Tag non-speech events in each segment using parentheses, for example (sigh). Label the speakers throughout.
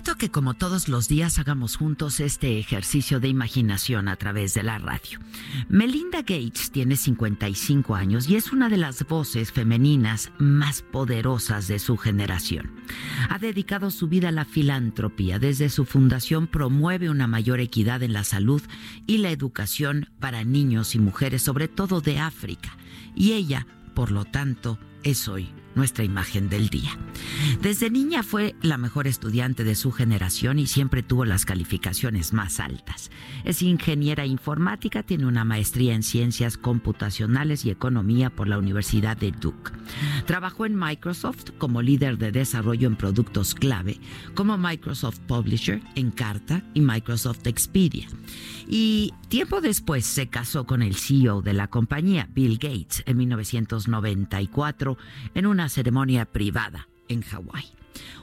Speaker 1: Invito que como todos los días hagamos juntos este ejercicio de imaginación a través de la radio. Melinda Gates tiene 55 años y es una de las voces femeninas más poderosas de su generación. Ha dedicado su vida a la filantropía. Desde su fundación promueve una mayor equidad en la salud y la educación para niños y mujeres, sobre todo de África. Y ella, por lo tanto, es hoy nuestra imagen del día. Desde niña fue la mejor estudiante de su generación y siempre tuvo las calificaciones más altas. Es ingeniera informática, tiene una maestría en ciencias computacionales y economía por la Universidad de Duke. Trabajó en Microsoft como líder de desarrollo en productos clave, como Microsoft Publisher, Encarta y Microsoft Expedia. Y tiempo después se casó con el CEO de la compañía, Bill Gates, en 1994, en una ceremonia privada en Hawái.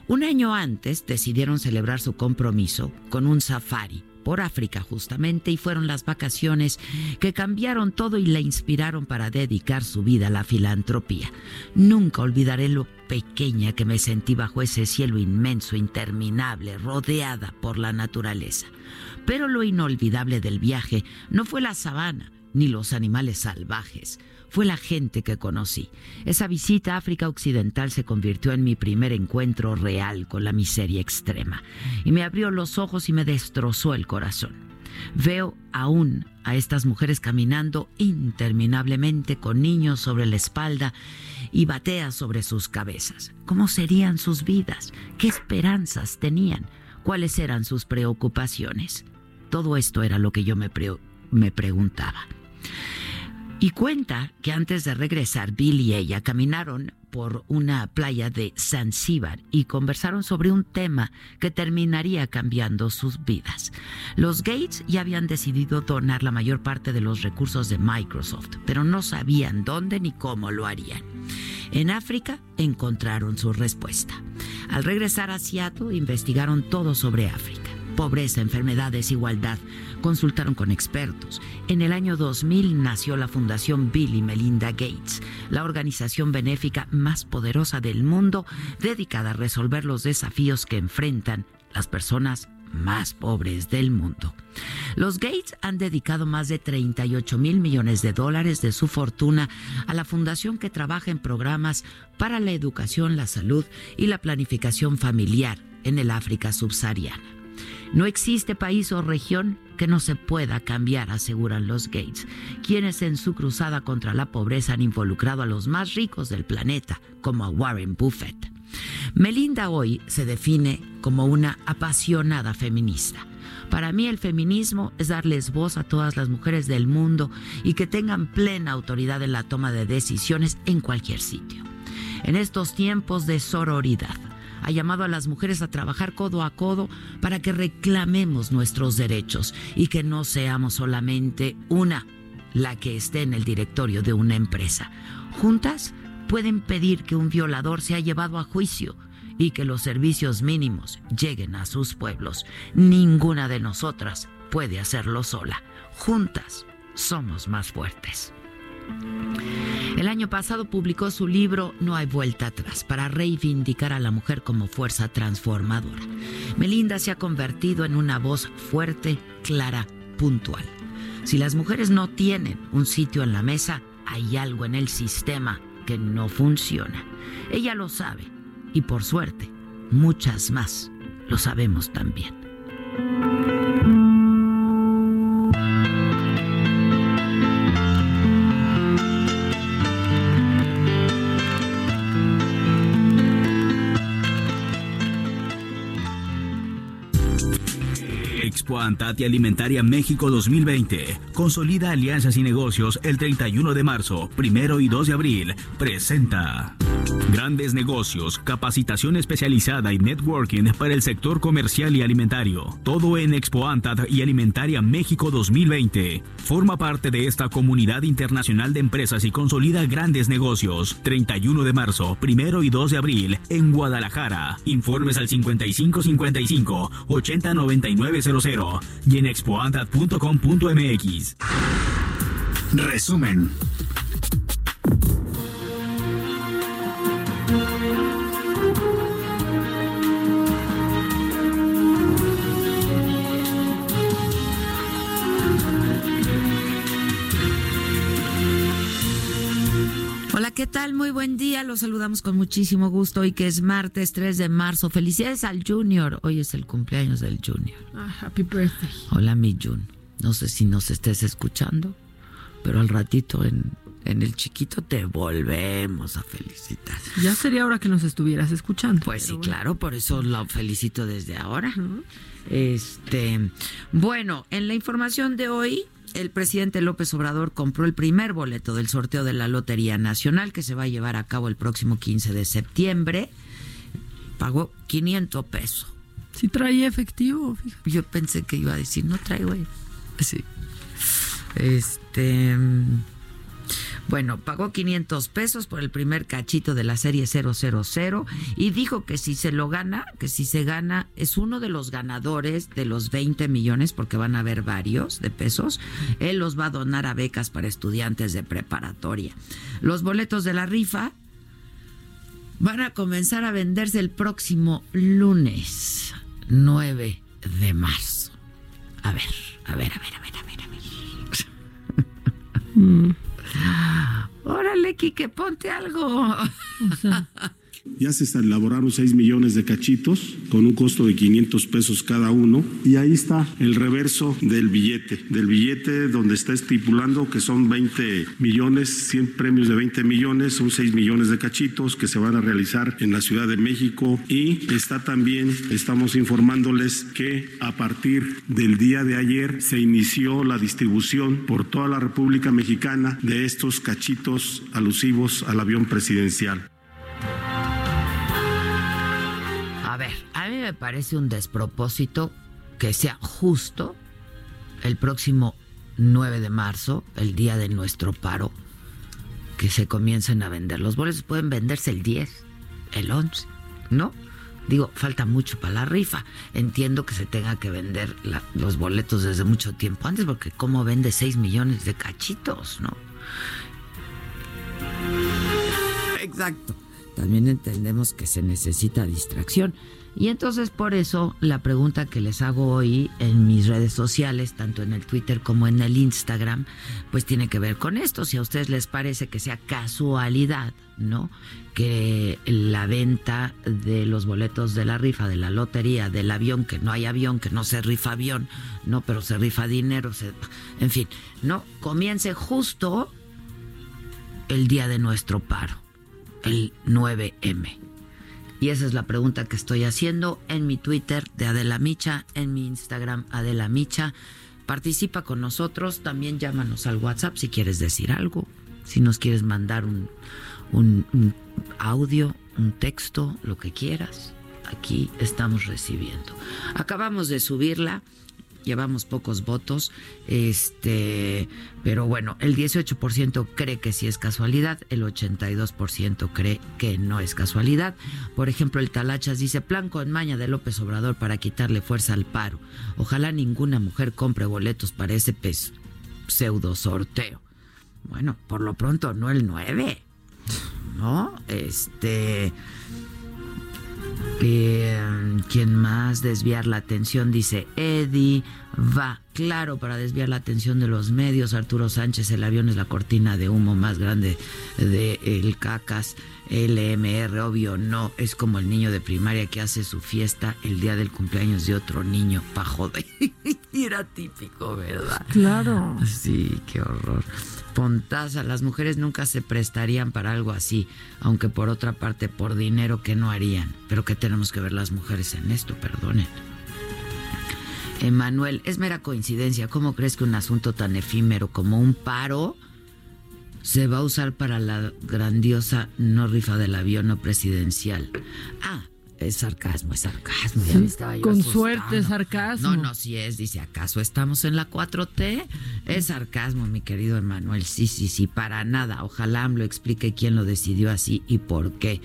Speaker 1: Un año antes decidieron celebrar su compromiso con un safari por África justamente y fueron las vacaciones que cambiaron todo y la inspiraron para dedicar su vida a la filantropía. Nunca olvidaré lo pequeña que me sentí bajo ese cielo inmenso, interminable, rodeada por la naturaleza. Pero lo inolvidable del viaje no fue la sabana ni los animales salvajes, fue la gente que conocí. Esa visita a África Occidental se convirtió en mi primer encuentro real con la miseria extrema y me abrió los ojos y me destrozó el corazón. Veo aún a estas mujeres caminando interminablemente con niños sobre la espalda y bateas sobre sus cabezas. ¿Cómo serían sus vidas? ¿Qué esperanzas tenían? ¿Cuáles eran sus preocupaciones? Todo esto era lo que yo me, preguntaba. Y cuenta que antes de regresar, Bill y ella caminaron por una playa de Zanzíbar y conversaron sobre un tema que terminaría cambiando sus vidas. Los Gates ya habían decidido donar la mayor parte de los recursos de Microsoft, pero no sabían dónde ni cómo lo harían. En África encontraron su respuesta. Al regresar a Seattle, investigaron todo sobre África pobreza, enfermedad, desigualdad. Consultaron con expertos. En el año 2000 nació la Fundación Bill y Melinda Gates, la organización benéfica más poderosa del mundo dedicada a resolver los desafíos que enfrentan las personas más pobres del mundo. Los Gates han dedicado más de 38 mil millones de dólares de su fortuna a la fundación que trabaja en programas para la educación, la salud y la planificación familiar en el África subsahariana. No existe país o región que no se pueda cambiar, aseguran los Gates, quienes en su cruzada contra la pobreza han involucrado a los más ricos del planeta, como a Warren Buffett. Melinda hoy se define como una apasionada feminista. Para mí el feminismo es darles voz a todas las mujeres del mundo y que tengan plena autoridad en la toma de decisiones en cualquier sitio. En estos tiempos de sororidad, ha llamado a las mujeres a trabajar codo a codo para que reclamemos nuestros derechos y que no seamos solamente una la que esté en el directorio de una empresa. Juntas pueden pedir que un violador sea llevado a juicio y que los servicios mínimos lleguen a sus pueblos. Ninguna de nosotras puede hacerlo sola. Juntas somos más fuertes. El año pasado publicó su libro No hay vuelta atrás para reivindicar a la mujer como fuerza transformadora. Melinda se ha convertido en una voz fuerte, clara, puntual. Si las mujeres no tienen un sitio en la mesa, hay algo en el sistema que no funciona. Ella lo sabe y por suerte, muchas más lo sabemos también.
Speaker 2: Expo Antati Alimentaria México 2020. Consolida alianzas y negocios el 31 de marzo, primero y 2 de abril. Presenta. Grandes negocios, capacitación especializada y networking para el sector comercial y alimentario. Todo en Expo Antat y Alimentaria México 2020. Forma parte de esta comunidad internacional de empresas y consolida grandes negocios. 31 de marzo, primero y 2 de abril en Guadalajara. Informes al 5555 809900 y en. Resumen.
Speaker 1: ¿Qué tal? Muy buen día. Los saludamos con muchísimo gusto hoy que es martes 3 de marzo. Felicidades al Junior. Hoy es el cumpleaños del Junior.
Speaker 3: Ah, happy birthday.
Speaker 1: Hola, mi Jun. No sé si nos estés escuchando, pero al ratito en, en el chiquito te volvemos a felicitar.
Speaker 3: Ya sería hora que nos estuvieras escuchando.
Speaker 1: Pues sí,
Speaker 3: bueno.
Speaker 1: claro, por eso lo felicito desde ahora. Este, bueno, en la información de hoy, el presidente López Obrador compró el primer boleto del sorteo de la Lotería Nacional que se va a llevar a cabo el próximo 15 de septiembre. Pagó 500 pesos.
Speaker 3: Sí traía efectivo, fíjate.
Speaker 1: Yo pensé que iba a decir, no traigo. eh". Sí. Este. Mm, Bueno, pagó 500 pesos por el primer cachito de la serie 000 y dijo que si se lo gana, que si se gana, es uno de los ganadores de los 20 millones, porque van a haber varios de pesos. Él los va a donar a becas para estudiantes de preparatoria. Los boletos de la rifa van a comenzar a venderse el próximo lunes 9 de marzo. A ver, a ver, a ver, a ver, a ver, a ver. Órale, Quique, ponte algo. (laughs)
Speaker 4: Ya se elaboraron 6 millones de cachitos con un costo de 500 pesos cada uno. Y ahí está el reverso del billete. Del billete donde está estipulando que son 20 millones, 100 premios de 20 millones, son 6 millones de cachitos que se van a realizar en la Ciudad de México. Y está también, estamos informándoles que a partir del día de ayer se inició la distribución por toda la República Mexicana de estos cachitos alusivos al avión presidencial.
Speaker 1: A ver, a mí me parece un despropósito que sea justo el próximo 9 de marzo, el día de nuestro paro, que se comiencen a vender. Los boletos pueden venderse el 10, el 11, ¿no? Digo, falta mucho para la rifa. Entiendo que se tenga que vender los boletos desde mucho tiempo antes, porque ¿cómo vende 6 millones de cachitos, no? Exacto. También entendemos que se necesita distracción. Y entonces por eso la pregunta que les hago hoy en mis redes sociales, tanto en el Twitter como en el Instagram, pues tiene que ver con esto. Si a ustedes les parece que sea casualidad, ¿no? Que la venta de los boletos de la rifa, de la lotería, del avión, que no hay avión, que no se rifa avión, no, pero se rifa dinero, se- en fin, ¿no? Comience justo el día de nuestro paro, el 9M. Y esa es la pregunta que estoy haciendo en mi Twitter de Adela Micha, en mi Instagram Adela Micha. Participa con nosotros, también llámanos al WhatsApp si quieres decir algo, si nos quieres mandar un, un- un audio, un texto, lo que quieras. Aquí estamos recibiendo. Acabamos de subirla llevamos pocos votos, este, pero bueno, el 18% cree que sí es casualidad, el 82% cree que no es casualidad. Por ejemplo, el Talachas dice, plan con maña de López Obrador para quitarle fuerza al paro. Ojalá ninguna mujer compre boletos para ese pes- pseudo sorteo. Bueno, por lo pronto no el 9. ¿No? Este ¿Quién más? Desviar la atención, dice Eddie. Va, claro, para desviar la atención de los medios. Arturo Sánchez, el avión es la cortina de humo más grande de el cacas. LMR, obvio, no. Es como el niño de primaria que hace su fiesta el día del cumpleaños de otro niño, pa' joder. (laughs) Era típico, ¿verdad?
Speaker 3: Claro.
Speaker 1: Sí, qué horror. Pontaza, las mujeres nunca se prestarían para algo así, aunque por otra parte por dinero que no harían. Pero ¿qué tenemos que ver las mujeres en esto? Perdonen. Emanuel, es mera coincidencia. ¿Cómo crees que un asunto tan efímero como un paro se va a usar para la grandiosa no rifa del avión no presidencial? Ah, es sarcasmo, es sarcasmo. Ya me estaba yo
Speaker 3: con
Speaker 1: asustando.
Speaker 3: suerte, sarcasmo.
Speaker 1: No, no, sí es. Dice, ¿acaso estamos en la 4T? Es sarcasmo, mi querido Emanuel. Sí, sí, sí, para nada. Ojalá me lo explique quién lo decidió así y por qué.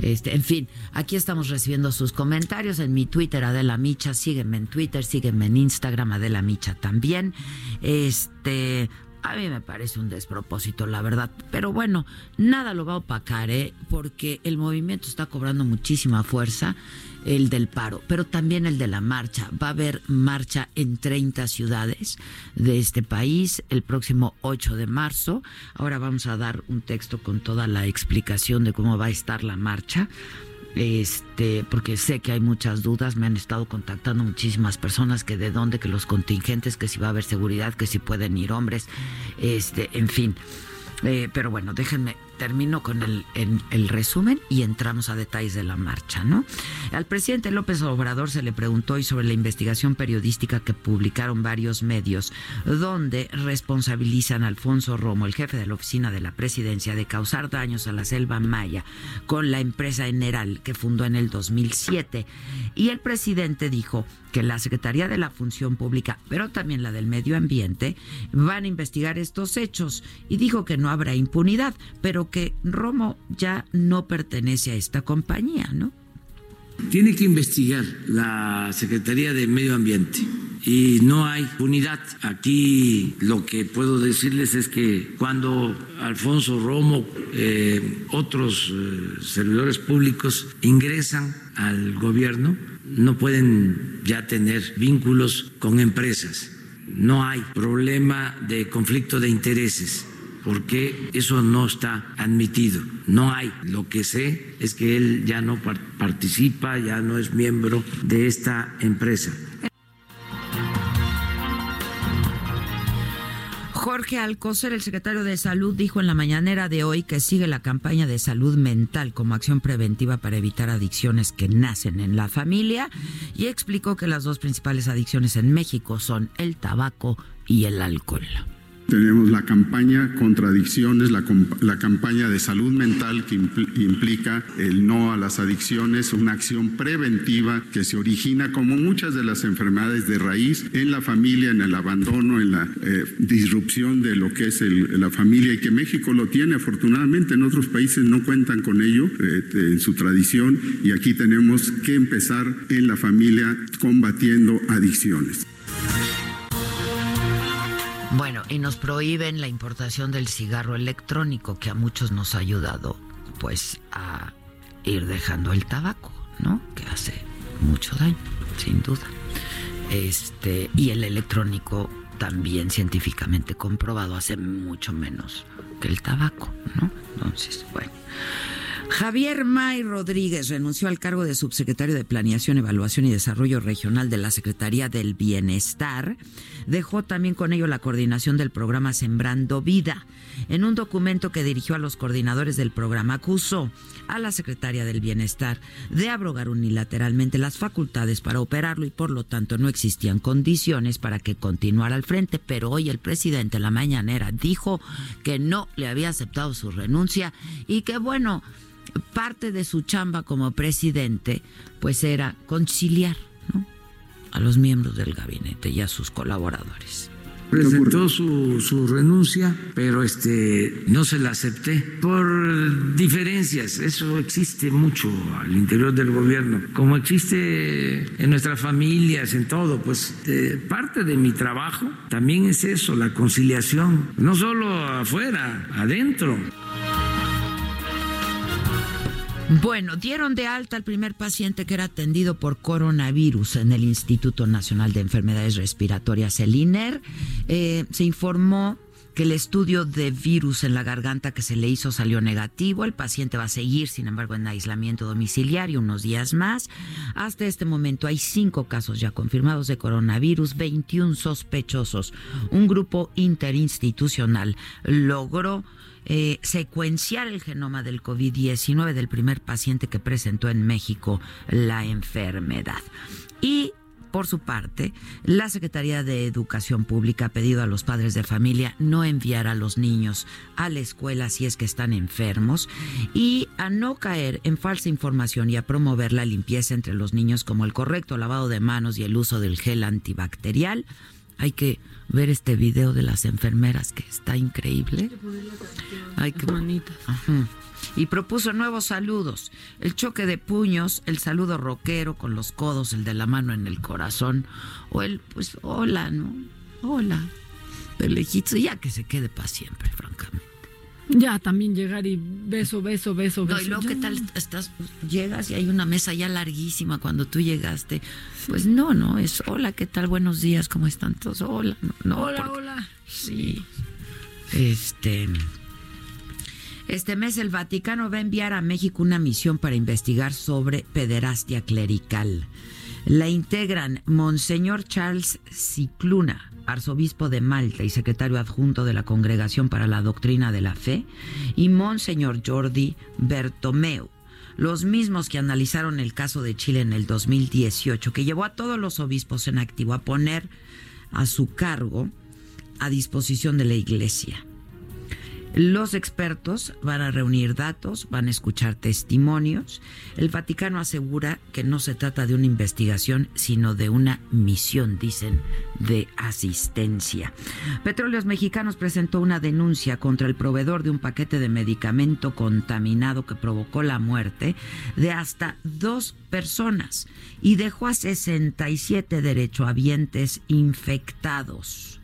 Speaker 1: Este, en fin, aquí estamos recibiendo sus comentarios en mi Twitter, Adela Micha. Sígueme en Twitter, sígueme en Instagram, Adela Micha también. Este, a mí me parece un despropósito, la verdad. Pero bueno, nada lo va a opacar, ¿eh? Porque el movimiento está cobrando muchísima fuerza, el del paro, pero también el de la marcha. Va a haber marcha en 30 ciudades de este país el próximo 8 de marzo. Ahora vamos a dar un texto con toda la explicación de cómo va a estar la marcha este, porque sé que hay muchas dudas, me han estado contactando muchísimas personas que de dónde, que los contingentes, que si va a haber seguridad, que si pueden ir hombres, este, en fin. Eh, pero bueno, déjenme, termino con el, en- el resumen y entramos a detalles de la marcha, ¿no? Al presidente López Obrador se le preguntó hoy sobre la investigación periodística que publicaron varios medios, donde responsabilizan a Alfonso Romo, el jefe de la oficina de la presidencia, de causar daños a la selva maya con la empresa Eneral que fundó en el 2007. Y el presidente dijo que la Secretaría de la Función Pública, pero también la del Medio Ambiente, van a investigar estos hechos y dijo que no habrá impunidad, pero que Romo ya no pertenece a esta compañía, ¿no?
Speaker 5: Tiene que investigar la Secretaría de Medio Ambiente y no hay unidad. Aquí lo que puedo decirles es que cuando Alfonso Romo, eh, otros eh, servidores públicos ingresan al gobierno, no pueden ya tener vínculos con empresas. No hay problema de conflicto de intereses porque eso no está admitido. No hay. Lo que sé es que él ya no par- participa, ya no es miembro de esta empresa.
Speaker 1: Jorge Alcocer, el secretario de Salud, dijo en la mañanera de hoy que sigue la campaña de salud mental como acción preventiva para evitar adicciones que nacen en la familia y explicó que las dos principales adicciones en México son el tabaco y el alcohol.
Speaker 4: Tenemos la campaña contra adicciones, la, la campaña de salud mental que impl- implica el no a las adicciones, una acción preventiva que se origina como muchas de las enfermedades de raíz en la familia, en el abandono, en la eh, disrupción de lo que es el- la familia y que México lo tiene afortunadamente, en otros países no cuentan con ello eh, en su tradición y aquí tenemos que empezar en la familia combatiendo adicciones.
Speaker 1: Bueno, y nos prohíben la importación del cigarro electrónico que a muchos nos ha ayudado pues a ir dejando el tabaco, ¿no? Que hace mucho daño, sin duda. Este, y el electrónico también científicamente comprobado hace mucho menos que el tabaco, ¿no? Entonces, bueno. Javier May Rodríguez renunció al cargo de subsecretario de Planeación, Evaluación y Desarrollo Regional de la Secretaría del Bienestar. Dejó también con ello la coordinación del programa Sembrando Vida. En un documento que dirigió a los coordinadores del programa, acusó a la Secretaría del Bienestar de abrogar unilateralmente las facultades para operarlo y por lo tanto no existían condiciones para que continuara al frente. Pero hoy el presidente en la mañanera dijo que no le había aceptado su renuncia y que bueno, parte de su chamba como presidente pues era conciliar ¿no? a los miembros del gabinete y a sus colaboradores.
Speaker 5: Presentó su, su renuncia, pero este no se la acepté por diferencias. Eso existe mucho al interior del gobierno, como existe en nuestras familias, en todo. Pues eh, parte de mi trabajo también es eso, la conciliación, no solo afuera, adentro.
Speaker 1: Bueno, dieron de alta al primer paciente que era atendido por coronavirus en el Instituto Nacional de Enfermedades Respiratorias, el INER. Eh, se informó que el estudio de virus en la garganta que se le hizo salió negativo. El paciente va a seguir, sin embargo, en aislamiento domiciliario unos días más. Hasta este momento hay cinco casos ya confirmados de coronavirus, 21 sospechosos. Un grupo interinstitucional logró eh, secuenciar el genoma del COVID-19 del primer paciente que presentó en México la enfermedad. Y por su parte, la Secretaría de Educación Pública ha pedido a los padres de familia no enviar a los niños a la escuela si es que están enfermos y a no caer en falsa información y a promover la limpieza entre los niños como el correcto lavado de manos y el uso del gel antibacterial. Hay que ver este video de las enfermeras que está increíble. Hay que manitas. Y propuso nuevos saludos. El choque de puños, el saludo rockero con los codos, el de la mano en el corazón. O el, pues, hola, ¿no? Hola. De ya que se quede para siempre, francamente.
Speaker 3: Ya, también llegar y beso, beso, beso, beso.
Speaker 1: No, y luego, ¿qué tal estás? Llegas y hay una mesa ya larguísima cuando tú llegaste. Pues no, no, es hola, ¿qué tal? Buenos días, ¿cómo están todos? Hola, no.
Speaker 3: hola, hola.
Speaker 1: Sí. Este. Este mes el Vaticano va a enviar a México una misión para investigar sobre pederastia clerical. La integran Monseñor Charles Cicluna, arzobispo de Malta y secretario adjunto de la Congregación para la Doctrina de la Fe, y Monseñor Jordi Bertomeu, los mismos que analizaron el caso de Chile en el 2018, que llevó a todos los obispos en activo a poner a su cargo a disposición de la Iglesia. Los expertos van a reunir datos, van a escuchar testimonios. El Vaticano asegura que no se trata de una investigación, sino de una misión, dicen, de asistencia. Petróleos Mexicanos presentó una denuncia contra el proveedor de un paquete de medicamento contaminado que provocó la muerte de hasta dos personas y dejó a 67 derechohabientes infectados.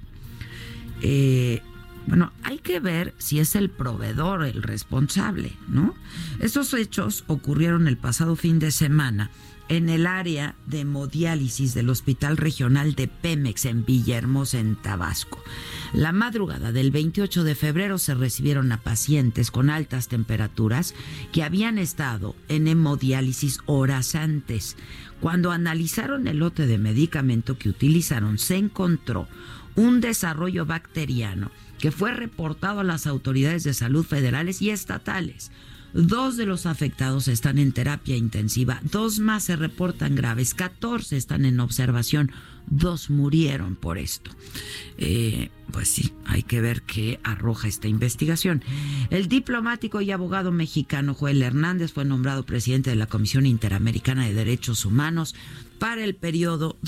Speaker 1: Eh, bueno, hay que ver si es el proveedor el responsable, ¿no? Estos hechos ocurrieron el pasado fin de semana en el área de hemodiálisis del Hospital Regional de Pemex en Villahermosa, en Tabasco. La madrugada del 28 de febrero se recibieron a pacientes con altas temperaturas que habían estado en hemodiálisis horas antes. Cuando analizaron el lote de medicamento que utilizaron, se encontró un desarrollo bacteriano que fue reportado a las autoridades de salud federales y estatales. Dos de los afectados están en terapia intensiva, dos más se reportan graves, 14 están en observación, dos murieron por esto. Eh, pues sí, hay que ver qué arroja esta investigación. El diplomático y abogado mexicano Joel Hernández fue nombrado presidente de la Comisión Interamericana de Derechos Humanos para el periodo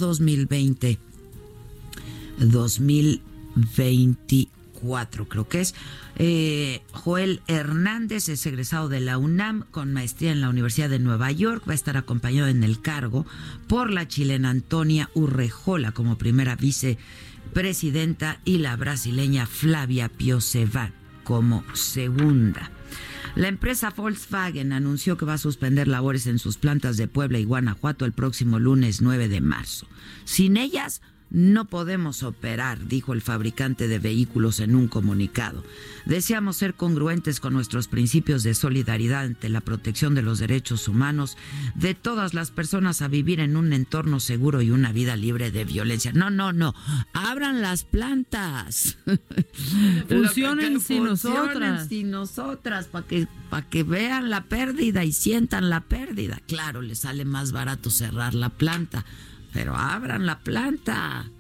Speaker 1: 2020-2024 creo que es. Eh, Joel Hernández es egresado de la UNAM con maestría en la Universidad de Nueva York. Va a estar acompañado en el cargo por la chilena Antonia Urrejola como primera vicepresidenta y la brasileña Flavia Pioseva como segunda. La empresa Volkswagen anunció que va a suspender labores en sus plantas de Puebla y Guanajuato el próximo lunes 9 de marzo. Sin ellas, no podemos operar, dijo el fabricante de vehículos en un comunicado. Deseamos ser congruentes con nuestros principios de solidaridad ante la protección de los derechos humanos de todas las personas a vivir en un entorno seguro y una vida libre de violencia. No, no, no. Abran las plantas. (laughs)
Speaker 3: Funcionen sin nosotras.
Speaker 1: Sin nosotras, para que, que vean la pérdida y sientan la pérdida. Claro, les sale más barato cerrar la planta pero abran la planta.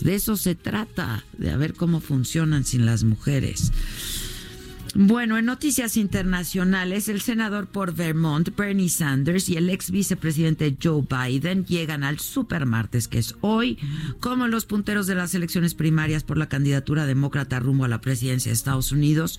Speaker 1: De eso se trata, de ver cómo funcionan sin las mujeres. Bueno, en noticias internacionales, el senador por Vermont, Bernie Sanders, y el ex vicepresidente Joe Biden llegan al supermartes, que es hoy, como los punteros de las elecciones primarias por la candidatura demócrata rumbo a la presidencia de Estados Unidos.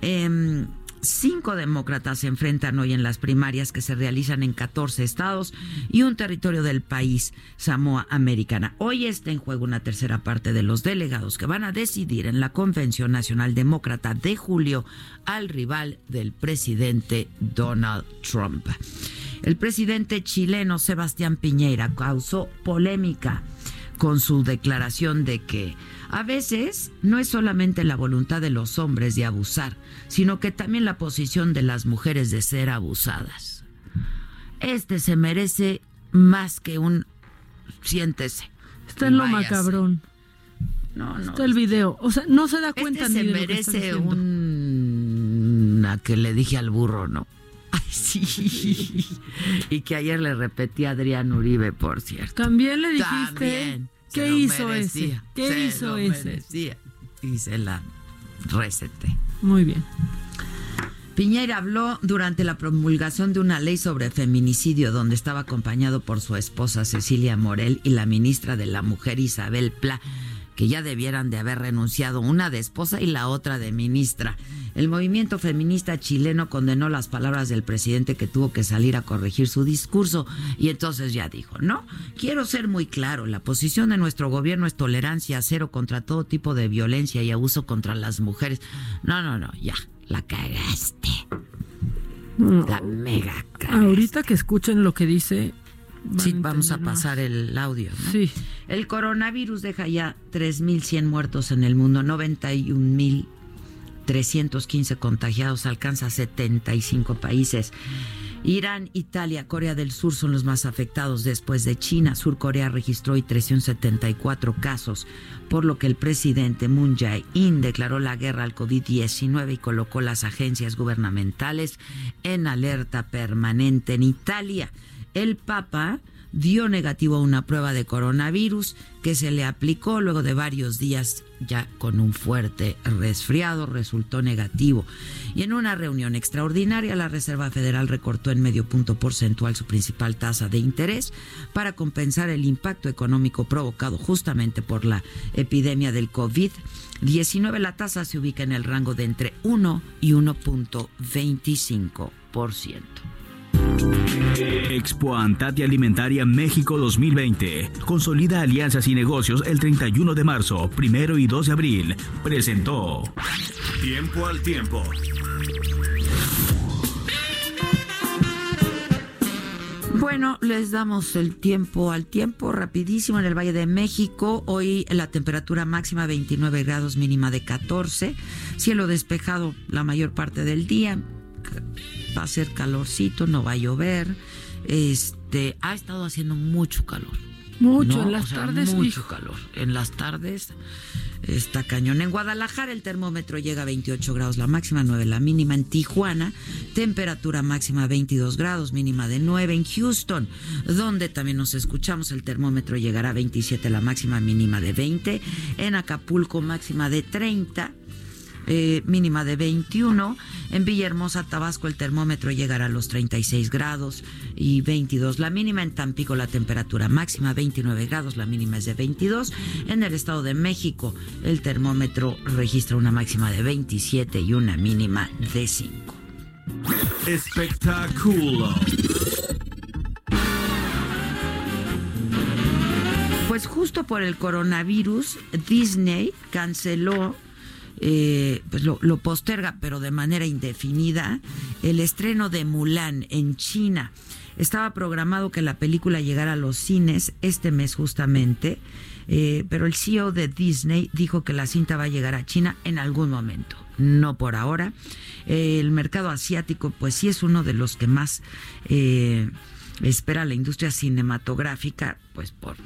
Speaker 1: Em, Cinco demócratas se enfrentan hoy en las primarias que se realizan en 14 estados y un territorio del país, Samoa Americana. Hoy está en juego una tercera parte de los delegados que van a decidir en la Convención Nacional Demócrata de julio al rival del presidente Donald Trump. El presidente chileno Sebastián Piñera causó polémica con su declaración de que a veces no es solamente la voluntad de los hombres de abusar, sino que también la posición de las mujeres de ser abusadas. Este se merece más que un siéntese.
Speaker 3: Está en lo macabrón.
Speaker 1: No, no.
Speaker 3: Está el video. O sea, no se da este cuenta
Speaker 1: este
Speaker 3: ni
Speaker 1: se
Speaker 3: de
Speaker 1: merece
Speaker 3: lo que está
Speaker 1: un... una que le dije al burro, ¿no? (laughs) Ay, sí. y que ayer le repetí a Adrián Uribe, por cierto.
Speaker 3: También le dijiste.
Speaker 1: También.
Speaker 3: ¿Qué hizo
Speaker 1: merecía.
Speaker 3: ese? ¿Qué
Speaker 1: Se
Speaker 3: hizo
Speaker 1: lo
Speaker 3: ese?
Speaker 1: merecía. Y se la receté.
Speaker 3: Muy bien.
Speaker 1: Piñera habló durante la promulgación de una ley sobre feminicidio donde estaba acompañado por su esposa Cecilia Morel y la ministra de la Mujer Isabel Pla, que ya debieran de haber renunciado, una de esposa y la otra de ministra. El movimiento feminista chileno condenó las palabras del presidente que tuvo que salir a corregir su discurso y entonces ya dijo, no, quiero ser muy claro, la posición de nuestro gobierno es tolerancia cero contra todo tipo de violencia y abuso contra las mujeres. No, no, no, ya, la cagaste. La mega cagaste.
Speaker 3: Ahorita que escuchen lo que dice.
Speaker 1: Sí, vamos a pasar el audio. ¿no?
Speaker 3: Sí.
Speaker 1: El coronavirus deja ya 3.100 muertos en el mundo, 91.315 contagiados, alcanza 75 países. Irán, Italia, Corea del Sur son los más afectados después de China. Sur Corea registró hoy 374 casos, por lo que el presidente Moon Jae-in declaró la guerra al COVID-19 y colocó las agencias gubernamentales en alerta permanente en Italia. El Papa dio negativo a una prueba de coronavirus que se le aplicó luego de varios días ya con un fuerte resfriado, resultó negativo. Y en una reunión extraordinaria, la Reserva Federal recortó en medio punto porcentual su principal tasa de interés para compensar el impacto económico provocado justamente por la epidemia del COVID-19. La tasa se ubica en el rango de entre 1 y 1.25%.
Speaker 2: Expo Antati Alimentaria México 2020. Consolida alianzas y negocios el 31 de marzo, primero y 2 de abril. Presentó. Tiempo al tiempo.
Speaker 1: Bueno, les damos el tiempo al tiempo, rapidísimo en el Valle de México. Hoy la temperatura máxima 29 grados, mínima de 14. Cielo despejado la mayor parte del día. Va a ser calorcito, no va a llover. Este, ha estado haciendo mucho calor.
Speaker 3: Mucho,
Speaker 1: No,
Speaker 3: en las
Speaker 1: o sea,
Speaker 3: tardes,
Speaker 1: mucho
Speaker 3: hijo.
Speaker 1: calor. En las tardes está cañón. En Guadalajara el termómetro llega a 28 grados la máxima, 9 la mínima. En Tijuana, temperatura máxima 22 grados, mínima de 9. En Houston, donde también nos escuchamos, el termómetro llegará a 27 la máxima, mínima de 20. En Acapulco, máxima de 30. Eh, mínima de 21. En Villahermosa, Tabasco, el termómetro llegará a los 36 grados y 22. La mínima en Tampico, la temperatura máxima 29 grados, la mínima es de 22. En el Estado de México, el termómetro registra una máxima de 27 y una mínima de 5.
Speaker 2: Espectáculo.
Speaker 1: Pues justo por el coronavirus, Disney canceló, eh, pues lo, posterga, pero de manera indefinida, el estreno de Mulan en China. Estaba programado que la película llegara a los cines este mes justamente, eh, pero el CEO de Disney dijo que la cinta va a llegar a China en algún momento, no por ahora. Eh, el mercado asiático, pues sí es uno de los que más eh, espera la industria cinematográfica, pues por,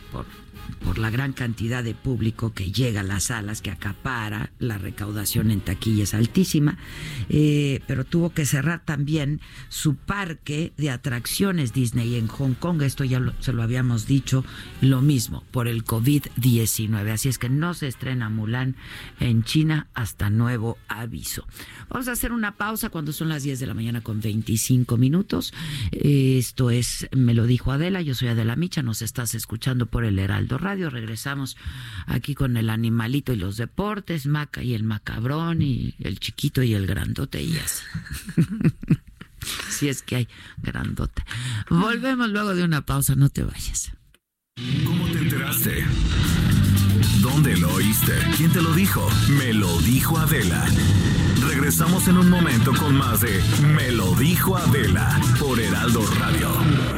Speaker 1: por la gran cantidad de público que llega a las salas, que acapara, la recaudación en taquilla es altísima, eh, pero tuvo que cerrar también su parque de atracciones Disney en Hong Kong, esto ya se lo habíamos dicho, lo mismo, por el COVID-19, así es que no se estrena Mulan en China hasta nuevo aviso. Vamos a hacer una pausa cuando son las 10 de la mañana con 25 minutos. Esto es Me lo dijo Adela, yo soy Adela Micha, nos estás escuchando por el Heraldo Heraldo Radio. Regresamos aquí con el animalito y los deportes, Maca y el macabrón y el chiquito y el grandote y así. (laughs) si es que hay grandote. Volvemos luego de una pausa, no te vayas.
Speaker 2: ¿Cómo te enteraste? ¿Dónde lo oíste? ¿Quién te lo dijo? Me lo dijo Adela. Regresamos en un momento con más de Me lo dijo Adela por Heraldo Radio.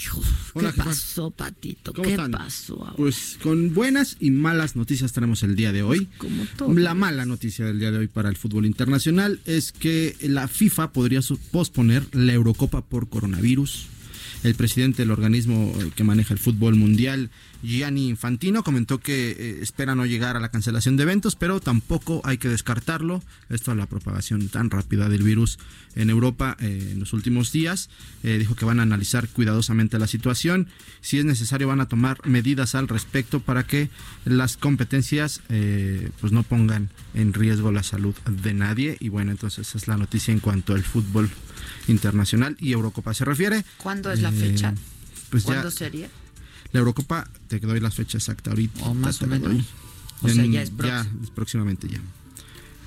Speaker 1: Hijo?
Speaker 6: Hola,
Speaker 1: ¿Qué
Speaker 6: jefa.
Speaker 1: pasó, Patito?
Speaker 6: ¿Cómo
Speaker 1: ¿Qué
Speaker 6: están?
Speaker 1: pasó ahora?
Speaker 6: Pues con buenas y malas noticias tenemos el día de hoy.
Speaker 1: Como todo.
Speaker 6: La mala noticia del día de hoy para el fútbol internacional es que la FIFA podría posponer la Eurocopa por coronavirus. El presidente del organismo eh, que maneja el fútbol mundial, Gianni Infantino, comentó que eh, espera no llegar a la cancelación de eventos, pero tampoco hay que descartarlo. Esto a la propagación tan rápida del virus en Europa eh, en los últimos días. Dijo que van a analizar cuidadosamente la situación. Si es necesario, van a tomar medidas al respecto para que las competencias pues no pongan en riesgo la salud de nadie. Y bueno, entonces esa es la noticia en cuanto al fútbol internacional y Eurocopa se refiere.
Speaker 1: ¿Cuándo es la
Speaker 6: Eh,
Speaker 1: fecha?
Speaker 6: Pues ya
Speaker 1: ¿Cuándo sería?
Speaker 6: la Eurocopa, te doy la fecha exacta ahorita.
Speaker 1: O más o menos.
Speaker 6: doy.
Speaker 1: O sea, ya es próximo.
Speaker 6: es próximamente ya.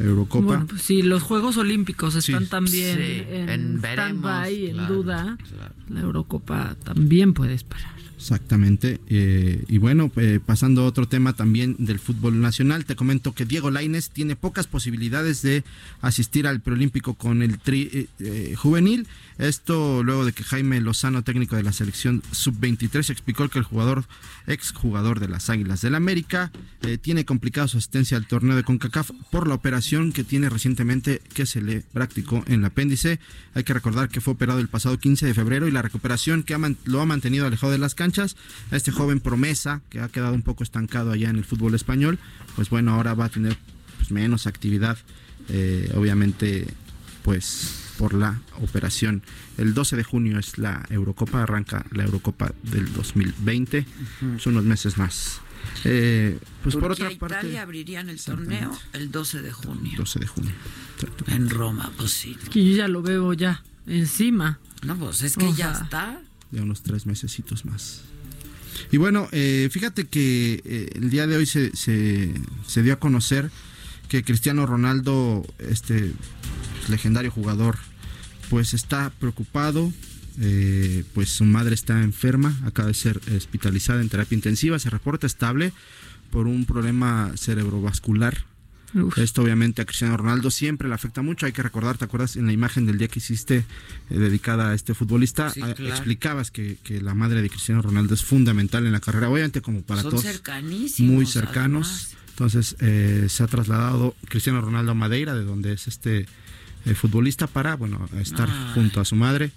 Speaker 6: Eurocopa.
Speaker 3: Bueno, pues sí, los Juegos Olímpicos están
Speaker 6: Sí.
Speaker 3: también
Speaker 1: Sí,
Speaker 3: en,
Speaker 1: en
Speaker 3: stand-by, en
Speaker 1: claro,
Speaker 3: duda.
Speaker 1: claro.
Speaker 3: La Eurocopa también puede esperar.
Speaker 6: Exactamente. eh, y bueno, eh, pasando a otro tema también del fútbol nacional, te comento que Diego Laines tiene pocas posibilidades de asistir al preolímpico con el tri eh, eh, juvenil. Esto luego de que Jaime Lozano, técnico de la selección sub-23, explicó que el jugador, ex jugador de las Águilas del América, eh, tiene complicada su asistencia al torneo de CONCACAF por la operación que tiene recientemente que se le practicó en el apéndice. Hay que recordar que fue operado el pasado 15 de febrero y la recuperación que ha lo ha mantenido alejado de las canchas. A este joven promesa que ha quedado un poco estancado allá en el fútbol español, pues bueno, ahora va a tener pues, menos actividad, eh, obviamente, pues por la operación. El 12 de junio es la Eurocopa, arranca la Eurocopa del 2020, son unos meses más. Eh, pues por otra
Speaker 1: e
Speaker 6: parte,
Speaker 1: Italia abrirían el torneo el 12 de junio.
Speaker 6: 12 de junio.
Speaker 1: En Roma, pues sí.
Speaker 3: Que yo ya lo veo ya encima.
Speaker 1: No, pues es que ya está.
Speaker 6: de unos tres mesecitos más. Y bueno, eh, fíjate que eh, el día de hoy se, se, se dio a conocer que Cristiano Ronaldo, este pues, legendario jugador, pues está preocupado. Eh, pues su madre está enferma, acaba de ser hospitalizada en terapia intensiva, se reporta estable por un problema cerebrovascular.
Speaker 3: Uf.
Speaker 6: Esto obviamente a Cristiano Ronaldo siempre le afecta mucho. Hay que recordar, ¿te acuerdas en la imagen del día que hiciste eh, dedicada a este futbolista?
Speaker 1: Sí, claro.
Speaker 6: Explicabas que, que la madre de Cristiano Ronaldo es fundamental en la carrera, obviamente como para
Speaker 1: Son
Speaker 6: todos,
Speaker 1: cercanísimos.
Speaker 6: muy cercanos.
Speaker 1: además.
Speaker 6: Entonces eh, se ha trasladado Cristiano Ronaldo a Madeira, de donde es este eh, futbolista, para bueno estar
Speaker 1: Ay.
Speaker 6: junto a su madre.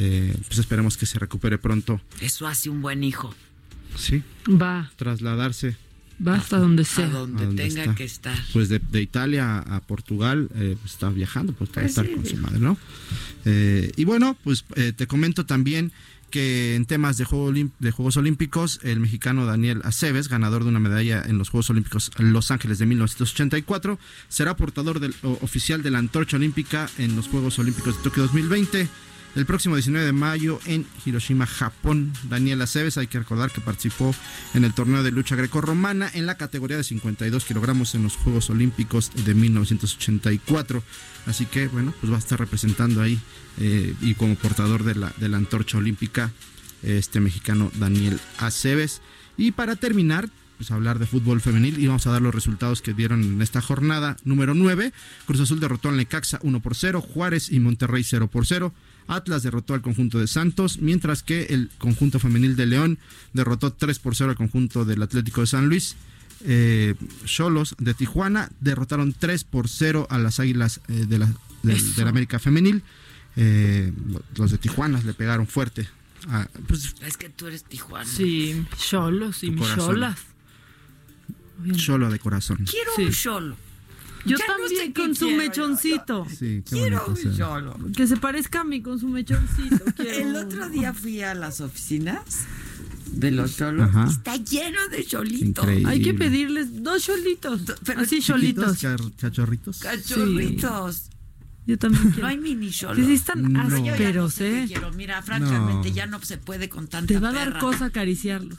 Speaker 6: Eh, pues esperemos que se recupere pronto.
Speaker 1: Eso hace un buen hijo.
Speaker 6: Sí,
Speaker 3: Va,
Speaker 6: trasladarse
Speaker 3: va hasta donde
Speaker 1: A
Speaker 3: sea.
Speaker 1: donde
Speaker 6: ¿A dónde
Speaker 1: tenga
Speaker 6: está?
Speaker 1: que estar.
Speaker 6: pues de, de Italia a Portugal eh, pues, está viajando pues para
Speaker 1: Pues
Speaker 6: estar
Speaker 1: sí,
Speaker 6: con su madre no Eh, y bueno pues eh, te comento también que en temas de, juego de Juegos Olímpicos, el mexicano Daniel Aceves, ganador de una medalla en los Juegos Olímpicos Los Ángeles de 1984, será portador del, o- oficial de la antorcha olímpica en los Juegos Olímpicos de Tokio 2020. El próximo 19 de mayo en Hiroshima, Japón, Daniel Aceves, hay que recordar que participó en el torneo de lucha grecorromana en la categoría de 52 kilogramos en los Juegos Olímpicos de 1984. Así que, bueno, pues va a estar representando ahí eh, y como portador de la, antorcha olímpica este mexicano Daniel Aceves. Y para terminar, pues hablar de fútbol femenil y vamos a dar los resultados que dieron en esta jornada número 9. Cruz Azul derrotó al Necaxa 1 por 0, Juárez y Monterrey 0 por 0. Atlas derrotó al conjunto de Santos, mientras que el conjunto femenil de León derrotó 3 por 0 al conjunto del Atlético de San Luis. Eh, Cholos de Tijuana derrotaron 3 por 0 a las Águilas eh, de, la, de, la América Femenil. Eh, los de Tijuana le pegaron fuerte. A, pues,
Speaker 1: es que tú eres Tijuana.
Speaker 3: Sí, cholos y cholas.
Speaker 6: Cholo de corazón.
Speaker 1: Quiero un cholo.
Speaker 3: Yo también con su mechoncito.
Speaker 6: Sí, qué
Speaker 1: Quiero un.
Speaker 3: Que se parezca a mí con su mechoncito. (laughs) Quiero
Speaker 1: El otro día fui a las oficinas de los cholos.
Speaker 6: Ajá.
Speaker 1: Está lleno de cholitos.
Speaker 6: Increíble.
Speaker 3: Hay que pedirles dos cholitos.
Speaker 1: Pero
Speaker 3: Así cholitos.
Speaker 6: cachorritos.
Speaker 1: Cachorritos.
Speaker 3: Yo también quiero.
Speaker 1: No hay mini cholos.
Speaker 3: Que sí están
Speaker 6: No.
Speaker 1: Ya no
Speaker 3: ásperos,
Speaker 1: sé
Speaker 3: ¿eh?
Speaker 1: quiero. Mira, francamente,
Speaker 6: No.
Speaker 1: ya no se puede con tanta
Speaker 3: Te va a dar
Speaker 1: perra.
Speaker 3: cosa acariciarlos.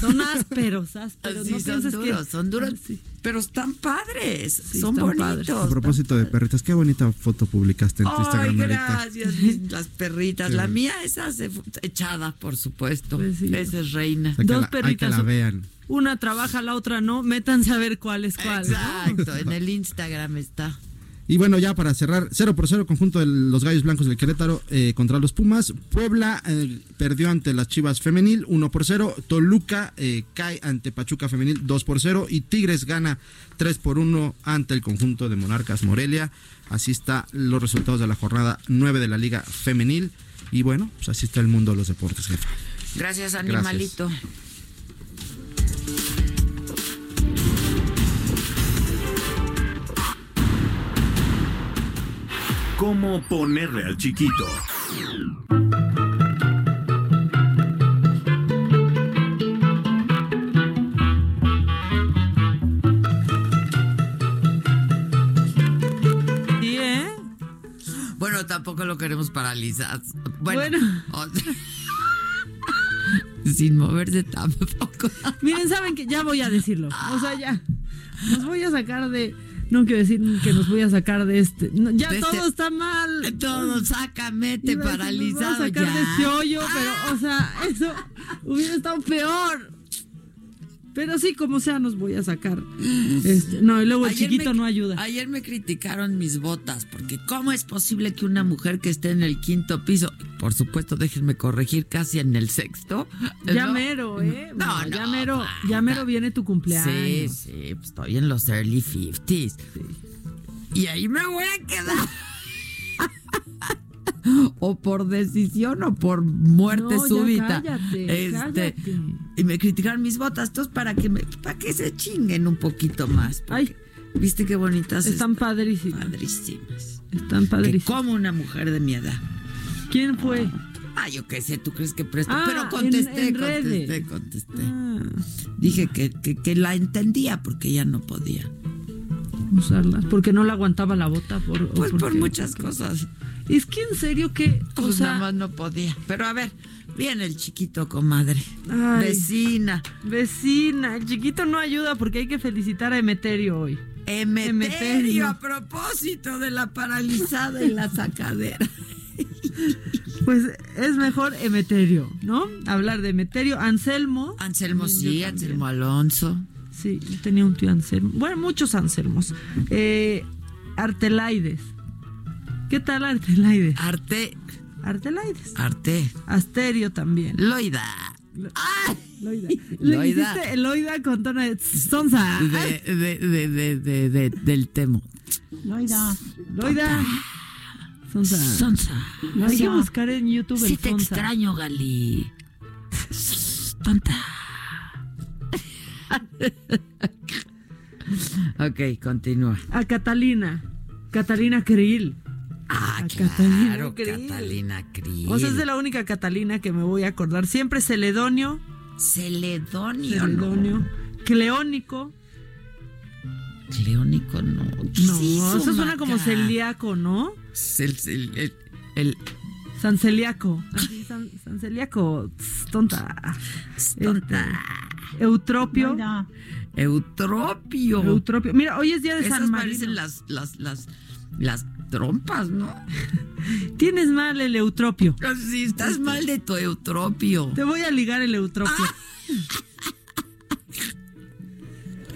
Speaker 3: Son ásperos, ásperos.
Speaker 1: Sí,
Speaker 3: no
Speaker 1: son duros,
Speaker 3: que...
Speaker 1: son duros.
Speaker 3: Sí.
Speaker 1: Pero están padres.
Speaker 3: Sí,
Speaker 1: son
Speaker 3: están padres.
Speaker 1: bonitos.
Speaker 6: A propósito de perritas, qué bonita foto publicaste en tu Instagram
Speaker 1: gracias, (laughs) las perritas.
Speaker 6: Sí.
Speaker 1: La mía esa se echada, por supuesto.
Speaker 3: Pues sí.
Speaker 1: Esa es reina.
Speaker 6: O sea, que
Speaker 3: Dos
Speaker 6: la- hay que
Speaker 3: perritas.
Speaker 6: la vean.
Speaker 3: Una trabaja, la otra no. Métanse a ver cuál es cuál. ¿no?
Speaker 1: Exacto, en (laughs) el Instagram está.
Speaker 6: Y bueno, ya para cerrar, 0 por 0 conjunto de los Gallos Blancos del Querétaro eh, contra los Pumas. Puebla eh, perdió ante las Chivas Femenil 1 por 0. Toluca eh, cae ante Pachuca Femenil 2 por 0. Y Tigres gana 3 por 1 ante el conjunto de Monarcas Morelia. Así están los resultados de la jornada 9 de la Liga Femenil. Y bueno, pues así está el mundo de los deportes, jefa.
Speaker 1: Gracias, animalito.
Speaker 2: ¿Cómo ponerle al chiquito?
Speaker 3: Sí, ¿eh?
Speaker 1: Bueno, tampoco lo queremos paralizar. Bueno,
Speaker 3: Bueno.
Speaker 1: o- (laughs) sin moverse tampoco.
Speaker 3: Miren, saben que ya voy a decirlo. O sea, ya. Nos voy a sacar de. No quiero decir que nos voy a sacar de este. no, ya
Speaker 1: De este-
Speaker 3: todo está mal.
Speaker 1: Todo, sácamete
Speaker 3: Iba a decir, nos
Speaker 1: paralizado
Speaker 3: vamos a sacar
Speaker 1: ya.
Speaker 3: de este hoyo, pero, o sea, eso hubiera estado peor. Pero sí, como sea, nos voy a sacar. Este, no, y luego el
Speaker 1: Ayer
Speaker 3: chiquito
Speaker 1: me-
Speaker 3: no ayuda.
Speaker 1: Ayer me criticaron mis botas, porque ¿cómo es posible que una mujer que esté en el quinto piso, por supuesto, déjenme corregir, casi en el sexto?
Speaker 3: Ya
Speaker 1: no,
Speaker 3: mero, ¿eh?
Speaker 1: No,
Speaker 3: Bueno, ya
Speaker 1: no,
Speaker 3: mero, ya mero viene tu cumpleaños.
Speaker 1: Sí, sí, pues estoy en los early 50s. Y ahí me voy a quedar. (laughs) (laughs) o por decisión o por muerte
Speaker 3: No,
Speaker 1: súbita.
Speaker 3: cállate,
Speaker 1: este,
Speaker 3: cállate.
Speaker 1: Y me criticaron mis botas, entonces para que me, para que se chinguen un poquito más.
Speaker 3: Ay.
Speaker 1: ¿Viste qué bonitas
Speaker 3: Están padrísimas.
Speaker 1: Padrísimas.
Speaker 3: Están
Speaker 1: Que
Speaker 3: padrísimas.
Speaker 1: como una mujer de mi edad.
Speaker 3: ¿Quién fue?
Speaker 1: Ah, yo qué sé, tú crees que presto.
Speaker 3: Ah,
Speaker 1: Pero contesté,
Speaker 3: en-
Speaker 1: contesté, contesté.
Speaker 3: Ah,
Speaker 1: Dije que, que, que la entendía porque ella no podía.
Speaker 3: usarlas. Porque no la aguantaba la bota. Por,
Speaker 1: Pues por muchas cosas.
Speaker 3: Es que en serio que. O
Speaker 1: Pues nada más no podía. Pero a ver, viene el chiquito, comadre.
Speaker 3: Ay.
Speaker 1: Vecina.
Speaker 3: vecina, el chiquito no ayuda porque hay que felicitar a Emeterio hoy.
Speaker 1: Emeterio,
Speaker 3: Emeterio.
Speaker 1: a propósito de la paralizada y la sacadera. (laughs)
Speaker 3: Pues es mejor Emeterio, ¿no? Hablar de Emeterio. Anselmo.
Speaker 1: Anselmo sí. Anselmo Alonso.
Speaker 3: Sí, yo tenía un tío Anselmo. Bueno, muchos Anselmos. Eh, Artelaides. ¿Qué tal Artelaides?
Speaker 1: Arte,
Speaker 3: Artelaides.
Speaker 1: Arte.
Speaker 3: Asterio también.
Speaker 1: Loida. ¡Ay!
Speaker 3: Loida. (laughs) Le
Speaker 1: Loida.
Speaker 3: hiciste Loida con tono de Sonsa.
Speaker 1: De, de, de, de, de, de- del temo.
Speaker 3: Loida. Loida. Sonsa.
Speaker 1: Sonsa.
Speaker 3: Hay que buscar en YouTube
Speaker 1: Sí
Speaker 3: el
Speaker 1: te extraño, Gali. Tonta. (laughs) ok, continúa.
Speaker 3: A Catalina. Catalina Krill.
Speaker 1: Ah,
Speaker 3: A
Speaker 1: claro,
Speaker 3: Catalina Krill.
Speaker 1: Catalina Krill.
Speaker 3: O sea, es de la única Catalina que me voy a acordar. Siempre Celedonio.
Speaker 1: Celedonio,
Speaker 3: Celedonio. Cleónico.
Speaker 1: no. Cleónico, no. ¿Qué
Speaker 3: No,
Speaker 1: es eso,
Speaker 3: eso suena como celíaco, ¿no?
Speaker 1: El, el, el, el-
Speaker 3: San Celíaco. Así, San, San Celíaco. tss, Tonta.
Speaker 1: tonta.
Speaker 3: Este, Eutropio.
Speaker 1: Eutropio.
Speaker 3: Eutropio. Mira, hoy es día de
Speaker 1: Esas
Speaker 3: San
Speaker 1: parecen
Speaker 3: Marino.
Speaker 1: las, las, las, las trompas, ¿no? (laughs)
Speaker 3: Tienes mal el eutropio.
Speaker 1: Si estás mal de tu eutropio.
Speaker 3: Te voy a ligar el eutropio. (laughs)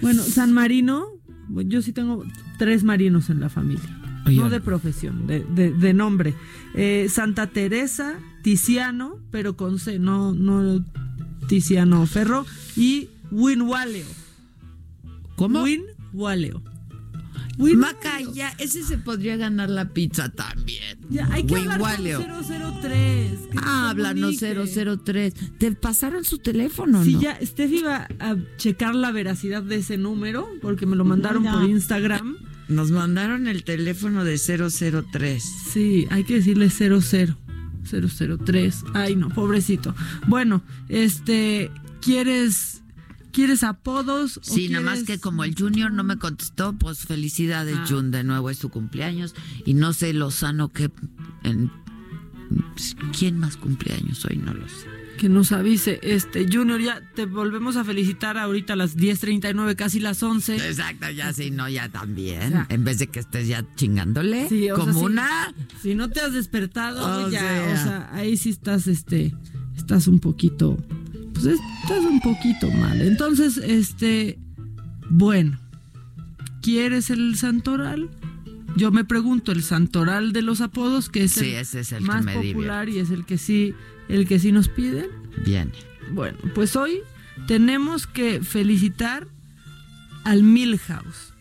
Speaker 3: Bueno, San Marino, yo sí tengo tres marinos en la familia. No de profesión, de, de- de nombre. Eh, Santa Teresa, Tiziano, pero con C, no, no Tiziano Ferro. Y Winwaleo.
Speaker 1: ¿Cómo?
Speaker 3: Winwaleo.
Speaker 1: Maca, ya, ese se podría ganar la pizza también.
Speaker 3: Ya, hay que hablar con
Speaker 1: Winwaleo.
Speaker 3: 003. que
Speaker 1: Ah, háblanos
Speaker 3: comunique.
Speaker 1: 003. ¿Te pasaron su teléfono
Speaker 3: Si
Speaker 1: no?
Speaker 3: ya Steffi va a checar la veracidad de ese número, porque me lo mandaron por Instagram.
Speaker 1: Nos mandaron el teléfono de 003.
Speaker 3: Sí, hay que decirle 00. 003. Ay, no, pobrecito. Bueno, este, ¿quieres quieres apodos? o
Speaker 1: Sí, nada más que como el Junior no me contestó, pues felicidades,
Speaker 3: Ah.
Speaker 1: Jun, de nuevo es tu cumpleaños. Y no sé lo sano que... en- ¿Quién más cumpleaños hoy? No lo sé.
Speaker 3: que nos avise, este, Junior, ya te volvemos a felicitar ahorita a las 10:39, casi las 11.
Speaker 1: Exacto, ya sí, no, ya también. En vez de que estés ya chingándole,
Speaker 3: Sí, o sea,
Speaker 1: como
Speaker 3: sí.
Speaker 1: una...
Speaker 3: Si no te has despertado,
Speaker 1: O
Speaker 3: ya,
Speaker 1: sea.
Speaker 3: o sea, ahí sí estás, este, estás un poquito, pues estás un poquito mal. Entonces, este, bueno, ¿quieres el santoral? Yo me pregunto, el santoral de los apodos, que es
Speaker 1: Sí,
Speaker 3: el
Speaker 1: ese es el que
Speaker 3: más
Speaker 1: me
Speaker 3: popular y es el que sí, el que sí nos piden.
Speaker 1: Viene.
Speaker 3: Bueno, pues hoy tenemos que felicitar al Milhouse.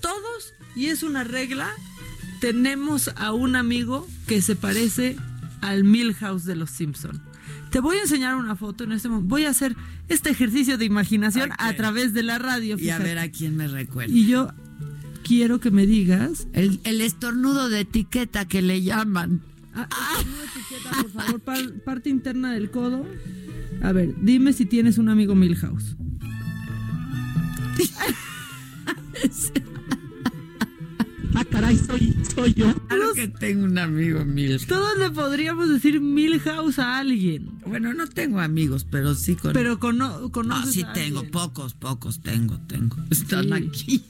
Speaker 3: Todos, y es una regla, tenemos a un amigo que se parece al Milhouse de los Simpson. Te voy a enseñar una foto en este momento. Voy a hacer este ejercicio de imaginación a través de la radio.
Speaker 1: Y a ver a quién me recuerda.
Speaker 3: Y yo quiero que me digas.
Speaker 1: El, el estornudo de etiqueta que le llaman.
Speaker 3: Ah, una etiqueta, por favor, par- parte interna del codo. A ver, dime si tienes un amigo Milhouse. (laughs)
Speaker 7: Ah, caray, soy, soy yo.
Speaker 1: Claro que tengo un amigo mil.
Speaker 3: Todos le podríamos decir Milhouse a alguien.
Speaker 1: Bueno, no tengo amigos, pero sí con.
Speaker 3: Pero cono
Speaker 1: no,
Speaker 3: conoces
Speaker 1: sí
Speaker 3: a
Speaker 1: tengo,
Speaker 3: alguien.
Speaker 1: pocos, pocos tengo, tengo. Están
Speaker 3: Sí.
Speaker 1: aquí.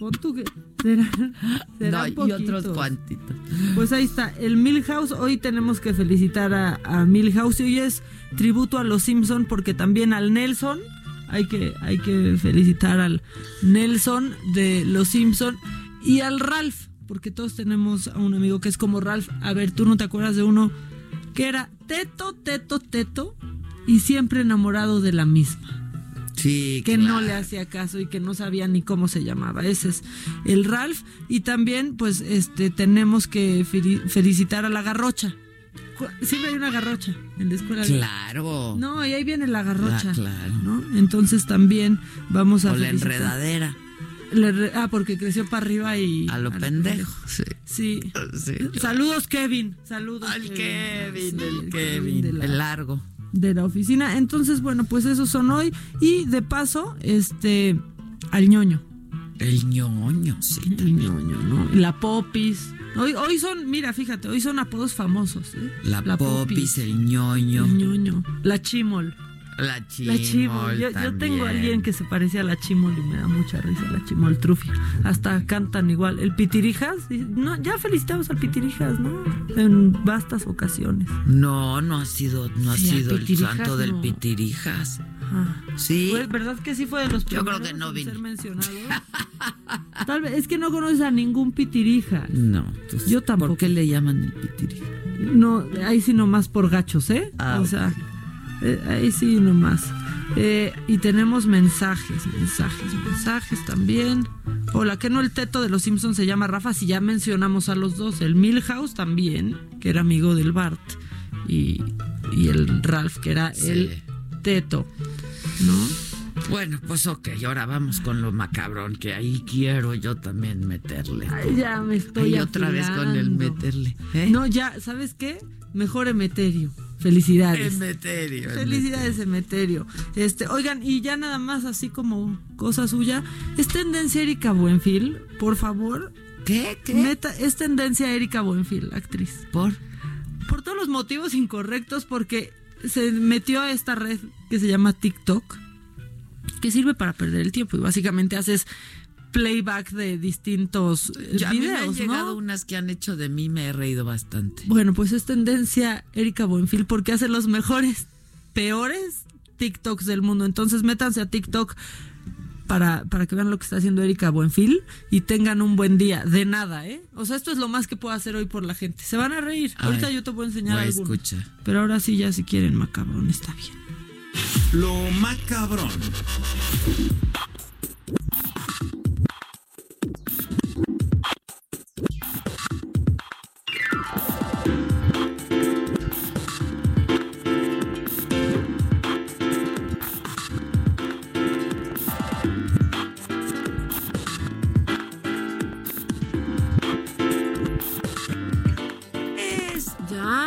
Speaker 3: Pon tú que serán, serán
Speaker 1: No, y otros cuantitos.
Speaker 3: Pues ahí está, el Milhouse. Hoy tenemos que felicitar a, a Milhouse. Y hoy es tributo a los Simpson porque también al Nelson. Hay que, hay que felicitar al Nelson de los Simpson y al Ralph, porque todos tenemos a un amigo que es como Ralph. A ver, tú no te acuerdas de uno que era teto, teto, teto y siempre enamorado de la misma
Speaker 1: Sí,
Speaker 3: que
Speaker 1: claro.
Speaker 3: no le hacía caso y que no sabía ni cómo se llamaba. Ese es el Ralph. Y también, pues, este, tenemos que feli- felicitar a la garrocha. Siempre hay una garrocha en la escuela.
Speaker 1: Claro.
Speaker 3: No, y ahí viene la garrocha.
Speaker 1: Ah, claro.
Speaker 3: ¿no? Entonces también vamos a
Speaker 1: o la enredadera.
Speaker 3: Ah, porque creció para arriba y.
Speaker 1: A lo pendejo. Sí.
Speaker 3: Sí.
Speaker 1: Sí.
Speaker 3: Saludos, Kevin. Saludos.
Speaker 1: Al Kevin,
Speaker 3: Sí,
Speaker 1: el
Speaker 3: de
Speaker 1: Kevin.
Speaker 3: la-
Speaker 1: El largo.
Speaker 3: de la oficina. Entonces, bueno, pues esos son hoy. Y de paso, este, al ñoño.
Speaker 1: El ñoño, sí.
Speaker 3: El ñoño, ¿no? La popis. Hoy, hoy son, mira, fíjate, hoy son apodos famosos. ¿eh?
Speaker 1: La, popis, el ñoño.
Speaker 3: el ñoño. La chimol.
Speaker 1: La chimol.
Speaker 3: La chimol. Yo, yo tengo a alguien que se parece a la chimol y me da mucha risa, la chimol trufia. Hasta cantan igual. El pitirijas, no, ya felicitamos al pitirijas, ¿no? En vastas ocasiones.
Speaker 1: No, no ha sido, no ha
Speaker 3: Sí,
Speaker 1: sido el
Speaker 3: Pitirijas
Speaker 1: santo del. Pitirijas.
Speaker 3: Ah.
Speaker 1: Sí.
Speaker 3: Fue- ¿Verdad que sí fue de los
Speaker 1: Yo creo
Speaker 3: primeros
Speaker 1: que no
Speaker 3: ser mencionado? (laughs) Tal vez, es que no conoces a ningún pitirija.
Speaker 1: No. pues,
Speaker 3: Yo tampoco.
Speaker 1: ¿Por qué le llaman el Pitirijas?
Speaker 3: No, ahí sí nomás por gachos, ¿eh?
Speaker 1: Ah,
Speaker 3: o sea, eh, ahí sí nomás. Eh, y tenemos mensajes, mensajes, mensajes también. Hola, que no el teto de los Simpsons se llama Rafa, si ya mencionamos a los dos. El Milhouse también, que era amigo del Bart. Y, y el Ralph, que era
Speaker 1: Sí.
Speaker 3: el teto, ¿no?
Speaker 1: Bueno, pues ok, ahora vamos con lo macabrón, que ahí quiero yo también meterle.
Speaker 3: Ay, ya me estoy
Speaker 1: Y otra vez con el meterle. ¿eh?
Speaker 3: No, ya, ¿sabes qué? Mejor Emeterio. Felicidades.
Speaker 1: Emeterio.
Speaker 3: Felicidades, Emeterio. Este, oigan, y ya nada más así como cosa suya, es tendencia Erika Buenfil, por favor.
Speaker 1: ¿Qué? ¿Qué?
Speaker 3: Neta, es tendencia Erika Buenfil, actriz.
Speaker 1: ¿Por?
Speaker 3: Por todos los motivos incorrectos, porque se metió a esta red que se llama TikTok, que sirve para perder el tiempo y básicamente haces playback de distintos eh,
Speaker 1: Ya a mí me han
Speaker 3: videos,
Speaker 1: llegado
Speaker 3: ¿no?
Speaker 1: unas que han hecho de mí, me he reído bastante.
Speaker 3: Bueno, pues es tendencia Erika Buenfil porque hace los mejores, peores TikToks del mundo. Entonces métanse a TikTok para, para que vean lo que está haciendo Erika Buenfil y tengan un buen día. De nada, ¿eh? O sea, esto es lo más que puedo hacer hoy por la gente. Se van a reír. Ahorita yo te puedo enseñar
Speaker 1: voy a
Speaker 3: alguno.
Speaker 1: escuchar.
Speaker 3: Pero ahora sí, ya si quieren, macabrón, está bien.
Speaker 2: Lo macabrón.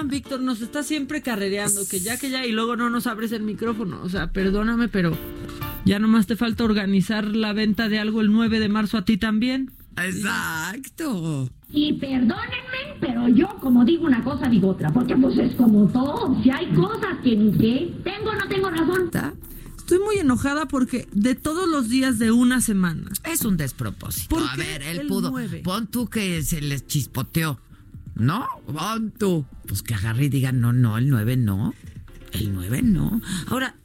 Speaker 3: Víctor, nos está siempre carrereando, que ya, que ya, y luego no nos abres el micrófono. O sea, perdóname, pero ya nomás te falta organizar la venta de algo el 9 de marzo a ti también.
Speaker 1: Exacto.
Speaker 8: Y perdónenme, pero yo como digo una cosa digo otra, porque pues es como todo, si hay cosas que ni sé, tengo o no tengo razón.
Speaker 3: Estoy muy enojada porque de todos los días de una semana,
Speaker 1: Es un despropósito.
Speaker 3: ¿Por
Speaker 1: A ver, él
Speaker 3: el
Speaker 1: pudo. Pon tú que se les chispoteó. ¿No? Tú. Pues que agarre y diga, no, no, el 9 no. El 9 no. Ahora,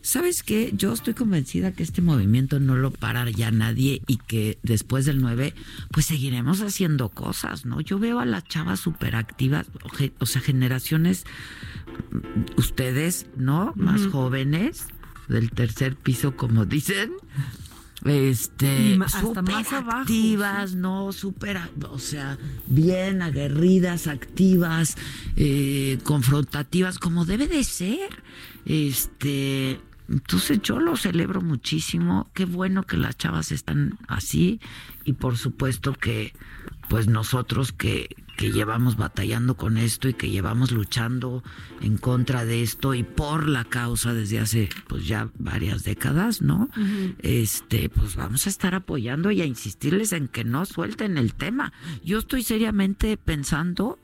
Speaker 1: ¿sabes qué? Yo estoy convencida que este movimiento no lo para ya nadie y que después del 9, pues seguiremos haciendo cosas, ¿no? Yo veo a las chavas súper activas, o sea, generaciones, mm, ustedes, ¿no? Más jóvenes, del tercer piso, como dicen. Este, súper
Speaker 3: más abajo,
Speaker 1: activas, no, súper, o sea, bien aguerridas, activas, eh, confrontativas, como debe de ser. Este, entonces yo lo celebro muchísimo. Qué bueno que las chavas están así y por supuesto que, pues nosotros que que llevamos batallando con esto y que llevamos luchando en contra de esto y por la causa desde hace pues ya varias décadas, ¿no? Este, pues vamos a estar apoyando y a insistirles en que no suelten el tema. Yo estoy seriamente pensando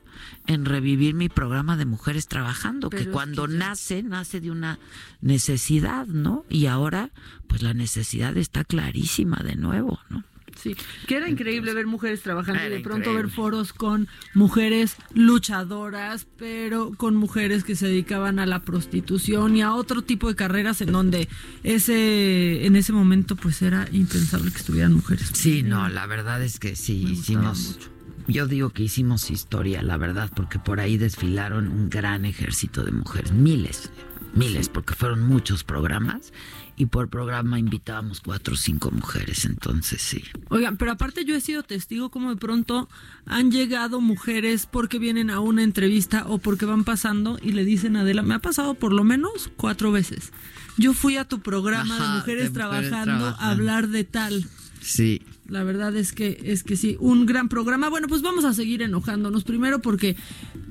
Speaker 1: en revivir mi programa de mujeres trabajando,
Speaker 3: Pero
Speaker 1: que
Speaker 3: es
Speaker 1: cuando
Speaker 3: que ya-
Speaker 1: nace, nace de una necesidad, ¿no? Y ahora, pues la necesidad está clarísima de nuevo, ¿no?
Speaker 3: Sí, que era increíble ver mujeres trabajando y de pronto
Speaker 1: increíble.
Speaker 3: ver foros con mujeres luchadoras, pero con mujeres que se dedicaban a la prostitución y a otro tipo de carreras en donde ese en ese momento pues era impensable que estuvieran mujeres.
Speaker 1: Sí, no, la verdad es que sí
Speaker 3: Me
Speaker 1: hicimos.
Speaker 3: mucho.
Speaker 1: Yo digo que hicimos historia, la verdad, porque por ahí desfilaron un gran ejército de mujeres, miles, miles, porque fueron muchos programas y por programa invitábamos cuatro o cinco mujeres, entonces sí.
Speaker 3: Oigan, pero aparte yo he sido testigo como de pronto han llegado mujeres porque vienen a una entrevista o porque van pasando y le dicen a Adela, me ha pasado por lo menos cuatro veces. Yo fui a tu programa
Speaker 1: Ajá,
Speaker 3: de
Speaker 1: de
Speaker 3: mujeres, trabajando a hablar de tal.
Speaker 1: Sí.
Speaker 3: La verdad es que es que sí, un gran programa. Bueno, pues vamos a seguir enojándonos primero porque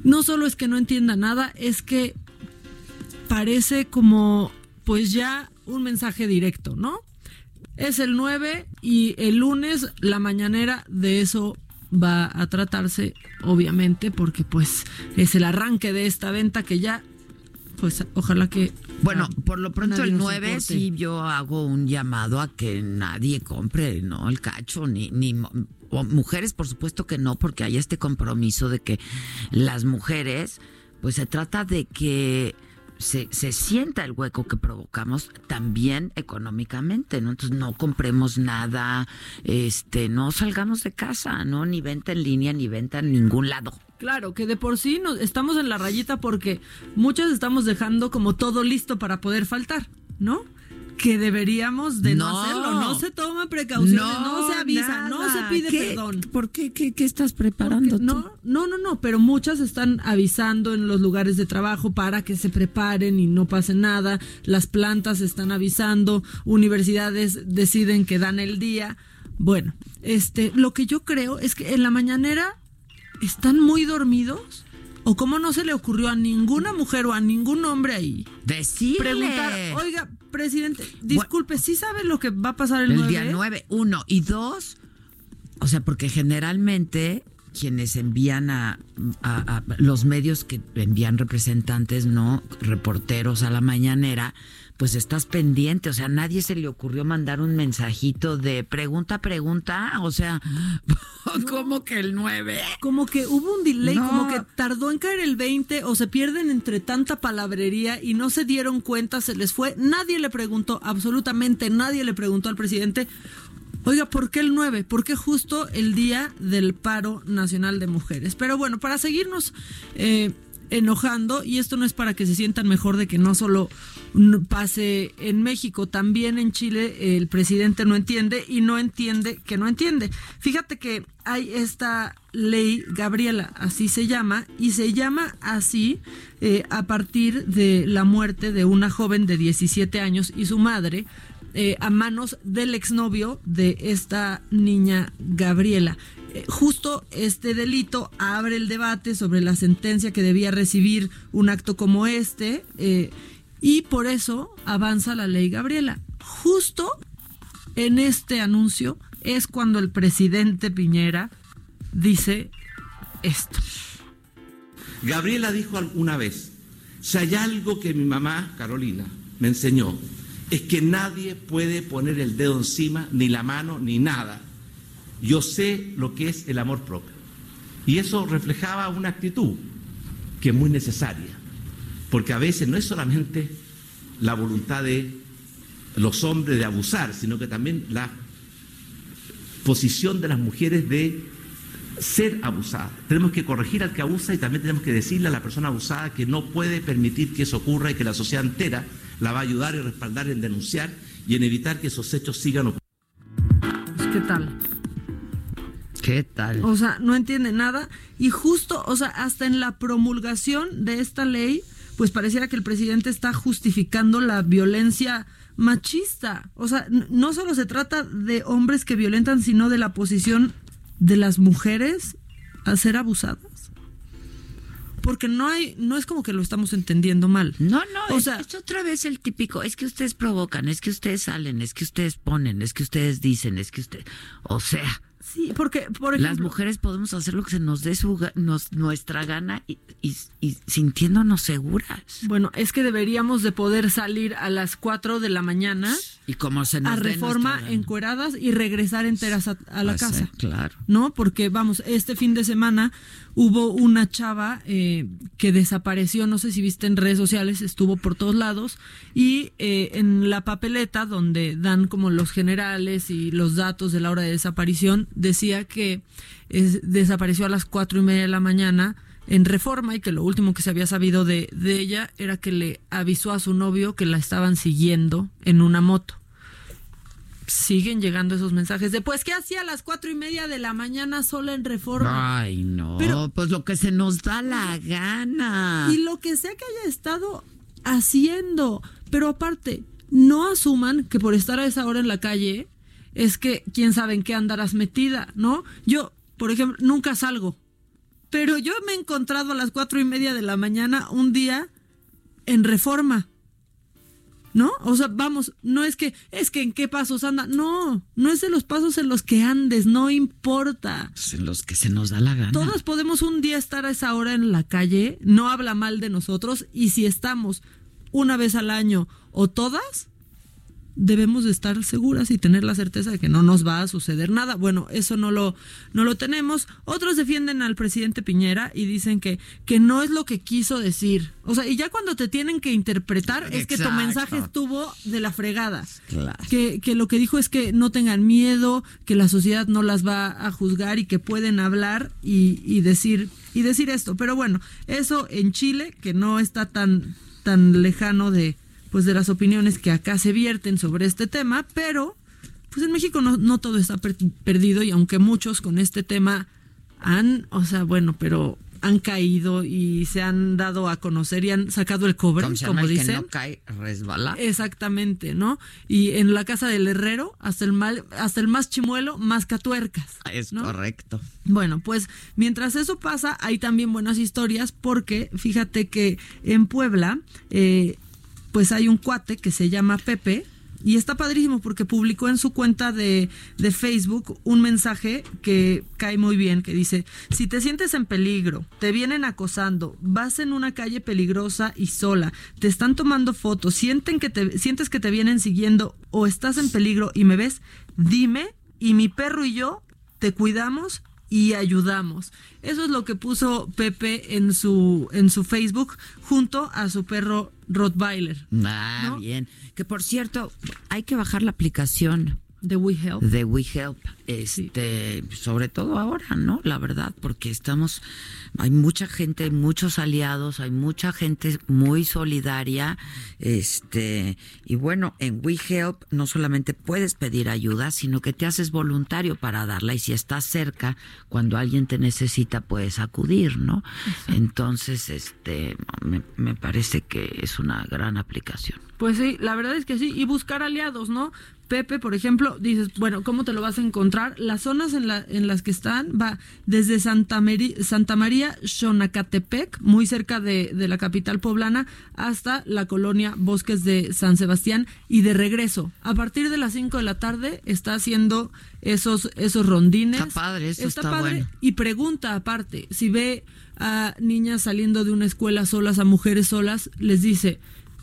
Speaker 3: no solo es que no entienda nada, es que parece como pues ya un mensaje directo, ¿no? Es el 9 y el lunes la mañanera de eso va a tratarse, obviamente, porque pues es el arranque de esta venta que ya, pues ojalá que...
Speaker 1: Bueno,
Speaker 3: ah,
Speaker 1: por lo pronto el
Speaker 3: nos
Speaker 1: 9
Speaker 3: importe.
Speaker 1: sí yo hago un llamado a que nadie compre, ¿no? El cacho, ni, ni o mujeres, por supuesto que no, porque hay este compromiso de que las mujeres, pues se trata de que se, se sienta el hueco que provocamos también económicamente, ¿no? Entonces no compremos nada, este, no salgamos de casa, ¿no? Ni venta en línea, ni venta en ningún lado.
Speaker 3: Claro, que de por sí nos, estamos en la rayita porque muchas estamos dejando como todo listo para poder faltar, ¿no? Que deberíamos de no,
Speaker 1: No.
Speaker 3: hacerlo, no se toman precauciones, no, se avisa, no se pide
Speaker 1: ¿Qué?
Speaker 3: perdón.
Speaker 1: ¿Por qué? ¿Qué, qué estás preparando tú?
Speaker 3: no, no, no, no, pero muchas están avisando en los lugares de trabajo para que se preparen y no pase nada. Las plantas están avisando, universidades deciden que dan el día. Bueno, este, lo que yo creo es que en la mañanera están muy dormidos o cómo no se le ocurrió a ninguna mujer o a ningún hombre ahí
Speaker 1: Decirle.
Speaker 3: preguntar, oiga, presidente, disculpe, ¿sí sabe lo que va a pasar el,
Speaker 1: el
Speaker 3: 9?
Speaker 1: día 9, uno. Y dos, o sea, porque generalmente quienes envían a, a, los medios que envían representantes, no reporteros a la mañanera, pues estás pendiente, o sea, a nadie se le ocurrió mandar un mensajito de pregunta, pregunta, o sea, (laughs) como que el 9.
Speaker 3: Como que hubo un delay, como que tardó en caer el 20 o se pierden entre tanta palabrería y no se dieron cuenta, se les fue, nadie le preguntó, absolutamente nadie le preguntó al presidente, Oiga, ¿por qué el 9? ¿Por qué justo el día del paro nacional de mujeres? Pero bueno, para seguirnos eh, enojando, y esto no es para que se sientan mejor de que no solo pase en México, también en Chile el presidente no entiende y no entiende que no entiende. Fíjate que hay esta ley, Gabriela, así se llama, y se llama así eh, a partir de la muerte de una joven de 17 años y su madre eh, a manos del exnovio de esta niña Gabriela. Eh, justo este delito abre el debate sobre la sentencia que debía recibir un acto como este eh, y por eso avanza la ley Gabriela. Justo en este anuncio es cuando el presidente Piñera dice esto.
Speaker 9: Gabriela dijo alguna vez, si hay algo que mi mamá, Carolina, me enseñó, es que nadie puede poner el dedo encima, ni la mano, ni nada. Yo sé lo que es el amor propio. Y eso reflejaba una actitud que es muy necesaria, porque a veces no es solamente la voluntad de los hombres de abusar, sino que también la posición de las mujeres de ser abusadas. Tenemos que corregir al que abusa y también tenemos que decirle a la persona abusada que no puede permitir que eso ocurra y que la sociedad entera la va a ayudar y respaldar en denunciar y en evitar que esos hechos sigan ocurriendo.
Speaker 3: Pues, ¿Qué tal?
Speaker 1: ¿Qué tal?
Speaker 3: O sea, no entiende nada y justo, o sea, hasta en la promulgación de esta ley, pues pareciera que el presidente está justificando la violencia machista. O sea, no solo se trata de hombres que violentan, sino de la posición de las mujeres a ser abusadas porque no hay, no es como que lo estamos entendiendo mal.
Speaker 1: No, no, o es, sea, es otra vez el típico, es que ustedes provocan, es que ustedes salen, es que ustedes ponen, es que ustedes dicen, es que ustedes, o sea,
Speaker 3: Sí, porque, por
Speaker 1: ejemplo, las mujeres podemos hacer lo que se nos dé su, nuestra gana y, y, sintiéndonos seguras.
Speaker 3: Bueno, es que deberíamos de poder salir a las 4 de la mañana
Speaker 1: y como se nos
Speaker 3: a reforma encueradas y regresar enteras a, la casa.
Speaker 1: claro.
Speaker 3: ¿No? Porque vamos, este fin de semana hubo una chava eh, que desapareció, no sé si viste en redes sociales, estuvo por todos lados y eh, en la papeleta donde dan como los generales y los datos de la hora de desaparición decía que desapareció a las cuatro y media de la mañana en reforma y que lo último que se había sabido de, de ella era que le avisó a su novio que la estaban siguiendo en una moto siguen llegando esos mensajes de pues qué hacía a las cuatro y media de la mañana sola en reforma.
Speaker 1: Ay, no, Pero, pues lo que se nos da la gana.
Speaker 3: Y lo que sea que haya estado haciendo. Pero aparte, no asuman que por estar a esa hora en la calle es que quién sabe en qué andarás metida, ¿no? Yo, por ejemplo, nunca salgo. Pero yo me he encontrado a las cuatro y media de la mañana un día en reforma. ¿No? O sea, vamos, no es que, es que en qué pasos anda. No, no es de los pasos en los que andes, no importa.
Speaker 1: Es en los que se nos da la gana.
Speaker 3: Todos podemos un día estar a esa hora en la calle, no habla mal de nosotros, y si estamos una vez al año o todas, debemos de estar seguras y tener la certeza de que no nos va a suceder nada. Bueno, eso no lo, no lo tenemos. Otros defienden al presidente Piñera y dicen que, que no es lo que quiso decir. O sea, y ya cuando te tienen que interpretar es que tu mensaje estuvo de la fregada. Que, que lo que dijo es que no tengan miedo, que la sociedad no las va a juzgar y que pueden hablar y, y decir y decir esto. Pero bueno, eso en Chile, que no está tan, tan lejano de, pues de las opiniones que acá se vierten sobre este tema, pero pues en México no, no todo está perdido y aunque muchos con este tema han, o sea, bueno, pero han caído y se han dado a conocer y han sacado el cobre, como dicen. Que
Speaker 1: no cae, resbala.
Speaker 3: Exactamente, ¿no? Y en la casa del herrero, hasta el mal, hasta el más chimuelo, más catuercas.
Speaker 1: Es correcto.
Speaker 3: Bueno, pues mientras eso pasa, hay también buenas historias porque fíjate que en Puebla eh, pues hay un cuate que se llama Pepe, Y está padrísimo porque publicó en su cuenta de, de, Facebook un mensaje que cae muy bien, que dice, si te sientes en peligro, te vienen acosando, vas en una calle peligrosa y sola, te están tomando fotos, sienten que te, sientes que te vienen siguiendo o estás en peligro y me ves, dime y mi perro y yo te cuidamos y ayudamos. Eso es lo que puso Pepe en su en su Facebook junto a su perro Rottweiler.
Speaker 1: Ah, bien. Que por cierto, hay que bajar la aplicación
Speaker 3: de WeHelp.
Speaker 1: De WeHelp, este, sobre todo ahora, ¿no? La verdad, porque estamos, hay mucha gente, muchos aliados, hay mucha gente muy solidaria, este, y bueno, en WeHelp no solamente puedes pedir ayuda, sino que te haces voluntario para darla y si estás cerca, cuando alguien te necesita, puedes acudir, ¿no? Entonces, este, me, me parece que es una gran aplicación.
Speaker 3: Pues sí, la verdad es que sí, y buscar aliados, ¿no? Pepe, por ejemplo, dices, bueno, ¿cómo te lo vas a encontrar? Las zonas en, la, en las que están va desde Santa, Santa María, Xonacatepec, muy cerca de, de, la capital poblana, hasta la colonia Bosques de San Sebastián y de regreso. A partir de las 5 de la tarde está haciendo esos, esos rondines.
Speaker 1: Está padre, eso está,
Speaker 3: padre.
Speaker 1: Bueno.
Speaker 3: Y pregunta aparte, si ve a niñas saliendo de una escuela solas, a mujeres solas, les dice,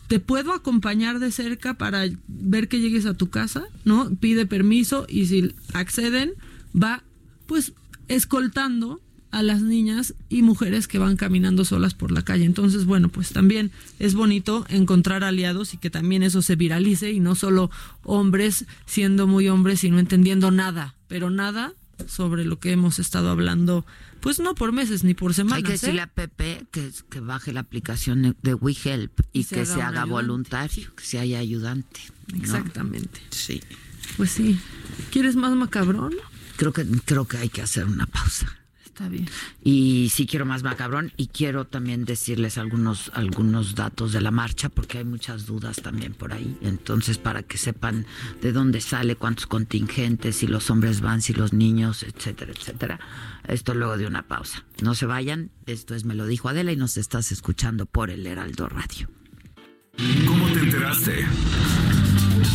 Speaker 3: te puedo acompañar de cerca para ver que llegues a tu casa, ¿no? Pide permiso y si acceden, va pues escoltando a las niñas y mujeres que van caminando solas por la calle. Entonces, bueno, pues también es bonito encontrar aliados y que también eso se viralice y no solo hombres siendo muy hombres y no entendiendo nada, pero nada sobre lo que hemos estado hablando, pues no por meses ni por semanas.
Speaker 1: Hay que decirle
Speaker 3: ¿eh?
Speaker 1: a Pepe que, que, baje la aplicación de WeHelp y, y se que se haga voluntario, que se haya ayudante. ¿no?
Speaker 3: Exactamente.
Speaker 1: Sí.
Speaker 3: Pues sí. ¿Quieres más macabrón?
Speaker 1: Creo que, creo que hay que hacer una pausa.
Speaker 3: Está bien.
Speaker 1: Y sí quiero más macabrón y quiero también decirles algunos algunos datos de la marcha porque hay muchas dudas también por ahí. Entonces, para que sepan de dónde sale, cuántos contingentes, si los hombres van, si los niños, etcétera, etcétera. Esto luego de una pausa. No se vayan, esto es Me lo dijo Adela y nos estás escuchando por el Heraldo Radio.
Speaker 2: ¿Cómo te enteraste?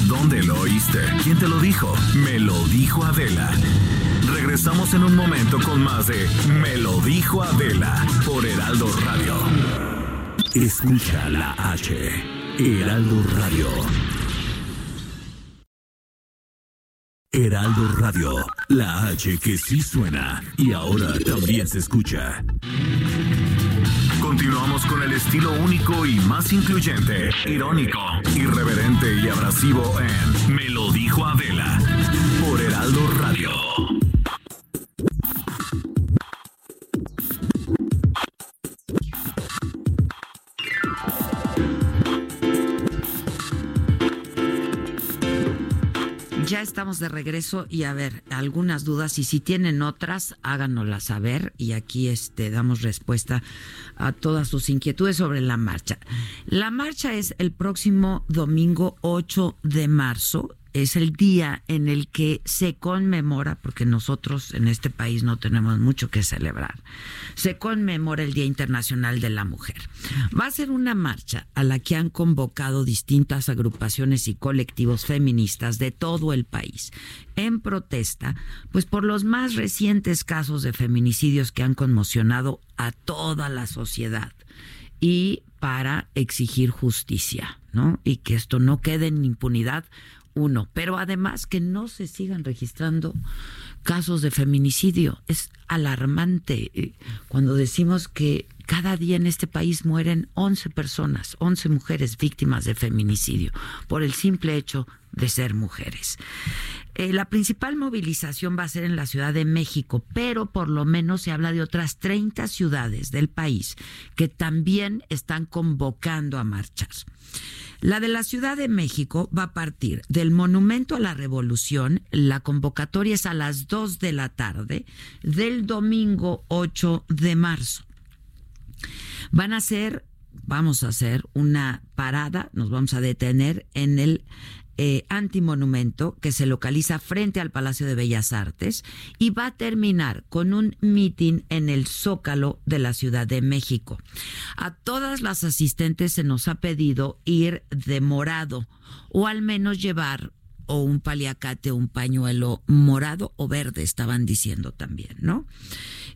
Speaker 2: ¿Dónde lo oíste? ¿Quién te lo dijo? Me lo dijo Adela. Regresamos en un momento con más de Me lo dijo Adela por Heraldo Radio. Escucha la H. Heraldo Radio. Heraldo Radio. La H que sí suena y ahora también se escucha. Continuamos con el estilo único y más incluyente, irónico, irreverente y abrasivo en Me lo dijo Adela
Speaker 1: Ya estamos de regreso y a ver, algunas dudas y si tienen otras, háganoslas saber y aquí este damos respuesta a todas sus inquietudes sobre la marcha. La marcha es el próximo domingo 8 de marzo es el día en el que se conmemora, porque nosotros en este país no tenemos mucho que celebrar, se conmemora el Día Internacional de la Mujer. Va a ser una marcha a la que han convocado distintas agrupaciones y colectivos feministas de todo el país en protesta, pues por los más recientes casos de feminicidios que han conmocionado a toda la sociedad y para exigir justicia, ¿no? Y que esto no quede en impunidad uno, pero además que no se sigan registrando casos de feminicidio. Es alarmante cuando decimos que cada día en este país mueren 11 personas, 11 mujeres víctimas de feminicidio por el simple hecho de ser mujeres. Eh, la principal movilización va a ser en la Ciudad de México, pero por lo menos se habla de otras 30 ciudades del país que también están convocando a marchar. La de la Ciudad de México va a partir del Monumento a la Revolución. La convocatoria es a las 2 de la tarde del domingo 8 de marzo. Van a hacer, vamos a hacer una parada, nos vamos a detener en el eh, antimonumento que se localiza frente al Palacio de Bellas Artes y va a terminar con un mitin en el Zócalo de la Ciudad de México. A todas las asistentes se nos ha pedido ir de morado o al menos llevar o un paliacate, un pañuelo morado o verde, estaban diciendo también, ¿no?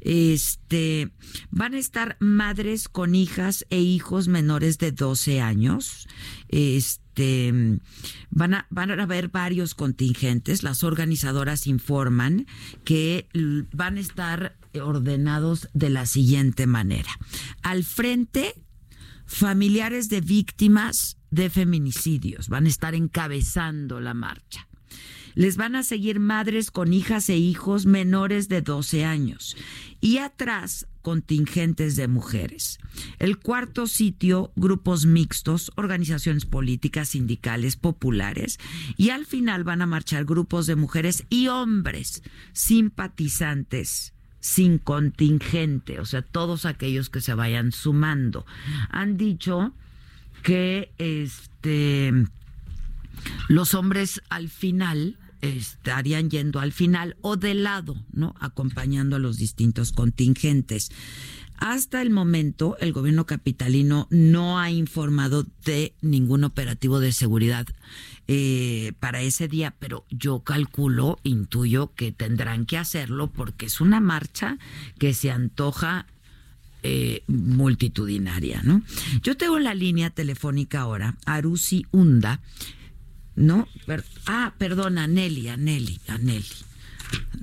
Speaker 1: Este, van a estar madres con hijas e hijos menores de 12 años. Este, van a, van a haber varios contingentes. Las organizadoras informan que van a estar ordenados de la siguiente manera. Al frente, familiares de víctimas de feminicidios van a estar encabezando la marcha. Les van a seguir madres con hijas e hijos menores de 12 años. Y atrás, contingentes de mujeres. El cuarto sitio, grupos mixtos, organizaciones políticas, sindicales, populares. Y al final van a marchar grupos de mujeres y hombres simpatizantes sin contingente, o sea, todos aquellos que se vayan sumando. Han dicho que este los hombres al final estarían yendo al final o de lado, ¿no? Acompañando a los distintos contingentes. Hasta el momento, el gobierno capitalino no ha informado de ningún operativo de seguridad eh, para ese día, pero yo calculo, intuyo que tendrán que hacerlo porque es una marcha que se antoja eh, multitudinaria, ¿no? Yo tengo la línea telefónica ahora, Arusi Hunda, ¿no? ah, perdona, Nelly, a Nelly, a Nelly.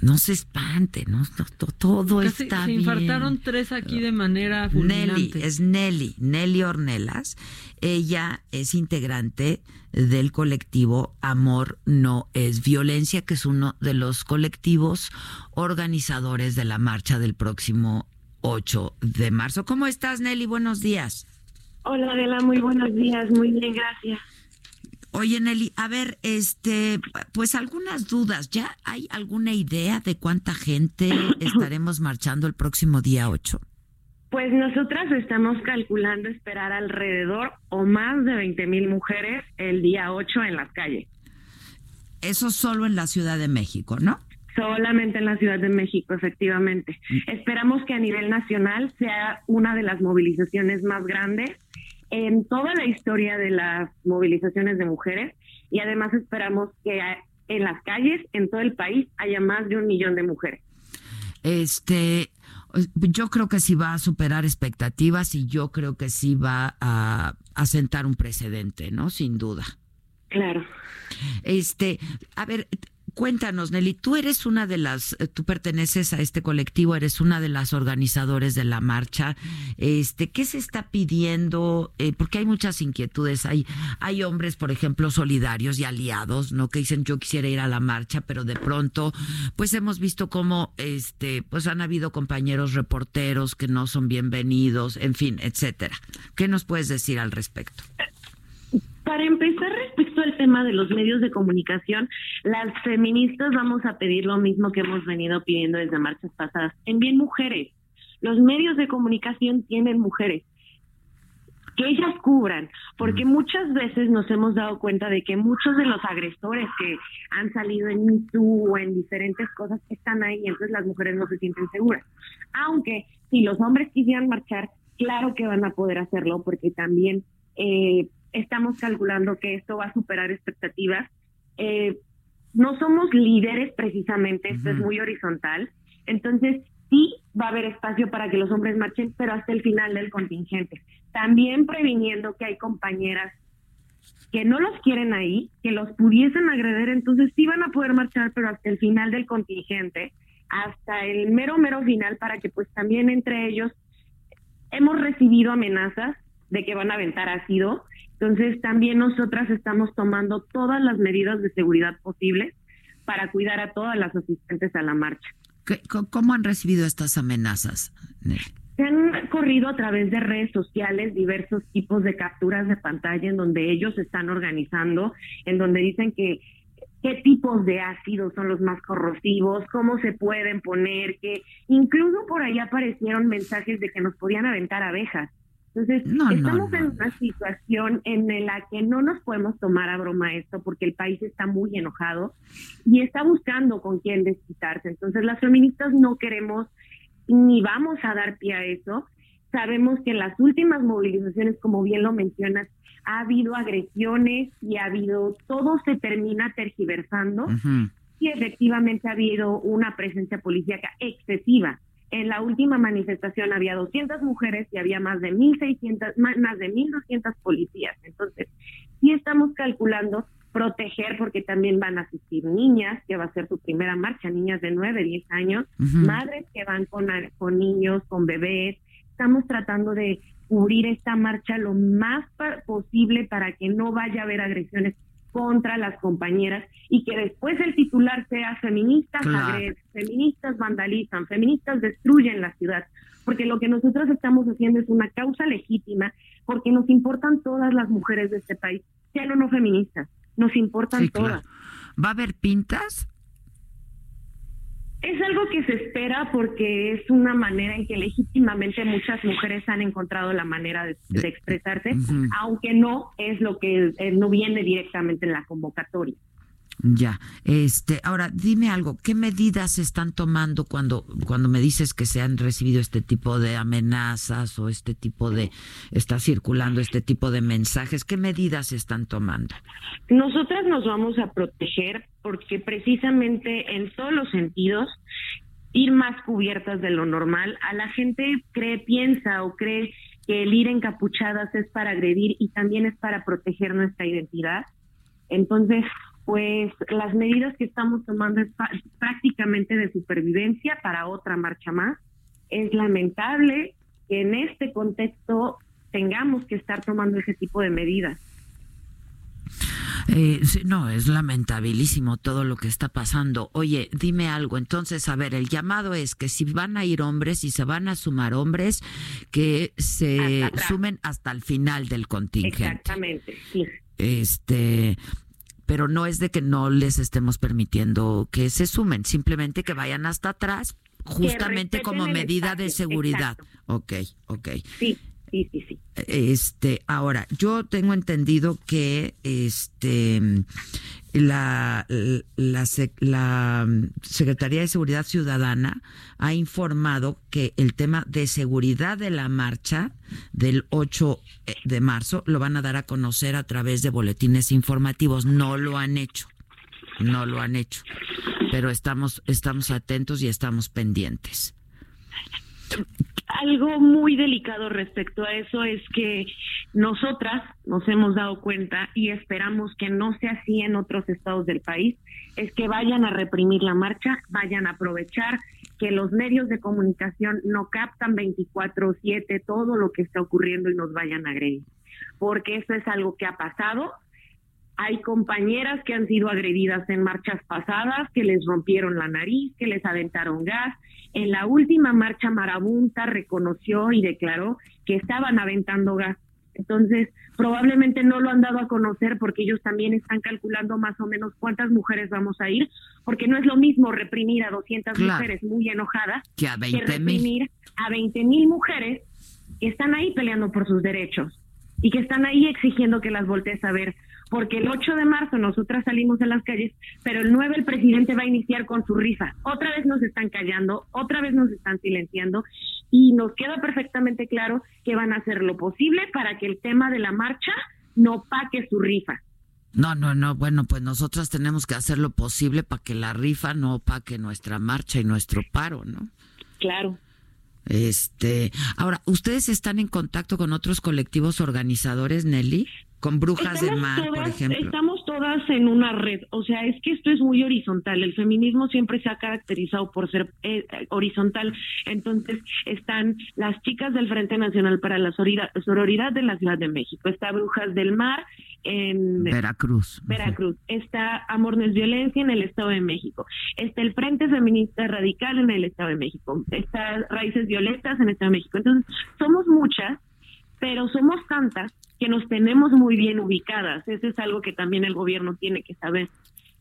Speaker 1: No se espante, no, todo está
Speaker 3: bien.
Speaker 1: Se
Speaker 3: infartaron tres aquí de manera fulminante.
Speaker 1: Nelly, es Nelly, Nelly Ornelas. Ella es integrante del colectivo Amor No es Violencia, que es uno de los colectivos organizadores de la marcha del próximo 8 de marzo. ¿Cómo estás, Nelly? Buenos días.
Speaker 10: Hola, Adela, muy buenos días. Muy bien, gracias.
Speaker 1: Oye, Nelly, a ver, este, pues algunas dudas. ¿Ya hay alguna idea de cuánta gente (coughs) estaremos marchando el próximo día 8?
Speaker 10: Pues nosotras estamos calculando esperar alrededor o más de 20 mil mujeres el día 8 en las calles.
Speaker 1: Eso solo en la Ciudad de México, ¿no?
Speaker 10: Solamente en la Ciudad de México, efectivamente. Mm. Esperamos que a nivel nacional sea una de las movilizaciones más grandes en toda la historia de las movilizaciones de mujeres y además esperamos que en las calles, en todo el país, haya más de un millón de mujeres.
Speaker 1: Este, yo creo que sí va a superar expectativas y yo creo que sí va a, a sentar un precedente, ¿no? Sin duda.
Speaker 10: Claro.
Speaker 1: Este, a ver, Cuéntanos, Nelly, tú eres una de las, eh, tú perteneces a este colectivo, eres una de las organizadores de la marcha. Este, ¿qué se está pidiendo? Eh, porque hay muchas inquietudes. Hay, hay hombres, por ejemplo, solidarios y aliados, ¿no? Que dicen yo quisiera ir a la marcha, pero de pronto, pues hemos visto cómo, este, pues han habido compañeros reporteros que no son bienvenidos, en fin, etcétera. ¿Qué nos puedes decir al respecto?
Speaker 10: Para empezar, respecto al tema de los medios de comunicación, las feministas vamos a pedir lo mismo que hemos venido pidiendo desde marchas pasadas. Envíen mujeres. Los medios de comunicación tienen mujeres. Que ellas cubran, porque muchas veces nos hemos dado cuenta de que muchos de los agresores que han salido en MeToo o en diferentes cosas están ahí, y entonces las mujeres no se sienten seguras. Aunque si los hombres quisieran marchar, claro que van a poder hacerlo, porque también eh, estamos calculando que esto va a superar expectativas. Eh, no somos líderes precisamente, esto es muy horizontal, entonces sí va a haber espacio para que los hombres marchen, pero hasta el final del contingente. También previniendo que hay compañeras que no los quieren ahí, que los pudiesen agreder, entonces sí van a poder marchar, pero hasta el final del contingente, hasta el mero, mero final, para que pues también entre ellos hemos recibido amenazas de que van a aventar ácido. Entonces también nosotras estamos tomando todas las medidas de seguridad posibles para cuidar a todas las asistentes a la marcha.
Speaker 1: ¿Cómo han recibido estas amenazas?
Speaker 10: Se han corrido a través de redes sociales diversos tipos de capturas de pantalla en donde ellos están organizando, en donde dicen que qué tipos de ácidos son los más corrosivos, cómo se pueden poner, que incluso por ahí aparecieron mensajes de que nos podían aventar abejas. Entonces, estamos en una situación en la que no nos podemos tomar a broma esto porque el país está muy enojado y está buscando con quién desquitarse. Entonces, las feministas no queremos ni vamos a dar pie a eso. Sabemos que en las últimas movilizaciones, como bien lo mencionas, ha habido agresiones y ha habido, todo se termina tergiversando y efectivamente ha habido una presencia policíaca excesiva. En la última manifestación había 200 mujeres y había más de 1.600, más de 1.200 policías. Entonces, sí estamos calculando proteger porque también van a asistir niñas, que va a ser su primera marcha, niñas de 9, 10 años, madres que van con, con niños, con bebés. Estamos tratando de cubrir esta marcha lo más posible para que no vaya a haber agresiones contra las compañeras y que después el titular sea feministas feministas vandalizan, feministas destruyen la ciudad, porque lo que nosotros estamos haciendo es una causa legítima, porque nos importan todas las mujeres de este país, sean o no feministas, nos importan todas.
Speaker 1: ¿Va a haber pintas?
Speaker 10: Es algo que se espera porque es una manera en que legítimamente muchas mujeres han encontrado la manera de, expresarse, aunque no es lo que eh, no viene directamente en la convocatoria.
Speaker 1: Ya, este, ahora dime algo, ¿qué medidas se están tomando cuando cuando me dices que se han recibido este tipo de amenazas o este tipo de está circulando este tipo de mensajes? ¿Qué medidas se están tomando?
Speaker 10: Nosotras nos vamos a proteger porque precisamente en todos los sentidos ir más cubiertas de lo normal, a la gente cree, piensa o cree que el ir encapuchadas es para agredir y también es para proteger nuestra identidad. Entonces, pues las medidas que estamos tomando es prácticamente de supervivencia para otra marcha más. Es lamentable que en este contexto tengamos que estar tomando ese tipo de medidas.
Speaker 1: Eh, no, es lamentabilísimo todo lo que está pasando. Oye, dime algo. Entonces, a ver, el llamado es que si van a ir hombres y se van a sumar hombres, que se sumen hasta el final del contingente.
Speaker 10: Exactamente, sí.
Speaker 1: Este, pero no es de que no les estemos permitiendo que se sumen, simplemente que vayan hasta atrás, justamente como medida de seguridad. Ok, ok.
Speaker 10: Sí. Sí, sí, sí.
Speaker 1: Este, ahora, yo tengo entendido que este la, la, la, Secretaría de Seguridad Ciudadana ha informado que el tema de seguridad de la marcha del 8 eh, de marzo lo van a dar a conocer a través de boletines informativos. No lo han hecho, no lo han hecho, pero estamos, estamos atentos y estamos pendientes
Speaker 10: algo muy delicado respecto a eso es que nosotras nos hemos dado cuenta y esperamos que no sea así en otros estados del país, es que vayan a reprimir la marcha, vayan a aprovechar que los medios de comunicación no captan 24/7 todo lo que está ocurriendo y nos vayan a agredir, porque eso es algo que ha pasado. Hay compañeras que han sido agredidas en marchas pasadas, que les rompieron la nariz, que les aventaron gas, en la última marcha marabunta reconoció y declaró que estaban aventando gas. Entonces, probablemente no lo han dado a conocer porque ellos también están calculando más o menos cuántas mujeres vamos a ir, porque no es lo mismo reprimir a 200 mujeres muy enojadas
Speaker 1: que, a
Speaker 10: reprimir a 20 mil mujeres que están ahí peleando por sus derechos y que están ahí exigiendo que las voltees a ver porque el 8 de marzo nosotras salimos a las calles, pero el 9 el presidente va a iniciar con su rifa. Otra vez nos están callando, otra vez nos están silenciando y nos queda perfectamente claro que van a hacer lo posible para que el tema de la marcha no paque su rifa.
Speaker 1: No, no, no, bueno, pues nosotras tenemos que hacer lo posible para que la rifa no opaque nuestra marcha y nuestro paro, ¿no?
Speaker 10: Claro.
Speaker 1: Este, ahora, ¿ustedes están en contacto con otros colectivos organizadores, Nelly? Con brujas de mar, por ejemplo.
Speaker 10: Estamos todas en una red, o sea, es que esto es muy horizontal. El feminismo siempre se ha caracterizado por ser eh, horizontal. Entonces, están las chicas del Frente Nacional para la Sororidad de la Ciudad de México, está Brujas del Mar en
Speaker 1: Veracruz.
Speaker 10: Veracruz, está Amor no es Violencia en el Estado de México, está el Frente Feminista Radical en el Estado de México, está Raíces Violetas en el Estado de México. Entonces, somos muchas, pero somos tantas que nos tenemos muy bien ubicadas. Eso es algo que también el gobierno tiene que saber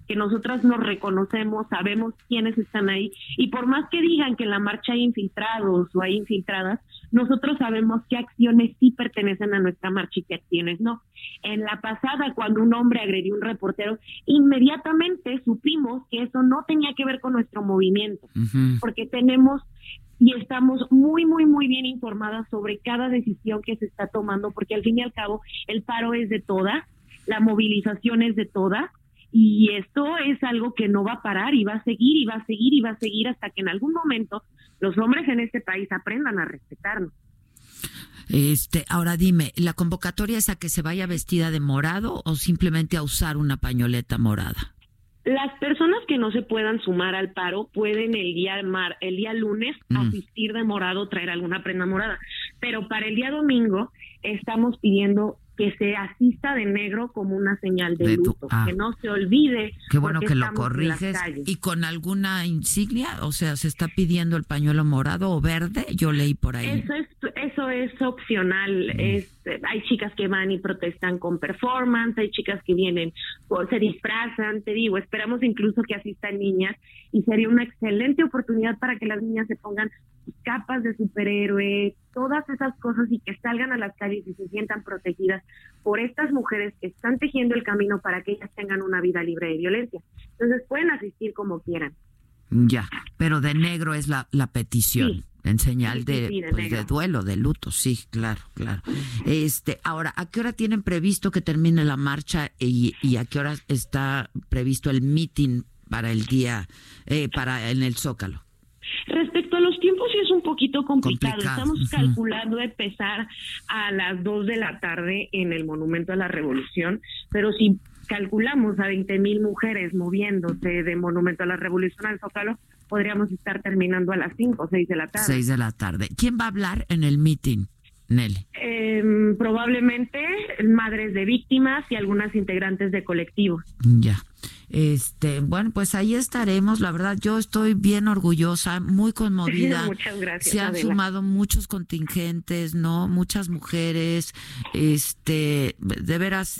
Speaker 10: que nosotras nos reconocemos, sabemos quiénes están ahí y por más que digan que en la marcha hay infiltrados o hay infiltradas, nosotros sabemos qué acciones sí pertenecen a nuestra marcha y qué acciones no. En la pasada, cuando un hombre agredió a un reportero, inmediatamente supimos que eso no tenía que ver con nuestro movimiento, porque tenemos y estamos muy, muy, muy bien informadas sobre cada decisión que se está tomando, porque al fin y al cabo el paro es de todas, la movilización es de todas, y esto es algo que no va a parar y va a seguir y va a seguir y va a seguir hasta que en algún momento los hombres en este país aprendan a respetarnos.
Speaker 1: Este, ahora dime, ¿la convocatoria es a que se vaya vestida de morado o simplemente a usar una pañoleta morada?
Speaker 10: Las personas que no se puedan sumar al paro pueden el día mar, el día lunes mm. asistir de morado, traer alguna prenda morada, pero para el día domingo estamos pidiendo que se asista de negro como una señal de, luto, ah. que no se olvide.
Speaker 1: Qué bueno que lo corriges. ¿Y con alguna insignia? O sea, ¿se está pidiendo el pañuelo morado o verde? Yo leí por ahí.
Speaker 10: Eso es, eso es opcional. Mm. Es, hay chicas que van y protestan con performance, hay chicas que vienen, se disfrazan, te digo, esperamos incluso que asistan niñas y sería una excelente oportunidad para que las niñas se pongan capas de superhéroe, todas esas cosas y que salgan a las calles y se sientan protegidas por estas mujeres que están tejiendo el camino para que ellas tengan una vida libre de violencia. Entonces pueden asistir como quieran.
Speaker 1: Ya, pero de negro es la, la petición. En señal de, pues, de, duelo, de luto, sí, claro, claro. Este, ahora, ¿a qué hora tienen previsto que termine la marcha y, y a qué hora está previsto el meeting para el día, eh, para en el Zócalo?
Speaker 10: Respecto sí es un poquito complicado. Estamos calculando empezar a las 2 de la tarde en el Monumento a la Revolución, pero si calculamos a 20 mil mujeres moviéndose de Monumento a la Revolución al Zócalo, podríamos estar terminando a las 5 o 6 de la tarde.
Speaker 1: 6 de la tarde. ¿Quién va a hablar en el meeting? Nelly.
Speaker 10: Em, probablemente madres de víctimas y algunas integrantes de colectivos.
Speaker 1: Ya. Este, bueno, pues ahí estaremos. La verdad, yo estoy bien orgullosa, muy conmovida. (laughs)
Speaker 10: Muchas gracias.
Speaker 1: Se han sumado muchos contingentes, ¿no? Muchas mujeres. Este, de veras,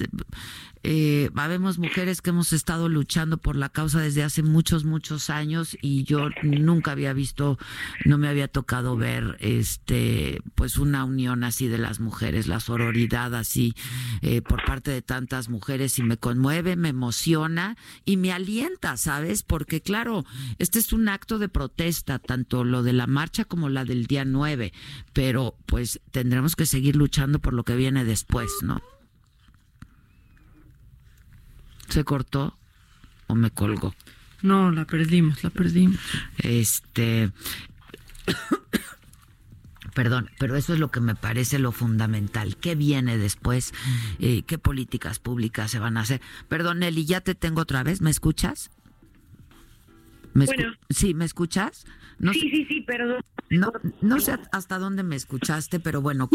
Speaker 1: eh, habemos mujeres que hemos estado luchando por la causa desde hace muchos, muchos años y yo nunca había visto, no me había tocado ver, este, pues una unión así de las mujeres, la sororidad así eh, por parte de tantas mujeres y me conmueve, me emociona y me alienta, ¿sabes? Porque claro, este es un acto de protesta, tanto lo de la marcha como la del día 9, pero pues tendremos que seguir luchando por lo que viene después, ¿no? ¿Se cortó o me colgó?
Speaker 3: No, la perdimos, la perdimos.
Speaker 1: Este. (coughs) Perdón, pero eso es lo que me parece lo fundamental. ¿Qué viene después? Eh, ¿Qué políticas públicas se van a hacer? Perdón, Nelly, ya te tengo otra vez. ¿Me escuchas?
Speaker 10: bueno.
Speaker 1: Sí, ¿me escuchas?
Speaker 10: No sí, sí, sí, perdón.
Speaker 1: No, no sé hasta dónde me escuchaste, pero bueno.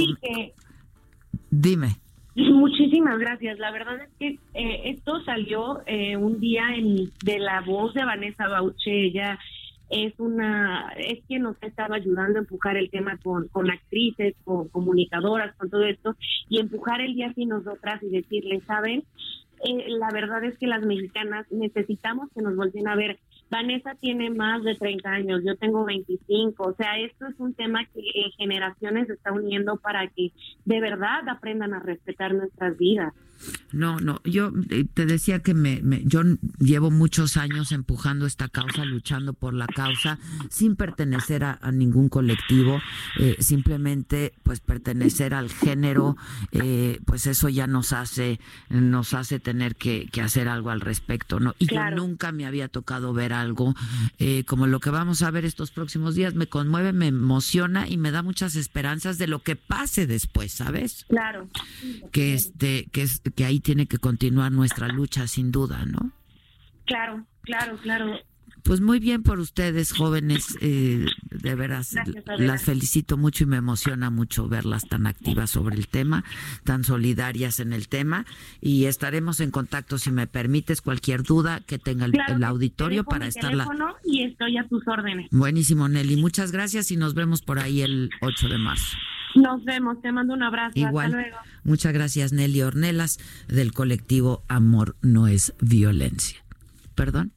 Speaker 1: Dime. (laughs)
Speaker 10: Muchísimas gracias. La verdad es que eh, esto salió eh, un día en, de la voz de Vanessa Bauche. Ella es una es quien nos ha estado ayudando a empujar el tema con, con actrices, con comunicadoras, con todo esto y empujar el día sin nosotras y decirle, saben, eh, la verdad es que las mexicanas necesitamos que nos volteen a ver Vanessa tiene más de 30 años, yo tengo 25, o sea, esto es un tema que en generaciones se está uniendo para que de verdad aprendan a respetar nuestras vidas.
Speaker 1: No, no, yo eh, te decía que me, yo llevo muchos años empujando esta causa, luchando por la causa, sin pertenecer a, ningún colectivo, eh, simplemente pues pertenecer al género, eh, pues eso ya nos hace, nos hace tener que, hacer algo al respecto, ¿no? Y yo nunca me había tocado ver algo como lo que vamos a ver estos próximos días, me conmueve, me emociona y me da muchas esperanzas de lo que pase después, ¿sabes?
Speaker 10: Claro.
Speaker 1: Que este, que es que ahí tiene que continuar nuestra lucha sin duda, ¿no?
Speaker 10: Claro, claro, claro.
Speaker 1: Pues muy bien por ustedes, jóvenes, eh, de veras, las felicito mucho y me emociona mucho verlas tan activas sobre el tema, tan solidarias en el tema y estaremos en contacto si me permites cualquier duda que tenga el, auditorio para estar
Speaker 10: y estoy a tus órdenes.
Speaker 1: Buenísimo, Nelly, muchas gracias y nos vemos por ahí el 8 de marzo.
Speaker 10: Nos vemos, te mando un abrazo.
Speaker 1: Igual.
Speaker 10: Hasta luego.
Speaker 1: Muchas gracias, Nelly Ornelas, del colectivo Amor No es Violencia. ¿Perdón?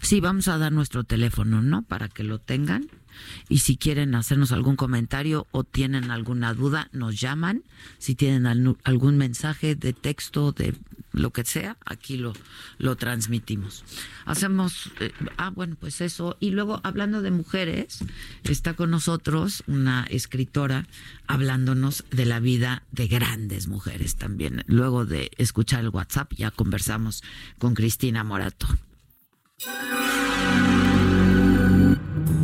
Speaker 1: Sí, vamos a dar nuestro teléfono, ¿no? Para que lo tengan. Y si quieren hacernos algún comentario o tienen alguna duda, nos llaman. Si tienen algún mensaje de texto, de lo que sea, aquí lo, lo transmitimos. Hacemos, eh, ah, bueno, pues eso. Y luego, hablando de mujeres, está con nosotros una escritora hablándonos de la vida de grandes mujeres también. Luego de escuchar el WhatsApp, ya conversamos con Cristina Morato.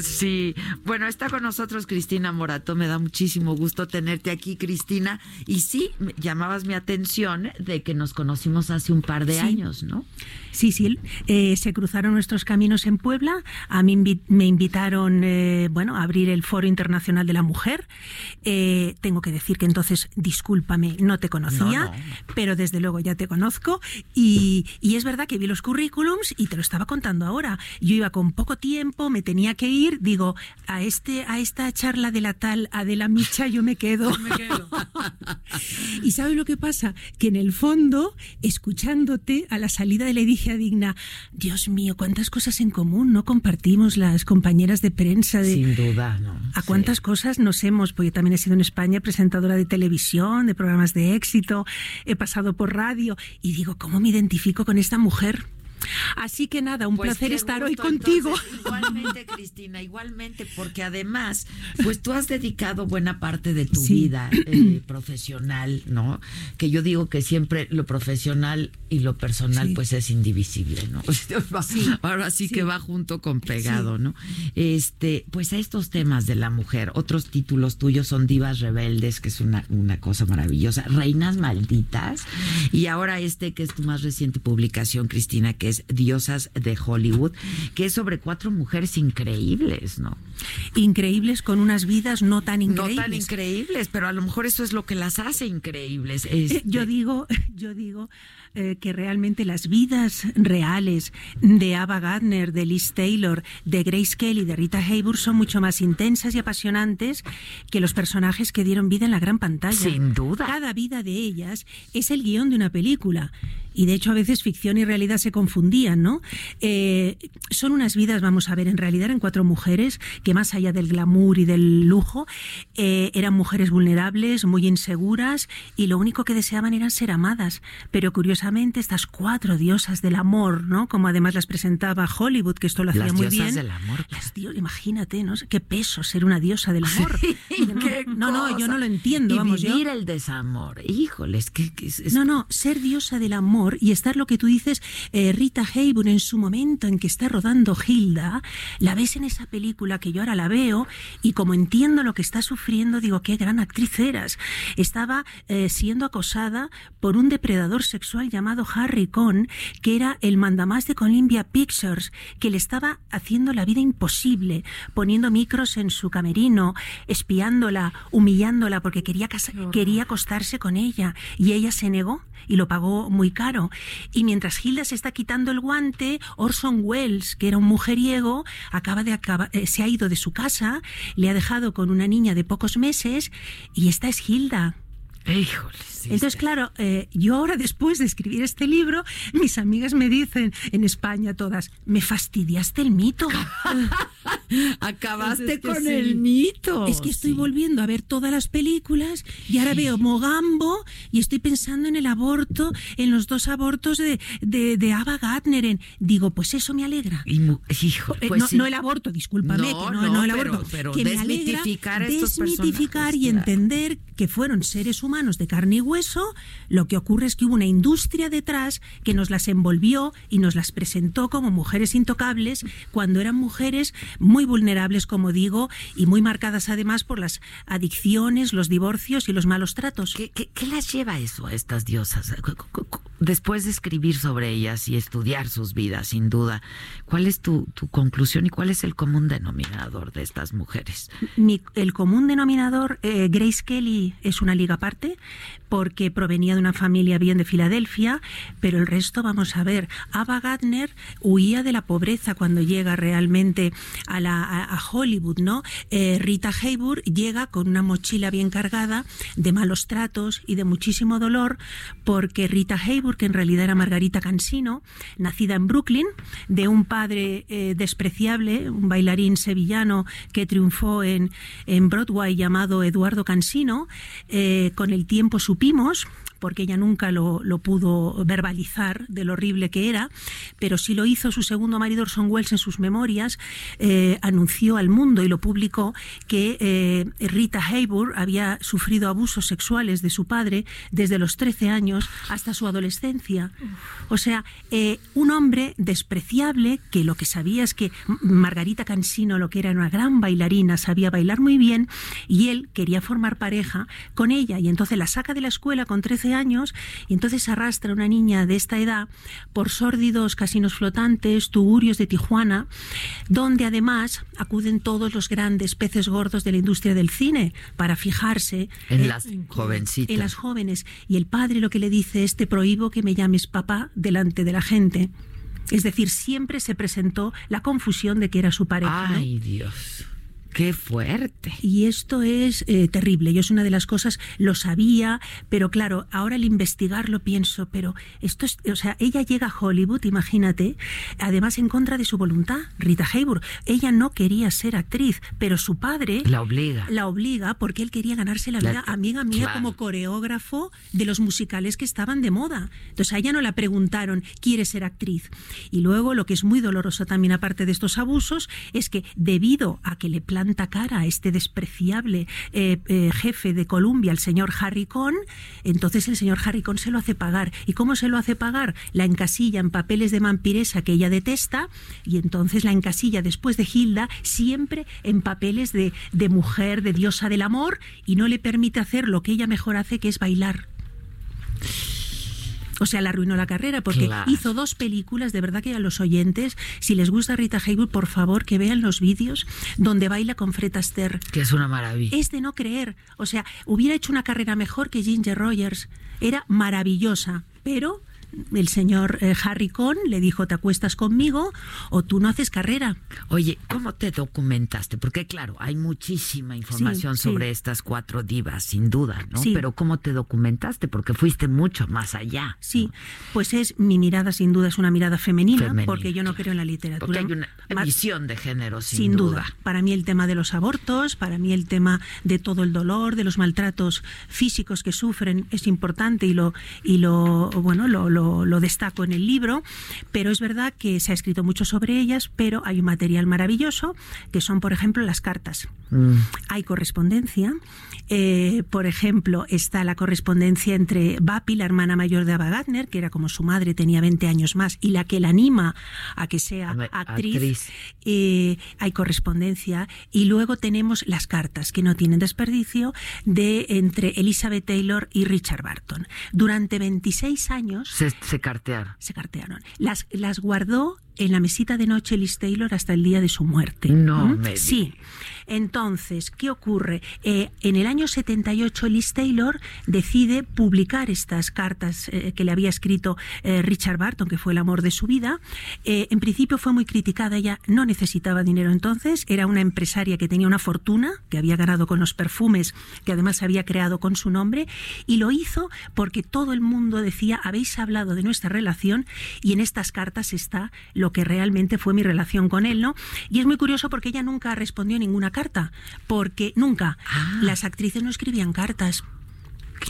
Speaker 1: Sí, bueno, está con nosotros Cristina Morato, me da muchísimo gusto tenerte aquí, Cristina. Y sí, llamabas mi atención de que nos conocimos hace un par de años, ¿no?
Speaker 11: Sí, sí, eh, se cruzaron nuestros caminos en Puebla, a mí me invitaron, eh, bueno, a abrir el Foro Internacional de la Mujer. Eh, tengo que decir que entonces, discúlpame, no te conocía, pero desde luego ya te conozco. Y, y es verdad que vi los currículums y te lo estaba contando ahora. Yo iba con poco tiempo, me tenía que ir, digo, a este a esta charla de la tal Adela Micha yo me quedo. (laughs) y ¿sabes lo que pasa? Que en el fondo, escuchándote a la salida de la digna, Dios mío, cuántas cosas en común no compartimos las compañeras de prensa. De,
Speaker 1: Sin duda, ¿no?
Speaker 11: A cuántas cosas nos hemos, porque yo también he sido en España presentadora de televisión, de programas de éxito, he pasado por radio y digo, ¿cómo me identifico con esta mujer? Así que nada, un
Speaker 1: Pues
Speaker 11: placer estar
Speaker 1: gusto,
Speaker 11: hoy contigo.
Speaker 1: entonces, igualmente, (laughs) Cristina, igualmente, porque además, pues tú has dedicado buena parte de tu
Speaker 11: Sí.
Speaker 1: vida eh, (clears throat) profesional, ¿no? Que yo digo que siempre lo profesional y lo personal,
Speaker 11: Sí.
Speaker 1: pues es indivisible, ¿no? (laughs) Ahora sí, que va junto con pegado, ¿no? Este, pues a estos temas de la mujer, otros títulos tuyos son Divas Rebeldes, que es una, una cosa maravillosa, Reinas Malditas, y ahora este que es tu más reciente publicación, Cristina, que es Diosas de Hollywood, que es sobre cuatro mujeres increíbles, ¿no?
Speaker 11: Increíbles con unas vidas no tan increíbles.
Speaker 1: No tan increíbles, pero a lo mejor eso es lo que las hace increíbles.
Speaker 11: Eh,
Speaker 1: Este,
Speaker 11: Yo digo, (laughs) yo digo eh, que realmente las vidas reales de Ava Gardner, de Liz Taylor, de Grace Kelly, de Rita Hayworth son mucho más intensas y apasionantes que los personajes que dieron vida en la gran pantalla.
Speaker 1: Sin duda.
Speaker 11: Cada vida de ellas es el guion de una película. Y de hecho a veces ficción y realidad se confundían, ¿no? Eh, son unas vidas, vamos a ver, en realidad eran cuatro mujeres que más allá del glamour y del lujo, eh, eran mujeres vulnerables, muy inseguras y lo único que deseaban eran ser amadas. Pero curiosamente estas cuatro diosas del amor, ¿no? Como además las presentaba Hollywood, que esto lo hacía
Speaker 1: Las
Speaker 11: muy
Speaker 1: diosas
Speaker 11: bien.
Speaker 1: del amor.
Speaker 11: Las dio- imagínate, ¿no? Qué peso ser una diosa del amor. (laughs)
Speaker 1: qué (laughs)
Speaker 11: no, no, yo no lo entiendo,
Speaker 1: y
Speaker 11: vamos, yo-
Speaker 1: vivir el desamor. Híjoles, que, que es, es-
Speaker 11: no, no, ser diosa del amor y estar lo que tú dices, eh, Rita Hayworth en su momento en que está rodando Hilda, la ves en esa película que yo ahora la veo y como entiendo lo que está sufriendo, digo, qué gran actriz eras. Estaba eh, siendo acosada por un depredador sexual llamado Harry Cohn, que era el mandamás de Columbia Pictures, que le estaba haciendo la vida imposible, poniendo micros en su camerino, espiándola, humillándola porque quería, casa- quería acostarse con ella y ella se negó y lo pagó muy caro. Y mientras Hilda se está quitando el guante, Orson Welles, que era un mujeriego, acaba de acaba- eh, se ha ido de su casa, le ha dejado con una niña de pocos meses y esta es Hilda.
Speaker 1: Híjole.
Speaker 11: Entonces, claro, eh, yo ahora después de escribir este libro, mis amigas me dicen en España todas, me fastidiaste el mito. (laughs)
Speaker 1: Acabaste pues con el mito.
Speaker 11: Es que estoy volviendo a ver todas las películas y ahora veo Mogambo y estoy pensando en el aborto, en los dos abortos de, de, Ava Gardner. digo, pues eso me alegra.
Speaker 1: hijo,
Speaker 11: eh,
Speaker 1: pues
Speaker 11: no, el aborto, discúlpame,
Speaker 1: no,
Speaker 11: que no, el aborto.
Speaker 1: Pero,
Speaker 11: que me alegra desmitificar y entender que fueron seres humanos de carne y hueso, lo que ocurre es que hubo una industria detrás que nos las envolvió y nos las presentó como mujeres intocables cuando eran mujeres muy vulnerables, como digo, y muy marcadas además por las adicciones, los divorcios y los malos tratos.
Speaker 1: ¿Qué, las lleva eso a estas diosas? Después de escribir sobre ellas y estudiar sus vidas, sin duda, ¿cuál es tu, conclusión y cuál es el común denominador de estas mujeres?
Speaker 11: el común denominador, eh, Grace Kelly es una liga aparte, porque provenía de una familia bien de Filadelfia, pero el resto, vamos a ver, Ava Gardner huía de la pobreza cuando llega realmente a, la, a, Hollywood, ¿no? Eh, Rita Hayworth llega con una mochila bien cargada de malos tratos y de muchísimo dolor, porque Rita Hayworth, que en realidad era Margarita Cansino, nacida en Brooklyn, de un padre eh, despreciable, un bailarín sevillano que triunfó en, en Broadway llamado Eduardo Cansino, eh, con el tiempo su porque ella nunca lo, pudo verbalizar de lo horrible que era, pero sí lo hizo su segundo marido Orson Welles en sus memorias, eh, anunció al mundo y lo publicó que eh, Rita Hayworth había sufrido abusos sexuales de su padre desde los 13 años hasta su adolescencia. O sea, eh, un hombre despreciable que lo que sabía es que Margarita Cansino, lo que era una gran bailarina, sabía bailar muy bien y él quería formar pareja con ella y entonces la saca de la escuela con 13 años y entonces arrastra a una niña de esta edad por sórdidos casinos flotantes, tugurios de Tijuana, donde además acuden todos los grandes peces gordos de la industria del cine para fijarse
Speaker 1: en, las jovencitas.
Speaker 11: En las jóvenes. Y el padre lo que le dice es te prohíbo que me llames papá delante de la gente. Es decir, siempre se presentó la confusión de que era su pareja.
Speaker 1: Ay, Dios. Qué fuerte.
Speaker 11: Y esto es eh, terrible. Yo es una de las cosas, lo sabía, pero claro, ahora al investigarlo pienso, pero esto es, o sea, ella llega a Hollywood, imagínate, además en contra de su voluntad, Rita Hayworth. Ella no quería ser actriz, pero su padre
Speaker 1: la obliga.
Speaker 11: La obliga porque él quería ganarse la vida, amiga mía, como coreógrafo de los musicales que estaban de moda. Entonces a ella no la preguntaron, ¿quiere ser actriz? Y luego lo que es muy doloroso también, aparte de estos abusos, es que debido a que le plantearon cara a este despreciable eh, eh, jefe de Columbia, el señor Harry Cohn, entonces el señor Harry Cohn se lo hace pagar. ¿Y cómo se lo hace pagar? La encasilla en papeles de vampiresa que ella detesta y entonces la encasilla después de Hilda siempre en papeles de, de mujer, de diosa del amor y no le permite hacer lo que ella mejor hace, que es bailar. O sea, la arruinó la carrera porque hizo dos películas, de verdad que a los oyentes, si les gusta Rita Hayworth, por favor que vean los vídeos donde baila con Fred Astaire.
Speaker 1: Que es una maravilla.
Speaker 11: Es de no creer. O sea, hubiera hecho una carrera mejor que Ginger Rogers. Era maravillosa, pero el señor eh, Harry Cohn le dijo, te acuestas conmigo o tú no haces carrera.
Speaker 1: Oye, ¿cómo te documentaste? Porque claro, hay muchísima información sobre estas cuatro divas, sin duda, ¿no? Pero ¿cómo te documentaste? Porque fuiste mucho más allá.
Speaker 11: Sí, pues es mi mirada, sin duda, es una mirada femenina, porque yo no creo en la literatura.
Speaker 1: Porque hay una visión de género, sin,
Speaker 11: sin duda. Para mí el tema de los abortos, para mí el tema de todo el dolor, de los maltratos físicos que sufren es importante y lo, y lo bueno, lo lo, destaco en el libro, pero es verdad que se ha escrito mucho sobre ellas, pero hay un material maravilloso, que son, por ejemplo, las cartas. Mm. Hay correspondencia. Eh, por ejemplo, está la correspondencia entre Bapi, la hermana mayor de Ava Gardner, que era como su madre, tenía 20 años más, y la que la anima a que sea actriz. Eh, hay correspondencia. Y luego tenemos las cartas, que no tienen desperdicio, de entre Elizabeth Taylor y Richard Barton. Durante 26 años
Speaker 1: se cartearon.
Speaker 11: Se cartearon. Las, las guardó en la mesita de noche Liz Taylor hasta el día de su muerte.
Speaker 1: No,
Speaker 11: Sí. Entonces, ¿qué ocurre? Eh, en el año 78 Liz Taylor decide publicar estas cartas eh, que le había escrito eh, Richard Barton, que fue el amor de su vida. En principio fue muy criticada, ella no necesitaba dinero entonces, era una empresaria que tenía una fortuna, que había ganado con los perfumes, que además había creado con su nombre, y lo hizo porque todo el mundo decía, habéis hablado de nuestra relación y en estas cartas está lo que realmente fue mi relación con él, ¿no? Y es muy curioso porque ella nunca respondió ninguna carta, porque nunca las actrices no escribían cartas.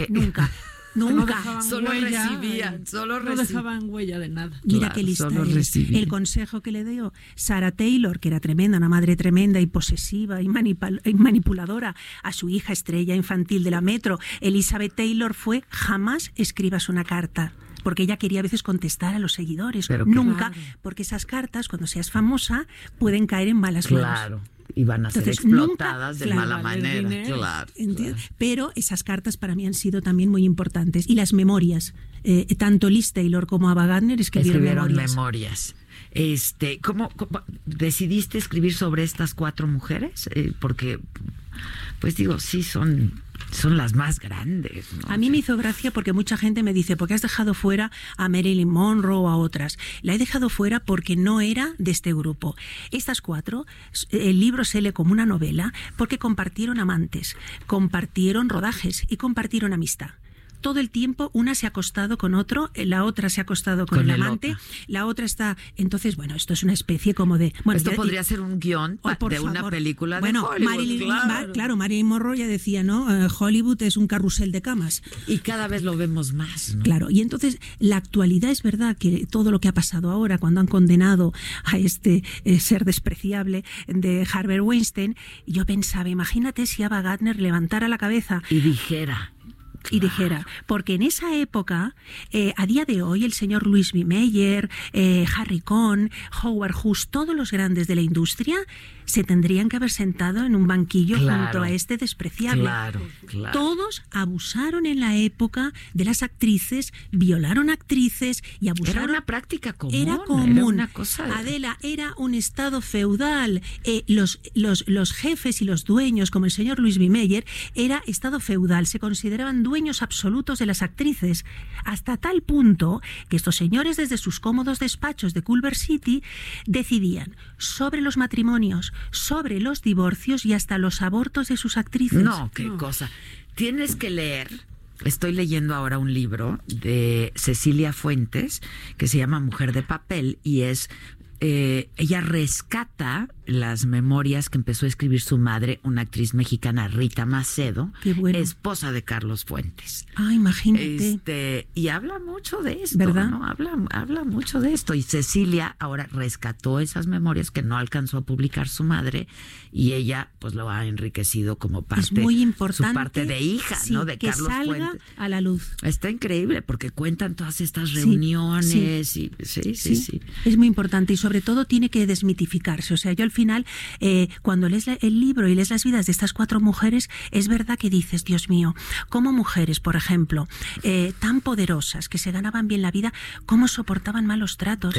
Speaker 11: Nunca. (laughs) Nunca.
Speaker 1: Solo
Speaker 3: huella,
Speaker 1: recibían, solo
Speaker 3: no dejaban huella de nada.
Speaker 11: Mira
Speaker 1: Claro,
Speaker 11: qué lista. El consejo que le dio Sarah Taylor, que era tremenda, una madre tremenda y posesiva y manipuladora, a su hija estrella infantil de la Metro, Elizabeth Taylor, fue jamás escribas una carta. Porque ella quería a veces contestar a los seguidores.
Speaker 1: Pero
Speaker 11: Nunca,
Speaker 1: Claro.
Speaker 11: porque esas cartas, cuando seas famosa, pueden caer en malas manos.
Speaker 1: Claro. Y van a ser
Speaker 11: Entonces, nunca-
Speaker 1: explotadas de
Speaker 11: claro,
Speaker 1: mala manera.
Speaker 11: dinero.
Speaker 1: Claro.
Speaker 11: Pero esas cartas para mí han sido también muy importantes. Y las memorias. Eh, tanto Liz Taylor como Ava Gardner escribieron,
Speaker 1: Escribieron
Speaker 11: memorias.
Speaker 1: memorias. Este, ¿cómo, cómo decidiste escribir sobre estas cuatro mujeres? Eh, porque, pues digo, sí son, son las más grandes. ¿no?
Speaker 11: A mí me hizo gracia porque mucha gente me dice, ¿por qué has dejado fuera a Marilyn Monroe o a otras? La he dejado fuera porque no era de este grupo. Estas cuatro, el libro se lee como una novela porque compartieron amantes, compartieron rodajes y compartieron amistad. Todo el tiempo una se ha acostado con otro, eh, la otra se ha acostado con,
Speaker 1: Con
Speaker 11: el amante, la otra está... Entonces, bueno, esto es una especie como de... Bueno,
Speaker 1: Esto
Speaker 11: ya-
Speaker 1: podría ser un
Speaker 11: guion
Speaker 1: pa-
Speaker 11: por
Speaker 1: de una película
Speaker 11: bueno,
Speaker 1: de Hollywood.
Speaker 11: Marilyn,
Speaker 1: claro.
Speaker 11: Ma- claro, Marilyn Monroe ya decía, ¿no? Eh, Hollywood es un carrusel de camas.
Speaker 1: Y cada vez lo vemos más. ¿no?
Speaker 11: Claro, y entonces la actualidad es verdad que todo lo que ha pasado ahora, cuando han condenado a este eh, ser despreciable de Harvey Weinstein, yo pensaba, imagínate si Ava Gardner levantara la cabeza
Speaker 1: Y dijera.
Speaker 11: Y dijera, porque en esa época, eh, a día de hoy, el señor Louis B. Mayer, eh, Harry Cohn, Howard Hughes, todos los grandes de la industria, se tendrían que haber sentado en un banquillo
Speaker 1: Claro.
Speaker 11: junto a este despreciable.
Speaker 1: Claro, claro.
Speaker 11: Todos abusaron en la época de las actrices, violaron actrices y abusaron.
Speaker 1: Era una práctica común.
Speaker 11: Era
Speaker 1: era
Speaker 11: común.
Speaker 1: una cosa de-
Speaker 11: Adela, era un estado feudal. Eh, los, los, los jefes y los dueños, como el señor Luis B. Meyer, era estado feudal. Se consideraban dueños absolutos de las actrices. Hasta tal punto que estos señores, desde sus cómodos despachos de Culver City, decidían sobre los matrimonios, sobre los divorcios y hasta los abortos de sus actrices.
Speaker 1: No, qué cosa. Tienes que leer. Estoy leyendo ahora un libro de Cecilia Fuentes que se llama Mujer de Papel y es eh, ella rescata las memorias que empezó a escribir su madre, una actriz mexicana, Rita Macedo,
Speaker 11: bueno.
Speaker 1: esposa de Carlos Fuentes.
Speaker 11: Ah, imagínate.
Speaker 1: Este, y habla mucho de esto,
Speaker 11: ¿Verdad?
Speaker 1: ¿no? Habla, habla mucho de esto. Y Cecilia ahora rescató esas memorias que no alcanzó a publicar su madre y ella pues lo ha enriquecido como parte,
Speaker 11: es muy importante
Speaker 1: su parte de hija,
Speaker 11: sí,
Speaker 1: ¿no? De
Speaker 11: que
Speaker 1: Carlos
Speaker 11: salga
Speaker 1: Fuentes.
Speaker 11: a la luz.
Speaker 1: Está increíble porque cuentan todas estas
Speaker 11: Sí,
Speaker 1: reuniones
Speaker 11: sí.
Speaker 1: y sí, sí, sí.
Speaker 11: Es muy importante y sobre todo tiene que desmitificarse. O sea, yo al final, eh, cuando lees el libro y lees las vidas de estas cuatro mujeres, es verdad que dices, Dios mío, como mujeres, por ejemplo, eh, tan poderosas, que se ganaban bien la vida, ¿cómo soportaban malos tratos?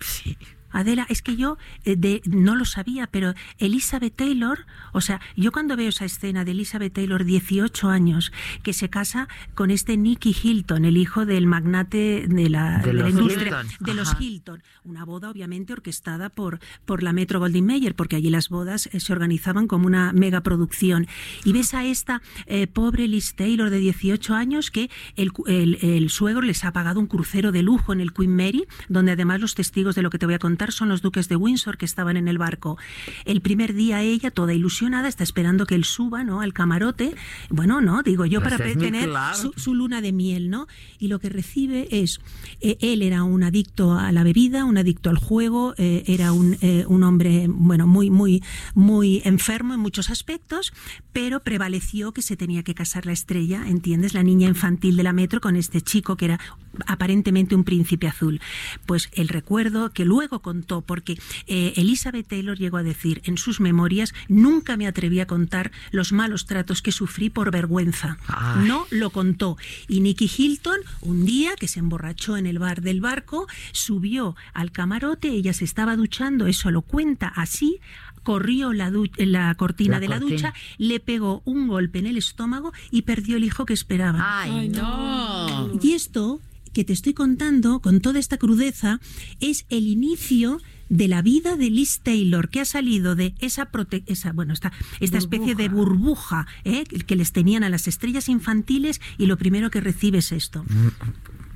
Speaker 1: Sí.
Speaker 11: Adela, es que yo eh, de, no lo sabía, pero Elizabeth Taylor, o sea, yo cuando veo esa escena de Elizabeth Taylor, 18 años, que se casa con este Nicky Hilton, el hijo del magnate de la,
Speaker 1: De
Speaker 11: de la
Speaker 1: los
Speaker 11: industria,
Speaker 1: Hilton,
Speaker 11: de los. Hilton. Una boda obviamente orquestada por, por la Metro Goldwyn Mayer, porque allí las bodas eh, se organizaban como una megaproducción. Y ves a esta eh, pobre Liz Taylor de 18 años que el, el- el suegro les ha pagado un crucero de lujo en el Queen Mary, donde además los testigos de lo que te voy a contar son los duques de Windsor que estaban en el barco. El primer día ella, toda ilusionada, está esperando que él suba ¿no? al camarote. Bueno, no, digo yo,
Speaker 1: Pues
Speaker 11: para tener
Speaker 1: claro.
Speaker 11: su, su luna de miel, ¿no? Y lo que recibe es, eh, él era un adicto a la bebida, un adicto al juego, eh, era un, eh, un hombre, bueno, muy, muy, muy enfermo en muchos aspectos, pero prevaleció que se tenía que casar la estrella, ¿entiendes? La niña infantil de la metro con este chico que era aparentemente un príncipe azul. Pues el recuerdo que luego contó, porque eh, Elizabeth Taylor llegó a decir en sus memorias, nunca me atreví a contar los malos tratos que sufrí por vergüenza.
Speaker 1: Ay.
Speaker 11: No lo contó. Y Nicky Hilton, un día que se emborrachó en el bar del barco, subió al camarote, ella se estaba duchando, eso lo cuenta así, corrió la, la cortina
Speaker 1: La
Speaker 11: de la
Speaker 1: cortina.
Speaker 11: ducha, le pegó un golpe en el estómago y perdió el hijo que esperaba.
Speaker 1: Ay, no.
Speaker 11: Y esto que te estoy contando, con toda esta crudeza, es el inicio de la vida de Liz Taylor, que ha salido de esa, prote- esa bueno, esta, esta especie de burbuja ¿eh? que que les tenían a las estrellas infantiles y lo primero que recibe es esto.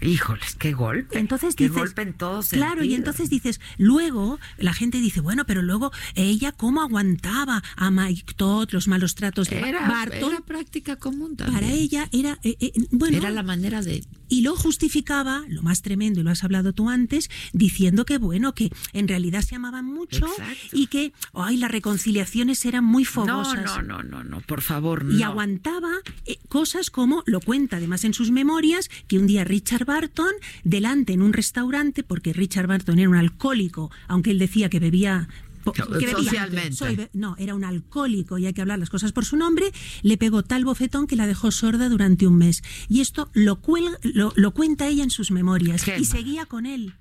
Speaker 1: Híjoles, qué golpe.
Speaker 11: Entonces
Speaker 1: qué
Speaker 11: dices,
Speaker 1: golpe en todos
Speaker 11: Claro, y entonces dices, luego la gente dice, bueno, pero luego ella cómo aguantaba a Mike Todd, los malos tratos de
Speaker 1: Era,
Speaker 11: Barton.
Speaker 1: era práctica común también.
Speaker 11: Para ella era, eh, eh, bueno,
Speaker 1: Era la manera de...
Speaker 11: y lo justificaba, lo más tremendo, y lo has hablado tú antes, diciendo que bueno, que en realidad se amaban mucho
Speaker 1: Exacto.
Speaker 11: y que, ay, las reconciliaciones eran muy
Speaker 1: No,
Speaker 11: fogosas.
Speaker 1: no, no, no, no, por favor,
Speaker 11: Y
Speaker 1: no.
Speaker 11: aguantaba eh, cosas como, lo cuenta además en sus memorias, que un día Richard Barton, delante en un restaurante, porque Richard Barton era un alcohólico, aunque él decía que bebía... que.
Speaker 1: Socialmente.
Speaker 11: Soy no, era un alcohólico y hay que hablar las cosas por su nombre. Le pegó tal bofetón que la dejó sorda durante un mes. Y esto lo, cuelga- lo, lo cuenta ella en sus memorias. Y seguía con él.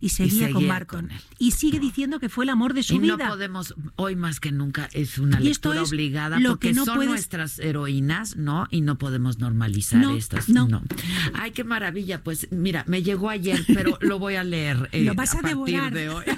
Speaker 11: Y seguía, con
Speaker 1: seguía
Speaker 11: Barton.
Speaker 1: con él.
Speaker 11: Y sigue diciendo que fue el amor de su
Speaker 1: y no
Speaker 11: vida.
Speaker 1: podemos, hoy más que nunca, es una
Speaker 11: Y esto
Speaker 1: lectura
Speaker 11: es
Speaker 1: obligada
Speaker 11: lo
Speaker 1: porque
Speaker 11: que no
Speaker 1: son
Speaker 11: puedes-
Speaker 1: nuestras heroínas, ¿no? Y no podemos normalizar
Speaker 11: No,
Speaker 1: estas.
Speaker 11: no.
Speaker 1: Ay, qué maravilla. Pues mira, me llegó ayer, pero lo voy a leer (laughs) eh,
Speaker 11: Lo vas a
Speaker 1: partir
Speaker 11: devorar.
Speaker 1: de hoy. (laughs)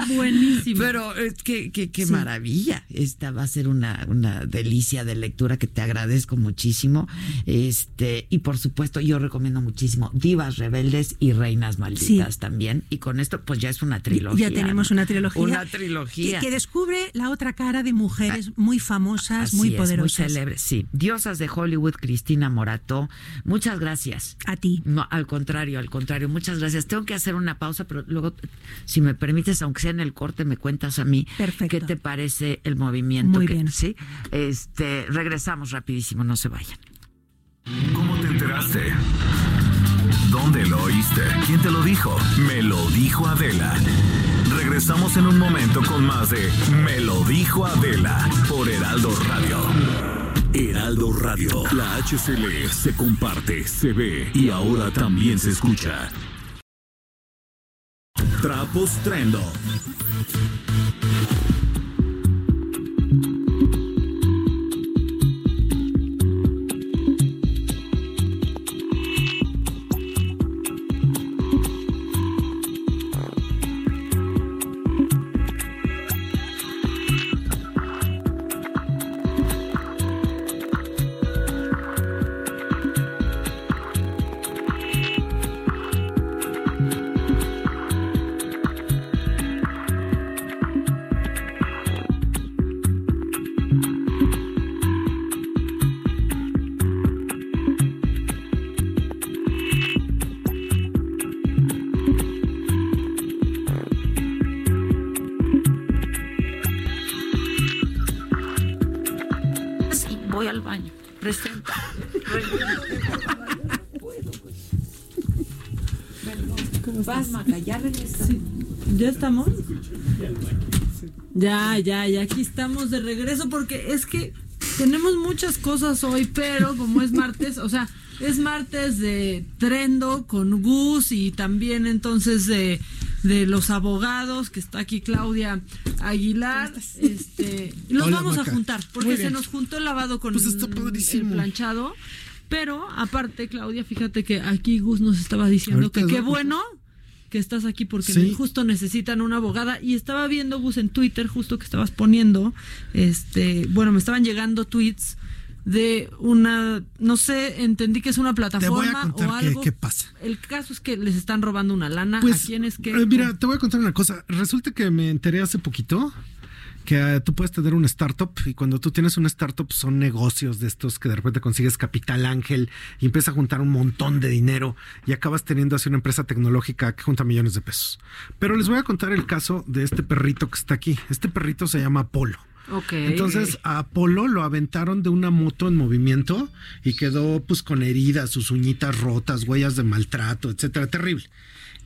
Speaker 3: Está buenísimo.
Speaker 1: Pero es que, que- qué
Speaker 11: Sí.
Speaker 1: maravilla. Esta va a ser una, una delicia de lectura que te agradezco muchísimo. Este, y por supuesto, yo recomiendo muchísimo Divas Rebeldes y Reinas Malditas
Speaker 11: Sí.
Speaker 1: también. Y con esto, pues ya es una trilogía.
Speaker 11: Ya tenemos
Speaker 1: ¿no?
Speaker 11: una trilogía.
Speaker 1: Una trilogía.
Speaker 11: Que, que descubre la otra cara de mujeres muy famosas,
Speaker 1: Así
Speaker 11: muy
Speaker 1: es,
Speaker 11: poderosas.
Speaker 1: Muy célebres, sí. Diosas de Hollywood, Cristina Morato. Muchas gracias.
Speaker 11: A ti.
Speaker 1: No, al contrario, al contrario, muchas gracias. Tengo que hacer una pausa, pero luego, si me permites, aunque sea en el corte, me cuentas a mí
Speaker 11: Perfecto.
Speaker 1: qué te parece el movimiento.
Speaker 11: Muy
Speaker 1: que-
Speaker 11: bien.
Speaker 1: Sí. Este, regresamos rapidísimo, no se vayan.
Speaker 2: ¿Cómo te enteraste? ¿Dónde lo oíste? ¿Quién te lo dijo? Me lo dijo Adela. Regresamos en un momento con más de Me lo dijo Adela por Heraldo Radio.
Speaker 12: Heraldo Radio. La HCL se comparte, se ve y ahora también se escucha.
Speaker 1: Trapostrello. Ya,
Speaker 3: ya, ya aquí estamos de regreso porque es que tenemos muchas cosas hoy, pero como es martes, o sea, es martes de Trendo con Gus y también entonces de, de los abogados, que está aquí Claudia Aguilar. Este, los
Speaker 13: Hola,
Speaker 3: vamos
Speaker 13: Maca.
Speaker 3: a juntar, porque se nos juntó el lavado con
Speaker 13: Pues está
Speaker 3: el
Speaker 13: padrísimo.
Speaker 3: planchado. Pero aparte, Claudia, fíjate que aquí Gus nos estaba diciendo
Speaker 13: Ahorita
Speaker 3: que qué bueno que estás aquí porque
Speaker 13: Sí.
Speaker 3: justo necesitan una abogada y estaba viendo Gus en Twitter justo que estabas poniendo este bueno me estaban llegando tweets de una no sé entendí que es una plataforma o algo
Speaker 13: qué pasa.
Speaker 3: el caso es que les están robando una lana
Speaker 13: Pues,
Speaker 3: a quienes que
Speaker 13: eh, mira, te voy a contar una cosa. Resulta que me enteré hace poquito que eh, tú puedes tener una startup y cuando tú tienes una startup son negocios de estos que de repente consigues capital ángel y empiezas a juntar un montón de dinero y acabas teniendo así una empresa tecnológica que junta millones de pesos. Pero les voy a contar el caso de este perrito que está aquí. Este perrito se llama Apolo.
Speaker 3: Ok.
Speaker 13: Entonces a Apolo lo aventaron de una moto en movimiento y quedó pues con heridas, sus uñitas rotas, huellas de maltrato, etcétera, terrible.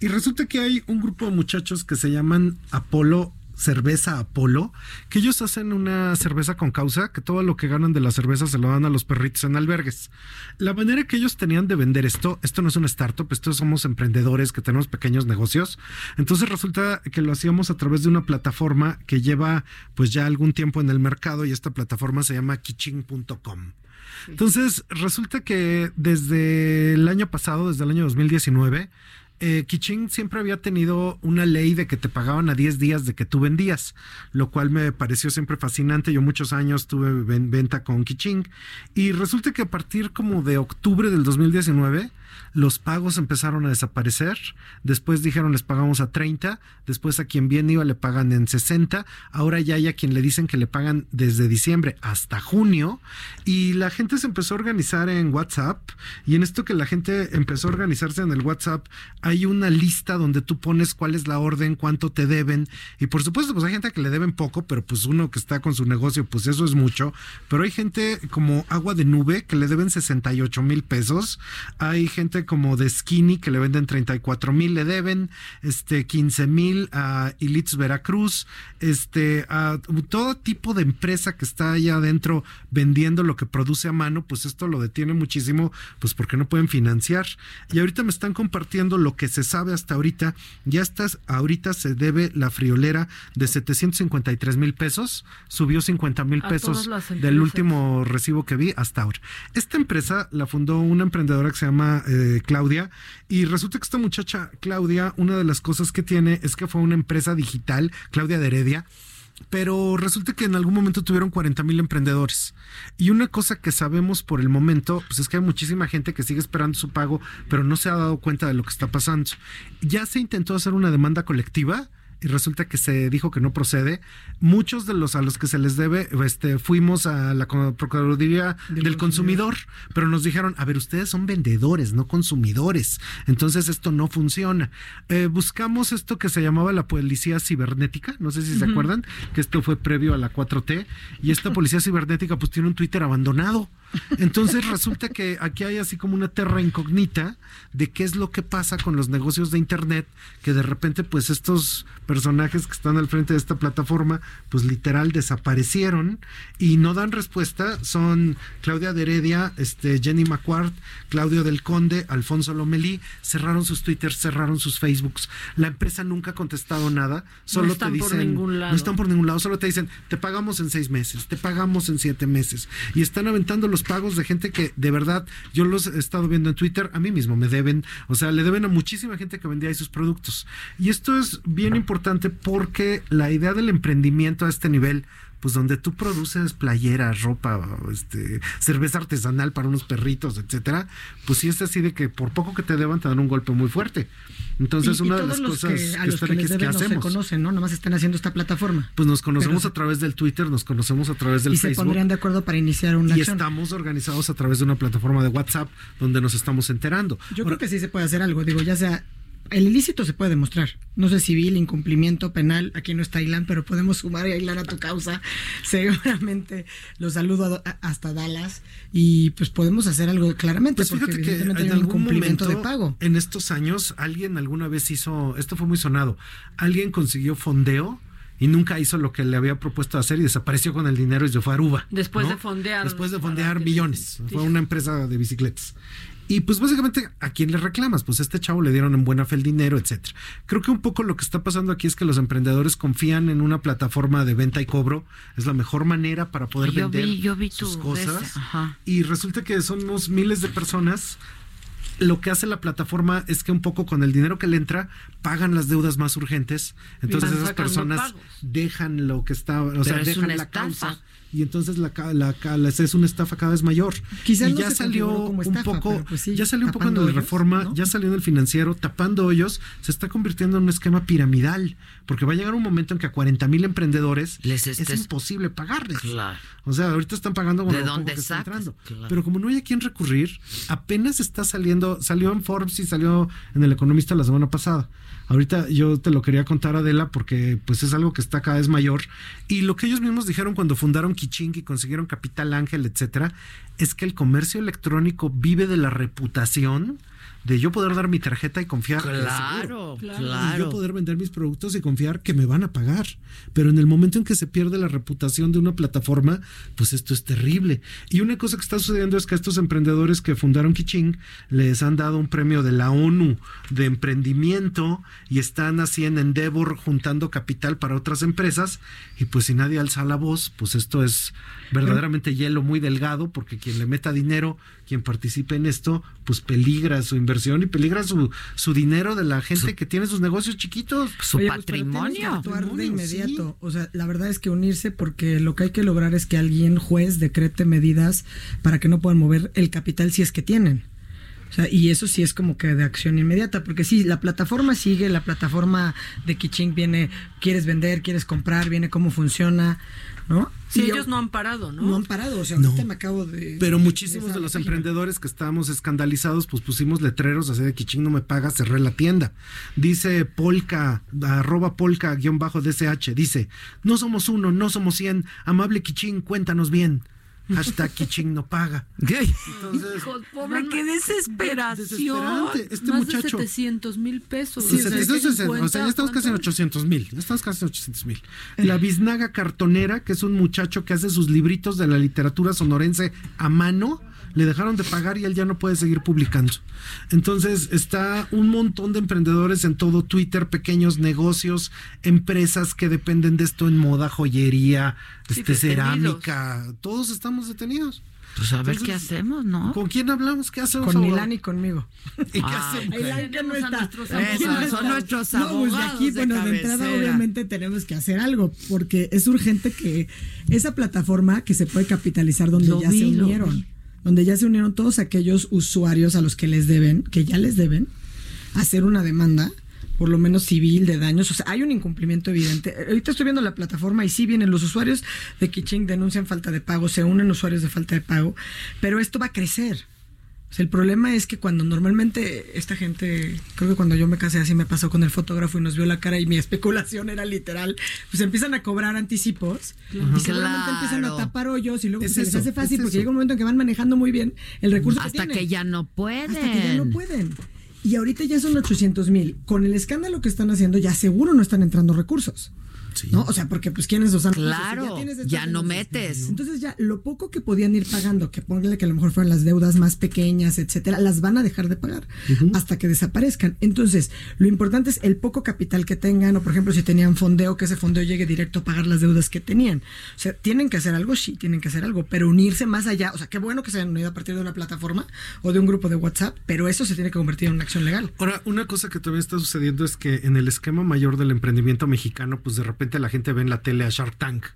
Speaker 13: Y resulta que hay un grupo de muchachos que se llaman Apolo cerveza Apolo, que ellos hacen una cerveza con causa, que todo lo que ganan de la cerveza se lo dan a los perritos en albergues. La manera que ellos tenían de vender esto, esto no es una startup, esto somos emprendedores que tenemos pequeños negocios. Entonces resulta que lo hacíamos a través de una plataforma que lleva pues ya algún tiempo en el mercado y esta plataforma se llama kitching.com. Entonces, resulta que desde el año pasado, desde el año 2019, eh, Kiching siempre había tenido una ley de que te pagaban a 10 días de que tú vendías, lo cual me pareció siempre fascinante. Yo muchos años tuve venta con Kiching y resulta que a partir como de octubre del 2019 los pagos empezaron a desaparecer, después dijeron les pagamos a 30, después a quien bien iba le pagan en 60, ahora ya hay a quien le dicen que le pagan desde diciembre hasta junio y la gente se empezó a organizar en WhatsApp y en esto que la gente empezó a organizarse en el WhatsApp hay una lista donde tú pones cuál es la orden, cuánto te deben y por supuesto pues hay gente que le deben poco, pero pues uno que está con su negocio pues eso es mucho, pero hay gente como agua de nube que le deben 68 mil pesos, hay gente como de Skinny que le venden 34 mil, le deben este 15 mil a Ilitz Veracruz, este a todo tipo de empresa que está allá adentro vendiendo lo que produce a mano, pues esto lo detiene muchísimo, pues porque no pueden financiar. Y ahorita me están compartiendo lo que se sabe hasta ahorita, ya estás, ahorita se debe la friolera de 753 mil pesos, subió 50 mil pesos del último recibo que vi hasta ahora. Esta empresa la fundó una emprendedora que se llama eh, Claudia y resulta que esta muchacha Claudia, una de las cosas que tiene es que fue una empresa digital, Claudia de Heredia, pero resulta que en algún momento tuvieron 40 mil emprendedores. Y una cosa que sabemos por el momento, pues es que hay muchísima gente que sigue esperando su pago, pero no se ha dado cuenta de lo que está pasando. Ya se intentó hacer una demanda colectiva y resulta que se dijo que no procede. Muchos de los a los que se les debe, este, fuimos a la Procuraduría del, consumidor. pero nos dijeron, a ver, ustedes son vendedores, no consumidores. Entonces esto no funciona. Eh, buscamos esto que se llamaba la policía cibernética, no sé si se acuerdan, que esto fue previo a la 4T, y esta policía cibernética pues tiene un Twitter abandonado. Entonces resulta que aquí hay así como una terra incógnita de qué es lo que pasa con los negocios de Internet, que de repente pues estos personajes que están al frente de esta plataforma pues literal desaparecieron y no dan respuesta. Son Claudia de Heredia, este, Jenny McQuart, Claudio del Conde, Alfonso Lomelí, cerraron sus Twitters, cerraron sus Facebooks. La empresa nunca ha contestado nada, solo te dicen... No están por ningún lado, solo te dicen, te pagamos en seis meses, te pagamos en siete meses. Y están aventando los pagos de gente que de verdad yo los he estado viendo en Twitter, a mí mismo me deben, o sea, le deben a muchísima gente que vendía ahí sus productos. Y esto es bien importante porque la idea del emprendimiento a este nivel pues donde tú produces playeras, ropa, este, cerveza artesanal para unos perritos, etcétera, pues sí es así de que por poco que te deban te dan un golpe muy fuerte. Entonces, una de las cosas que, están aquí es que hacemos.
Speaker 14: No se conocen, ¿no? Nomás están haciendo esta plataforma.
Speaker 13: Pues nos conocemos a través del Twitter, nos conocemos a través del Facebook.
Speaker 14: Y se pondrían de acuerdo para iniciar una
Speaker 13: Y estamos organizados a través de una plataforma de WhatsApp donde nos estamos enterando.
Speaker 14: Yo creo que sí se puede hacer algo, digo, ya sea el ilícito se puede demostrar. No sé civil, incumplimiento penal. Aquí no está Ilan, pero podemos sumar a Ilan a tu causa. (laughs) Seguramente lo saludo hasta Dallas y pues podemos hacer algo claramente.
Speaker 13: Pues fíjate que en hay algún incumplimiento de pago. En estos años, alguien alguna vez hizo, esto fue muy sonado, alguien consiguió fondeo y nunca hizo lo que le había propuesto hacer y desapareció con el dinero y se fue a Aruba.
Speaker 3: Después de fondear.
Speaker 13: Después de fondear millones. Fue una empresa de bicicletas. Y pues básicamente, ¿a quién le reclamas? Pues a este chavo le dieron en buena fe el dinero, etcétera. Creo que un poco lo que está pasando aquí es que los emprendedores confían en una plataforma de venta y cobro. Es la mejor manera para poder vender sus cosas. Y resulta que somos miles de personas lo que hace la plataforma es que un poco con el dinero que le entra pagan las deudas más urgentes. Entonces esas personas dejan lo que está, o sea, dejan la causa y entonces la, la, la, es una estafa cada vez mayor.
Speaker 14: Quizás
Speaker 13: y ya salió un poco, pues ya salió un poco en la reforma, ya salió en el financiero, tapando hoyos, se está convirtiendo en un esquema piramidal, porque va a llegar un momento en que a 40 mil emprendedores Les es imposible pagarles. Claro. O sea, ahorita están pagando
Speaker 1: con ¿De dónde está entrando.
Speaker 13: Pero como no hay a quién recurrir, apenas está saliendo, salió en Forbes y salió en El Economista la semana pasada. Ahorita yo te lo quería contar, Adela, porque pues es algo que está cada vez mayor. Y lo que ellos mismos dijeron cuando fundaron Kiching y consiguieron Capital Ángel, etcétera, es que el comercio electrónico vive de la reputación de yo poder dar mi tarjeta y confiar que es
Speaker 1: Claro, claro.
Speaker 13: Y yo poder vender mis productos y confiar que me van a pagar. Pero en el momento en que se pierde la reputación de una plataforma, pues esto es terrible. Y una cosa que está sucediendo es que a estos emprendedores que fundaron Kiching les han dado un premio de la ONU de emprendimiento y están así en Endeavor juntando capital para otras empresas y pues si nadie alza la voz, pues esto es verdaderamente hielo muy delgado porque quien le meta dinero, quien participe en esto, pues peligra su inversión y peligra su, su dinero de la gente que tiene sus negocios chiquitos.
Speaker 1: Su
Speaker 14: Oye, pues, tienes que actuar de inmediato. O sea, la verdad es que unirse porque lo que hay que lograr es que alguien juez decrete medidas para que no puedan mover el capital si es que tienen. O sea, y eso sí es como que de acción inmediata, porque sí, la plataforma sigue, la plataforma de Kiching viene, quieres vender, quieres comprar, viene cómo funciona, ¿no?
Speaker 3: Sí,
Speaker 14: Y yo-
Speaker 3: ellos no han parado, ¿no?
Speaker 14: no han parado, o sea,
Speaker 13: No.
Speaker 14: ahorita me acabo de...
Speaker 13: Pero muchísimos de los
Speaker 14: página.
Speaker 13: emprendedores que estábamos escandalizados, pues pusimos letreros así de Kiching no me paga, cerré la tienda. Dice Polka, arroba Polka guion bajo DSH, dice, no somos uno, no somos cien, amable Kiching, cuéntanos bien. Hashtag Kiching no paga. Entonces,
Speaker 3: Hijos, pobre, qué desesperación.
Speaker 13: Este
Speaker 3: Más
Speaker 13: muchacho-
Speaker 3: de 700 mil pesos.
Speaker 13: Sí, o sea, ya estamos casi en 800 mil. Ya estamos casi en 800 mil. La biznaga cartonera, que es un muchacho que hace sus libritos de la literatura sonorense a mano, le dejaron de pagar y él ya no puede seguir publicando. Entonces está un montón de emprendedores en todo Twitter, pequeños negocios, empresas que dependen de esto en moda, joyería,
Speaker 1: Sí,
Speaker 13: este, cerámica. Todos estamos detenidos.
Speaker 1: Pues a ver
Speaker 13: Entonces,
Speaker 1: qué hacemos, ¿no?
Speaker 13: ¿Con quién hablamos? ¿Qué hacemos?
Speaker 14: Con? Milán y conmigo. (laughs)
Speaker 13: ¿Y qué
Speaker 1: Ah,
Speaker 13: hacemos?
Speaker 14: Milán que no está. Aquí no
Speaker 1: son nuestros
Speaker 14: No, pues de
Speaker 1: abogados
Speaker 14: aquí,
Speaker 1: de
Speaker 14: bueno, de entrada obviamente tenemos que hacer algo, porque es urgente que esa plataforma que se puede capitalizar donde
Speaker 1: Lo
Speaker 14: ya
Speaker 1: vi,
Speaker 14: se
Speaker 1: lo
Speaker 14: unieron,
Speaker 1: vi.
Speaker 14: Donde ya se unieron todos aquellos usuarios a los que les deben, que ya les deben, hacer una demanda por lo menos civil de daños, o sea, hay un incumplimiento evidente. Ahorita estoy viendo la plataforma y sí vienen los usuarios de Kiching denuncian falta de pago, se unen usuarios de falta de pago, pero esto va a crecer. Sea, el problema es que cuando normalmente esta gente, creo que cuando yo me casé así me pasó con el fotógrafo y nos vio la cara y mi (laughs) especulación era literal, pues empiezan a cobrar anticipos y seguramente empiezan a tapar hoyos y luego
Speaker 13: Es
Speaker 14: se les
Speaker 13: eso,
Speaker 14: hace fácil
Speaker 13: es
Speaker 14: porque llega un momento en que van manejando muy bien el recurso
Speaker 1: Hasta
Speaker 14: que,
Speaker 1: que ya no pueden.
Speaker 14: Hasta que ya no pueden. Y ahorita ya son 800 mil. Con el escándalo que están haciendo, ya seguro no están entrando recursos. ¿No? O sea, porque pues quiénes usan
Speaker 1: Claro, ya no metes.
Speaker 14: Entonces ya lo poco que podían ir pagando, que póngale que a lo mejor fueran las deudas más pequeñas, etcétera, las van a dejar de pagar hasta que desaparezcan. Entonces, lo importante es el poco capital que tengan, o por ejemplo, si tenían fondeo, que ese fondeo llegue directo a pagar las deudas que tenían. O sea, tienen que hacer algo, sí, tienen que hacer algo, pero unirse más allá. O sea, qué bueno que se hayan unido a partir de una plataforma o de un grupo de WhatsApp, pero eso se tiene que convertir en una acción legal.
Speaker 13: Ahora, una cosa que también está sucediendo es que en el esquema mayor del emprendimiento mexicano, pues de repente la gente ve en la tele a Shark Tank.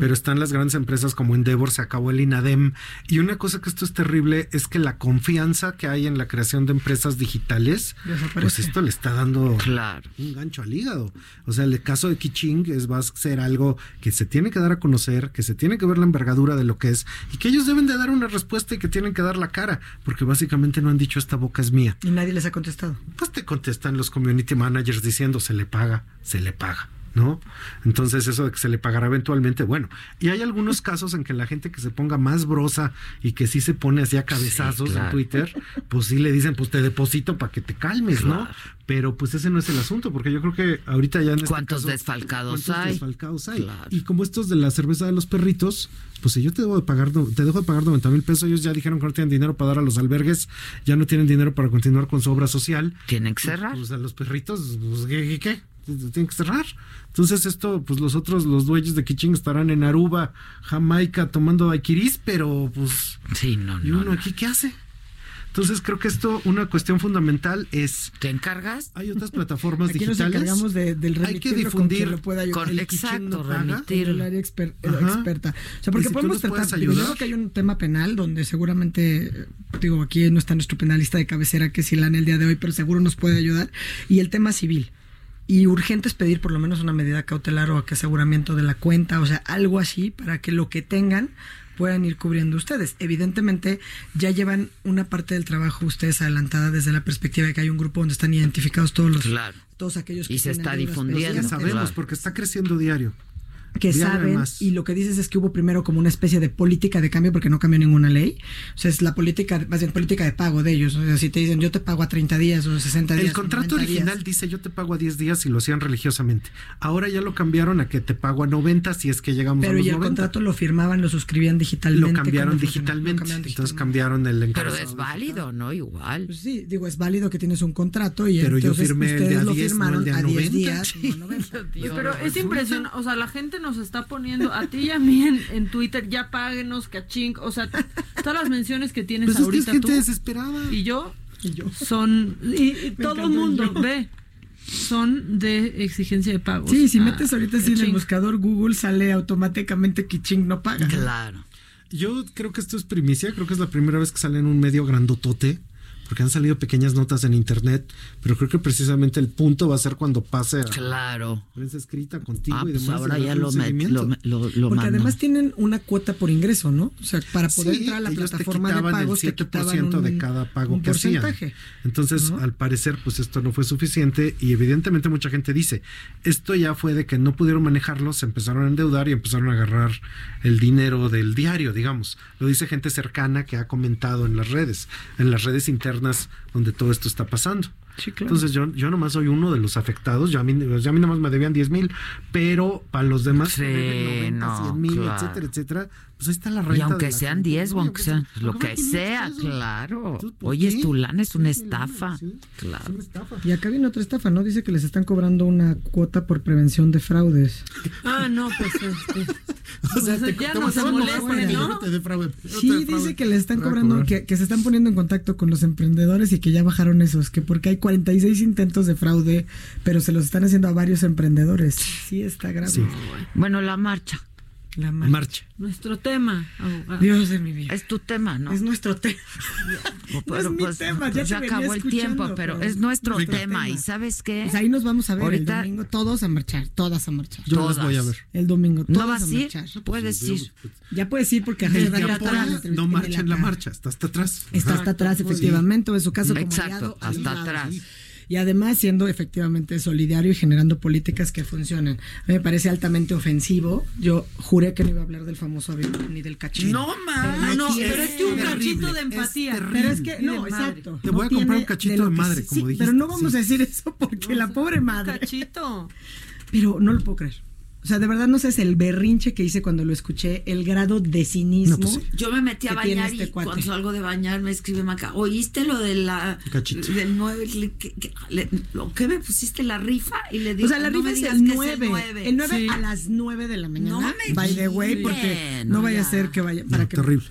Speaker 13: Pero están las grandes empresas como Endeavor, se acabó el INADEM. Y una cosa que esto es terrible es que la confianza que hay en la creación de empresas digitales, pues esto le está dando
Speaker 1: Claro.
Speaker 13: un gancho al hígado. O sea, el caso de Kiching es, va a ser algo que se tiene que dar a conocer, que se tiene que ver la envergadura de lo que es y que ellos deben de dar una respuesta y que tienen que dar la cara, porque básicamente no han dicho esta boca es mía
Speaker 14: Y nadie les ha contestado.
Speaker 13: pues te contestan los community managers diciendo se le paga, se le paga. ¿No? Entonces eso de que se le pagará eventualmente, bueno, y hay algunos casos en que la gente que se ponga más brosa y que sí se pone así a cabezazos
Speaker 1: claro.
Speaker 13: en Twitter, pues sí le dicen, pues te deposito para que te calmes, ¿no? Pero pues ese no es el asunto, porque yo creo que ahorita ya en este
Speaker 1: ¿Cuántos
Speaker 13: caso,
Speaker 1: desfalcados
Speaker 13: ¿cuántos
Speaker 1: hay?
Speaker 13: desfalcados hay?
Speaker 1: Claro.
Speaker 13: Y como estos de la cerveza de los perritos, pues si yo te debo de pagar, te dejo de pagar 90 mil pesos, ellos ya dijeron que no tienen dinero para dar a los albergues, ya no tienen dinero para continuar con su obra social.
Speaker 1: Tienen que cerrar.
Speaker 13: Pues a los perritos, pues, qué, qué? Tienen que cerrar. Entonces esto, pues los otros, los dueños de Kiching estarán en Aruba, Jamaica, tomando daiquiris, pero pues...
Speaker 1: Sí, no,
Speaker 13: ¿Y
Speaker 1: no.
Speaker 13: uno
Speaker 1: no.
Speaker 13: aquí qué hace? Entonces creo que esto, una cuestión fundamental es...
Speaker 1: ¿Te encargas?
Speaker 13: Hay otras plataformas
Speaker 14: Aquí nos
Speaker 13: digitales.
Speaker 14: encargamos de, del
Speaker 13: hay que
Speaker 14: remitirlo con
Speaker 13: difundir
Speaker 14: quien lo pueda ayudar.
Speaker 1: Con-
Speaker 14: El
Speaker 1: exacto, remitirlo.
Speaker 14: el área exper-
Speaker 13: Ajá.
Speaker 14: experta. O sea, porque
Speaker 13: si
Speaker 14: podemos
Speaker 13: nos
Speaker 14: tratar, digo, yo creo que hay un tema penal donde seguramente, eh, digo, aquí no está nuestro penalista de cabecera que es Ilan el día de hoy, pero seguro nos puede ayudar. Y el tema civil. Y urgente es pedir por lo menos una medida cautelar o que aseguramiento de la cuenta, o sea, algo así para que lo que tengan puedan ir cubriendo ustedes. Evidentemente, ya llevan una parte del trabajo ustedes adelantada desde la perspectiva de que hay un grupo donde están identificados todos los
Speaker 1: Claro.
Speaker 14: todos aquellos que
Speaker 1: Y se está difundiendo.
Speaker 13: Ya sabemos,
Speaker 1: Claro.
Speaker 13: porque está creciendo diario.
Speaker 14: Que saben
Speaker 13: más.
Speaker 14: y lo que dices es que hubo primero como una especie de política de cambio porque no cambió ninguna ley. O sea, es la política, más bien política de pago de ellos. O sea, si te dicen yo te pago a 30 días o 60 días.
Speaker 13: El
Speaker 14: o
Speaker 13: contrato
Speaker 14: 90 días.
Speaker 13: original dice yo te pago a 10 días y lo hacían religiosamente. Ahora ya lo cambiaron a que te pago a 90 si es que llegamos a
Speaker 14: Pero
Speaker 13: los
Speaker 14: y el
Speaker 13: 90.
Speaker 14: contrato lo firmaban, lo suscribían digitalmente.
Speaker 13: lo cambiaron digitalmente.
Speaker 14: Lo cambiaron
Speaker 13: Entonces cambiaron el
Speaker 1: Pero
Speaker 13: encargado.
Speaker 1: es válido, ¿no? Igual.
Speaker 14: Pues sí, digo, es válido que tienes un contrato y
Speaker 13: Pero yo
Speaker 14: entonces
Speaker 13: firmé el de
Speaker 14: ustedes
Speaker 13: a
Speaker 14: lo
Speaker 13: 10, no
Speaker 14: firmaron
Speaker 13: el de a
Speaker 14: a 10
Speaker 13: 90.
Speaker 14: días. no a 90. (laughs)
Speaker 3: Pero es impresionante, o sea, la gente nos está poniendo, a ti y a mí en, en Twitter, ya páguenos, cachín, o sea, todas las menciones que tienes
Speaker 13: Pues es que
Speaker 3: ahorita
Speaker 13: es gente
Speaker 3: tú
Speaker 13: desesperada.
Speaker 3: y yo, son, y, y todo el mundo,
Speaker 14: yo.
Speaker 3: ve, son de exigencia de pago.
Speaker 14: Sí, si metes ahorita así en el buscador Google sale automáticamente que Ching no paga.
Speaker 1: Claro.
Speaker 13: Yo creo que esto es primicia, creo que es la primera vez que sale en un medio grandotote, porque han salido pequeñas notas en internet, pero creo que precisamente el punto va a ser cuando pase a
Speaker 1: Claro.
Speaker 13: prensa escrita contigo
Speaker 1: Ah,
Speaker 13: y
Speaker 1: pues
Speaker 13: demás.
Speaker 1: ahora
Speaker 13: y
Speaker 1: ya lo, lo, lo, lo
Speaker 14: Porque
Speaker 1: mando.
Speaker 14: además tienen una cuota por ingreso, ¿no? O sea, para poder
Speaker 13: Sí,
Speaker 14: entrar a la
Speaker 13: te
Speaker 14: plataforma de pagos
Speaker 13: el
Speaker 14: te
Speaker 13: 7%
Speaker 14: quitaban un,
Speaker 13: de cada pago
Speaker 14: un
Speaker 13: que hacían.
Speaker 14: porcentaje.
Speaker 13: Entonces, al parecer, pues esto no fue suficiente y evidentemente mucha gente dice, esto ya fue de que no pudieron manejarlo, se empezaron a endeudar y empezaron a agarrar el dinero del diario, digamos. Lo dice gente cercana que ha comentado en las redes, en las redes internas donde todo esto está pasando. Entonces yo, yo nomás soy uno de los afectados, yo a mí, yo a mí nomás me debían 10 mil, pero para los demás
Speaker 1: Sí,
Speaker 13: que deben 90,
Speaker 1: no,
Speaker 13: 100 mil,
Speaker 1: claro.
Speaker 13: etcétera, etcétera, pues ahí está la renta.
Speaker 1: Y aunque sean
Speaker 13: gente.
Speaker 1: 10 o aunque sean lo que
Speaker 13: 500
Speaker 1: sea,
Speaker 13: pesos.
Speaker 1: claro.
Speaker 13: Entonces, ¿por
Speaker 1: Oye, es tu lana, es una estafa. Claro.
Speaker 14: Y acá viene otra estafa, ¿no? Dice que les están cobrando una cuota por prevención de fraudes.
Speaker 3: Ah, no, pues este. (laughs)
Speaker 13: O sea,
Speaker 3: pues,
Speaker 13: te-
Speaker 3: ya
Speaker 13: te
Speaker 3: no se
Speaker 13: te
Speaker 14: Sí, dice que les están cobrando, que, que se están poniendo en contacto con los emprendedores y que ya bajaron esos, que porque hay 46 intentos de fraude, pero se los están haciendo a varios emprendedores. Sí, está grave.
Speaker 1: Bueno, la marcha.
Speaker 14: La
Speaker 13: marcha.
Speaker 3: Nuestro tema, abogado.
Speaker 14: Dios de mi vida.
Speaker 1: Es tu tema, ¿no?
Speaker 14: Es nuestro tema.
Speaker 1: Pero,
Speaker 14: es mi
Speaker 1: pues,
Speaker 14: tema, ya
Speaker 1: pues, ya acabó el tiempo, pero
Speaker 14: pero
Speaker 1: es nuestro
Speaker 14: nuestro
Speaker 1: tema.
Speaker 14: tema.
Speaker 1: ¿Y sabes qué?
Speaker 14: Pues ahí nos vamos a ver
Speaker 1: Ahorita-
Speaker 14: el domingo, todos a marchar, todas a marchar.
Speaker 13: Yo los voy a ver.
Speaker 14: El domingo,
Speaker 1: ¿No
Speaker 14: todos
Speaker 1: vas a ir?
Speaker 14: marchar.
Speaker 1: Puedes ir.
Speaker 14: Ya puedes ir porque
Speaker 13: El que
Speaker 14: atrás,
Speaker 13: no marcha en la marcha, está hasta atrás.
Speaker 14: Está hasta atrás, efectivamente, o en su caso como
Speaker 1: Exacto,
Speaker 14: aliado,
Speaker 1: hasta atrás.
Speaker 14: Y además siendo efectivamente solidario y generando políticas que funcionen. A mí me parece altamente ofensivo. Yo juré que no iba a hablar del famoso avión ni del cachito.
Speaker 1: No, ma,
Speaker 3: No, pero es que un
Speaker 14: terrible,
Speaker 3: cachito de
Speaker 14: es
Speaker 3: empatía.
Speaker 13: terrible.
Speaker 14: Pero es que, no, exacto.
Speaker 13: Te voy a comprar un cachito de madre, como
Speaker 14: sí,
Speaker 13: dijiste,
Speaker 14: Pero no vamos
Speaker 13: sí.
Speaker 14: a decir eso porque la pobre madre.
Speaker 3: Cachito.
Speaker 14: Pero no lo puedo creer. O sea, de verdad no sé, es el berrinche que hice cuando lo escuché, el grado de cinismo.
Speaker 13: No, pues sí.
Speaker 1: Yo me metí a bañar
Speaker 14: este
Speaker 1: y
Speaker 14: cuate.
Speaker 1: cuando salgo de bañar me escribe Maca, ¿oíste lo de la
Speaker 13: Cachito.
Speaker 1: del 9? ¿Lo que me pusiste la rifa? Y le digo,
Speaker 14: O sea, la
Speaker 1: no
Speaker 14: rifa es el
Speaker 1: que
Speaker 14: 9.
Speaker 1: nueve.
Speaker 14: El 9
Speaker 3: Sí.
Speaker 14: a las 9 de la mañana.
Speaker 1: No me
Speaker 14: By the way, porque
Speaker 1: no,
Speaker 14: no vaya
Speaker 1: ya.
Speaker 14: a ser que vaya. Para
Speaker 13: No,
Speaker 14: que
Speaker 13: terrible.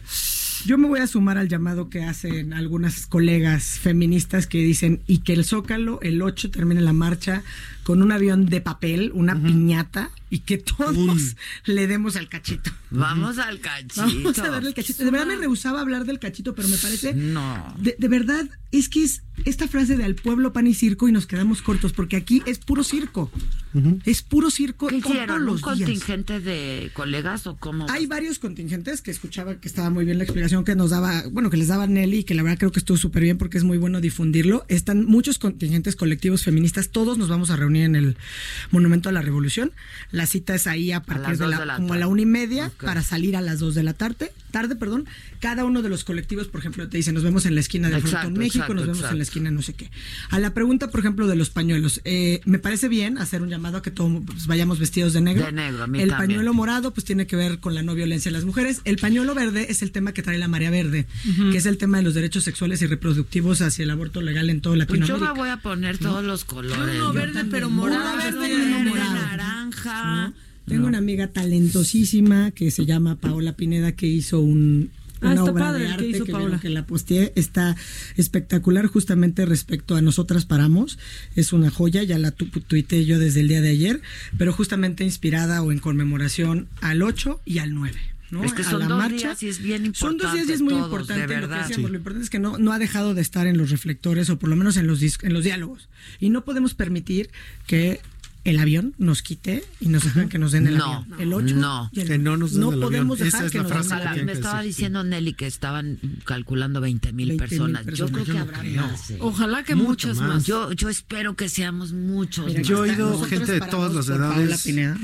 Speaker 14: Yo me voy a sumar al llamado que hacen algunas colegas feministas que dicen y que el Zócalo, el 8, termine la marcha con un avión de papel, una piñata y que todos le demos al cachito.
Speaker 1: Vamos al cachito.
Speaker 14: Vamos a darle el cachito. De verdad me rehusaba hablar del cachito, pero me parece.
Speaker 1: No.
Speaker 14: De, de verdad, es que es esta frase de al pueblo pan y circo y nos quedamos cortos, porque aquí es puro circo. Es puro circo
Speaker 1: ¿Qué
Speaker 14: todos
Speaker 1: hicieron? ¿Un
Speaker 14: los días.
Speaker 1: contingente de colegas o cómo?
Speaker 14: Hay varios contingentes que escuchaba que estaba muy bien la explicación que nos daba, bueno, que les daba Nelly y que la verdad creo que estuvo súper bien porque es muy bueno difundirlo. Están muchos contingentes colectivos feministas, todos nos vamos a reunir en el Monumento a la Revolución. La cita es ahí a partir
Speaker 1: las
Speaker 14: de la,
Speaker 1: de la
Speaker 14: como a la una y media para salir a las dos de la tarde. Tarde, perdón. Cada uno de los colectivos, por ejemplo, te dice, nos vemos en la esquina de
Speaker 1: Exacto,
Speaker 14: Frontón México,
Speaker 1: exacto,
Speaker 14: nos vemos en la esquina no sé qué. A la pregunta, por ejemplo, de los pañuelos, eh, me parece bien hacer un llamado a que todos pues, vayamos vestidos de negro.
Speaker 1: De negro, a mí
Speaker 14: el
Speaker 1: también.
Speaker 14: pañuelo morado pues tiene que ver con la no violencia en las mujeres. El pañuelo verde es el tema que trae la marea verde, que es el tema de los derechos sexuales y reproductivos hacia el aborto legal en toda
Speaker 1: Pues yo
Speaker 14: Latinoamérica.
Speaker 1: me voy a poner todos los colores.
Speaker 3: No, no, verde, pero morado.
Speaker 14: verde,
Speaker 1: naranja.
Speaker 14: Tengo una amiga talentosísima que se llama Paola Pineda que hizo un
Speaker 3: Ah,
Speaker 14: una
Speaker 3: está
Speaker 14: obra
Speaker 3: padre
Speaker 14: de arte
Speaker 3: hizo
Speaker 14: que,
Speaker 3: Paola.
Speaker 14: que la posteé está espectacular justamente respecto a nosotras paramos es una joya ya la tu tuiteé yo desde el día de ayer pero justamente inspirada o en conmemoración al 8 y al 9 ¿no?
Speaker 1: Es que
Speaker 14: A
Speaker 1: son
Speaker 14: la
Speaker 1: dos
Speaker 14: marcha.
Speaker 1: días y es bien
Speaker 14: Son dos días y es muy
Speaker 1: todos,
Speaker 14: importante
Speaker 1: de
Speaker 14: lo que decíamos.
Speaker 1: Sí.
Speaker 14: Lo importante es que no, no ha dejado de estar en los reflectores o por lo menos en los, en los diálogos. Y no podemos permitir que el avión nos quite y nos dejan que nos den el
Speaker 1: No,
Speaker 14: avión. El 8
Speaker 1: no.
Speaker 14: y el
Speaker 13: Que no nos den
Speaker 14: no
Speaker 13: el avión.
Speaker 14: podemos
Speaker 13: Esa
Speaker 14: dejar
Speaker 13: es
Speaker 14: que
Speaker 13: la
Speaker 14: nos den el avión.
Speaker 1: me estaba
Speaker 13: decir,
Speaker 1: diciendo Nelly que estaban calculando 20 mil
Speaker 14: 20,000
Speaker 1: personas. Yo creo que habrá
Speaker 13: creo.
Speaker 1: más. ¿eh?
Speaker 3: Ojalá que
Speaker 13: Mucho
Speaker 3: muchas
Speaker 13: más.
Speaker 3: más.
Speaker 1: Yo, yo espero que seamos muchos.
Speaker 14: Mira,
Speaker 1: más.
Speaker 13: Yo he oído gente de todas las edades
Speaker 14: Pineda.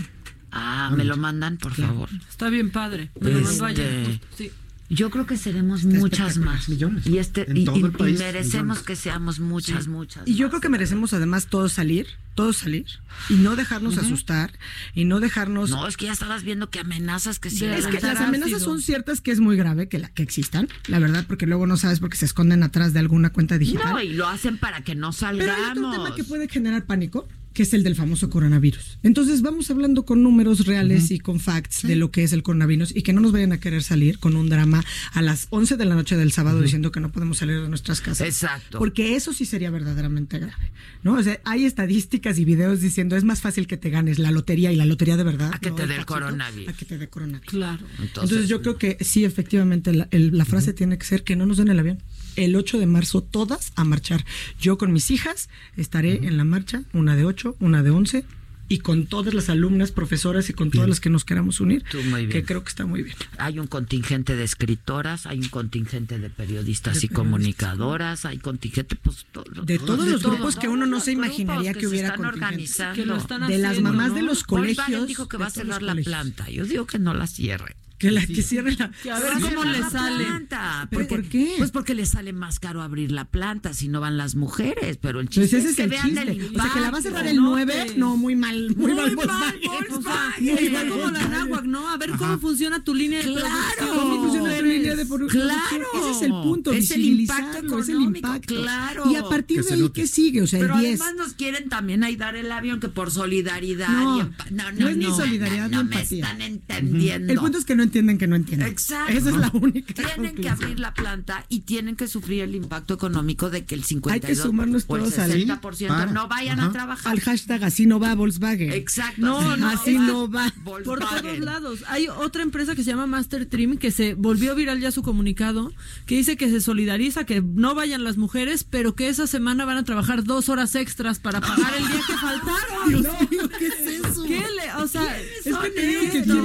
Speaker 1: Ah, me lo mandan, por favor.
Speaker 3: Está bien padre. Me lo mandó
Speaker 1: Este,
Speaker 3: ayer. Sí.
Speaker 1: Yo creo que seremos muchas más. Y este y,
Speaker 14: todo
Speaker 1: y-
Speaker 14: el país,
Speaker 1: y merecemos
Speaker 14: millones.
Speaker 1: que seamos muchas, muchas.
Speaker 14: Y yo creo que merecemos además todos salir, todos salir y no dejarnos asustar y no dejarnos
Speaker 1: No, es que ya estabas viendo que amenazas que sí.
Speaker 14: es que las amenazas son ciertas que es muy grave que, la, que existan, la verdad, porque luego no sabes porque se esconden atrás de alguna cuenta digital.
Speaker 1: No, y lo hacen para que no
Speaker 14: Pero hay otro
Speaker 1: salgamos.
Speaker 14: tema que puede generar pánico, que es el del famoso coronavirus. Entonces vamos hablando con números reales y con facts de lo que es el coronavirus y que no nos vayan a querer salir con un drama a las 11 de la noche del sábado diciendo que no podemos salir de nuestras casas.
Speaker 1: Exacto.
Speaker 14: Porque eso sí sería verdaderamente grave. ¿no? O sea, hay estadísticas y videos diciendo es más fácil que te ganes la lotería y la lotería de verdad.
Speaker 1: A que
Speaker 14: no
Speaker 1: te dé el coronavirus.
Speaker 14: A que te dé coronavirus.
Speaker 3: Claro.
Speaker 1: Entonces,
Speaker 14: Entonces, yo creo que sí, efectivamente, la, el- la frase tiene que ser que no nos den el avión. El 8 de marzo, todas a marchar. Yo con mis hijas estaré en la marcha, una de 8, una de 11, y con todas las alumnas, profesoras y con todas las que nos queramos unir,
Speaker 1: Tú muy bien.
Speaker 14: que creo que está muy bien.
Speaker 1: Hay un contingente de escritoras, hay un contingente de periodistas
Speaker 14: De
Speaker 1: y comunicadoras, hay contingente pues, to-
Speaker 14: De todos los grupos que uno no se imaginaría que
Speaker 1: se
Speaker 14: hubiera
Speaker 1: están
Speaker 14: contingentes.
Speaker 1: organizando.
Speaker 14: Que lo están De las mamás de los
Speaker 1: Volkswagen
Speaker 14: colegios,
Speaker 1: dijo que va a cerrar la planta. Yo digo que no la cierre.
Speaker 14: Que la que cierre la.
Speaker 3: Que a ver cómo le sale.
Speaker 1: planta,
Speaker 14: ¿Pero
Speaker 1: porque-
Speaker 14: por qué?
Speaker 1: Pues porque le sale más caro abrir la planta si no van las mujeres, pero el
Speaker 14: Pues
Speaker 1: chiste
Speaker 14: ese
Speaker 1: es
Speaker 14: es
Speaker 1: que
Speaker 14: el
Speaker 1: vean
Speaker 14: chiste. O sea, que la va a cerrar el
Speaker 3: No,
Speaker 14: 9,
Speaker 3: pues.
Speaker 14: no, muy mal, muy,
Speaker 1: Muy
Speaker 14: mal.
Speaker 1: mal,
Speaker 14: Volkswagen.
Speaker 3: Está como la náhuac, ¿no? A ver cómo funciona tu línea de producción.
Speaker 14: ¿Cómo funciona tu línea de produ-
Speaker 1: Claro.
Speaker 14: producción? Ese es el punto,
Speaker 1: Es el impacto
Speaker 14: visibilizarlo, es el
Speaker 1: económico,
Speaker 14: impacto.
Speaker 1: claro.
Speaker 14: Y a partir
Speaker 1: Que
Speaker 14: de ahí. ¿qué sigue? O sea,
Speaker 1: Pero
Speaker 14: el 10.
Speaker 1: además nos quieren también ahí dar el avión que por solidaridad
Speaker 14: No,
Speaker 1: no, no,
Speaker 14: no es ni solidaridad
Speaker 1: no,
Speaker 14: ni
Speaker 1: me están entendiendo.
Speaker 14: El punto es que no entienden que no entienden.
Speaker 1: Exacto.
Speaker 14: Esa es la única
Speaker 1: Tienen que abrir la planta y tienen que sufrir el impacto económico de que el 52
Speaker 14: Hay que sumarnos
Speaker 1: o el
Speaker 14: todos al
Speaker 1: 60% no vayan a trabajar.
Speaker 14: Al hashtag así no va Volkswagen.
Speaker 1: Exacto.
Speaker 3: No, no,
Speaker 14: así no va.
Speaker 3: Por
Speaker 1: Volkswagen.
Speaker 3: todos lados. Hay otra empresa que se llama Master Trim que se volvió viral ya su comunicado, que dice que se solidariza, que no vayan las mujeres, pero que esa semana van a trabajar dos horas extras para pagar el día que (laughs) faltaron.
Speaker 14: Dios mío, ¿qué es eso?
Speaker 3: ¿Qué le, o sea,
Speaker 14: Es que te digo que
Speaker 3: ¿qué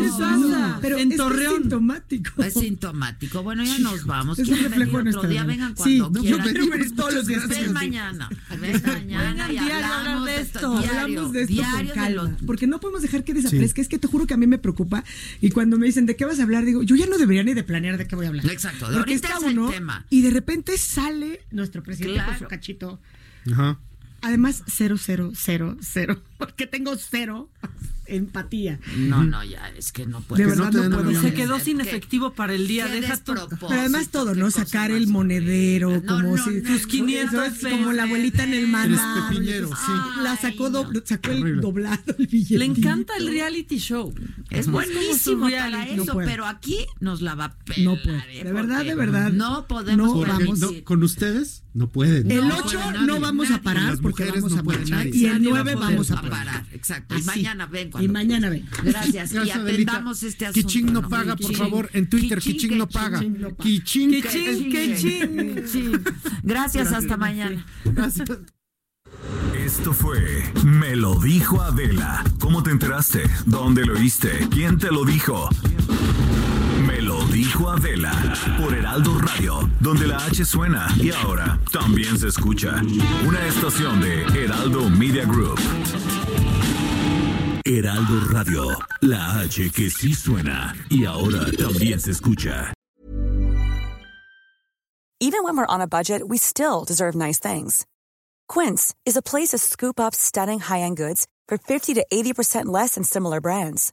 Speaker 14: Pero
Speaker 3: en
Speaker 14: es que es
Speaker 3: Torreón.
Speaker 14: sintomático.
Speaker 1: Es sintomático. Bueno, ya nos vamos.
Speaker 14: Es un
Speaker 1: ¿Quieren
Speaker 14: reflejo
Speaker 1: venir otro día? Vengan
Speaker 14: Sí,
Speaker 1: cuando
Speaker 14: no, yo
Speaker 1: quieran.
Speaker 14: quiero venir todos los días.
Speaker 1: Ven
Speaker 14: Sí.
Speaker 1: mañana. (laughs) Ven mañana y hablamos
Speaker 3: de esto.
Speaker 14: Hablamos de esto con calma, porque no podemos dejar que desaparezca. Es que te juro que a mí me preocupa y cuando me dicen de qué vas a hablar, digo, yo ya no debería ni de planear de qué voy a hablar.
Speaker 1: Exacto, de
Speaker 14: Porque está uno
Speaker 1: tema.
Speaker 14: y de repente sale nuestro presidente con su cachito.
Speaker 6: Ajá.
Speaker 14: Además, cero, cero, cero, cero, (laughs) porque tengo cero empatía.
Speaker 1: No, no, ya, es que no puede
Speaker 14: De verdad
Speaker 6: no
Speaker 14: no puedo.
Speaker 3: Se quedó sin efectivo para el día. Deja tu-
Speaker 14: Pero además todo, ¿no? Sacar el monedero.
Speaker 1: No,
Speaker 14: como
Speaker 1: no,
Speaker 14: si
Speaker 1: no,
Speaker 14: 500
Speaker 1: no,
Speaker 14: pesos, como la abuelita en el mandado.
Speaker 6: pepinero, sí.
Speaker 14: La sacó,
Speaker 1: Ay,
Speaker 14: do-
Speaker 1: no.
Speaker 14: sacó el doblado, el billete.
Speaker 3: Le encanta el reality show.
Speaker 1: Es buenísimo para eso, pero aquí nos la va a pelar.
Speaker 14: No puede.
Speaker 1: ¿eh?
Speaker 14: De verdad, de verdad.
Speaker 1: No podemos
Speaker 6: con ustedes no pueden.
Speaker 14: El
Speaker 1: No
Speaker 14: 8
Speaker 1: puede
Speaker 14: no vamos
Speaker 1: nadie.
Speaker 14: a parar
Speaker 6: Las
Speaker 14: porque vamos
Speaker 6: no
Speaker 14: a marchar.
Speaker 6: nadie.
Speaker 14: Y el
Speaker 3: Nadie va a
Speaker 14: 9
Speaker 3: poder
Speaker 14: vamos a parar.
Speaker 1: parar, exacto. Y mañana ven
Speaker 14: Y
Speaker 1: cuando
Speaker 14: mañana ven.
Speaker 1: Gracias. Y
Speaker 6: Adelita.
Speaker 1: atendamos este asunto.
Speaker 6: Kiching no paga, por favor. En Twitter,
Speaker 1: Kiching,
Speaker 6: no paga.
Speaker 14: Kiching no paga.
Speaker 6: Kiching.
Speaker 1: Kiching. Gracias, hasta mañana.
Speaker 6: Gracias.
Speaker 2: Esto fue Me lo dijo Adela. ¿Cómo te enteraste? ¿Dónde lo oíste? ¿Quién te lo dijo? Dijo Adela por Heraldo Radio, donde la H suena y ahora también se escucha. Una estación de Heraldo Media Group. Heraldo Radio, la H que sí suena y ahora también se escucha.
Speaker 15: Even when we're on a budget, we still deserve nice things. Quince is a place to scoop up stunning high-end goods for 50 to 80% less than similar brands.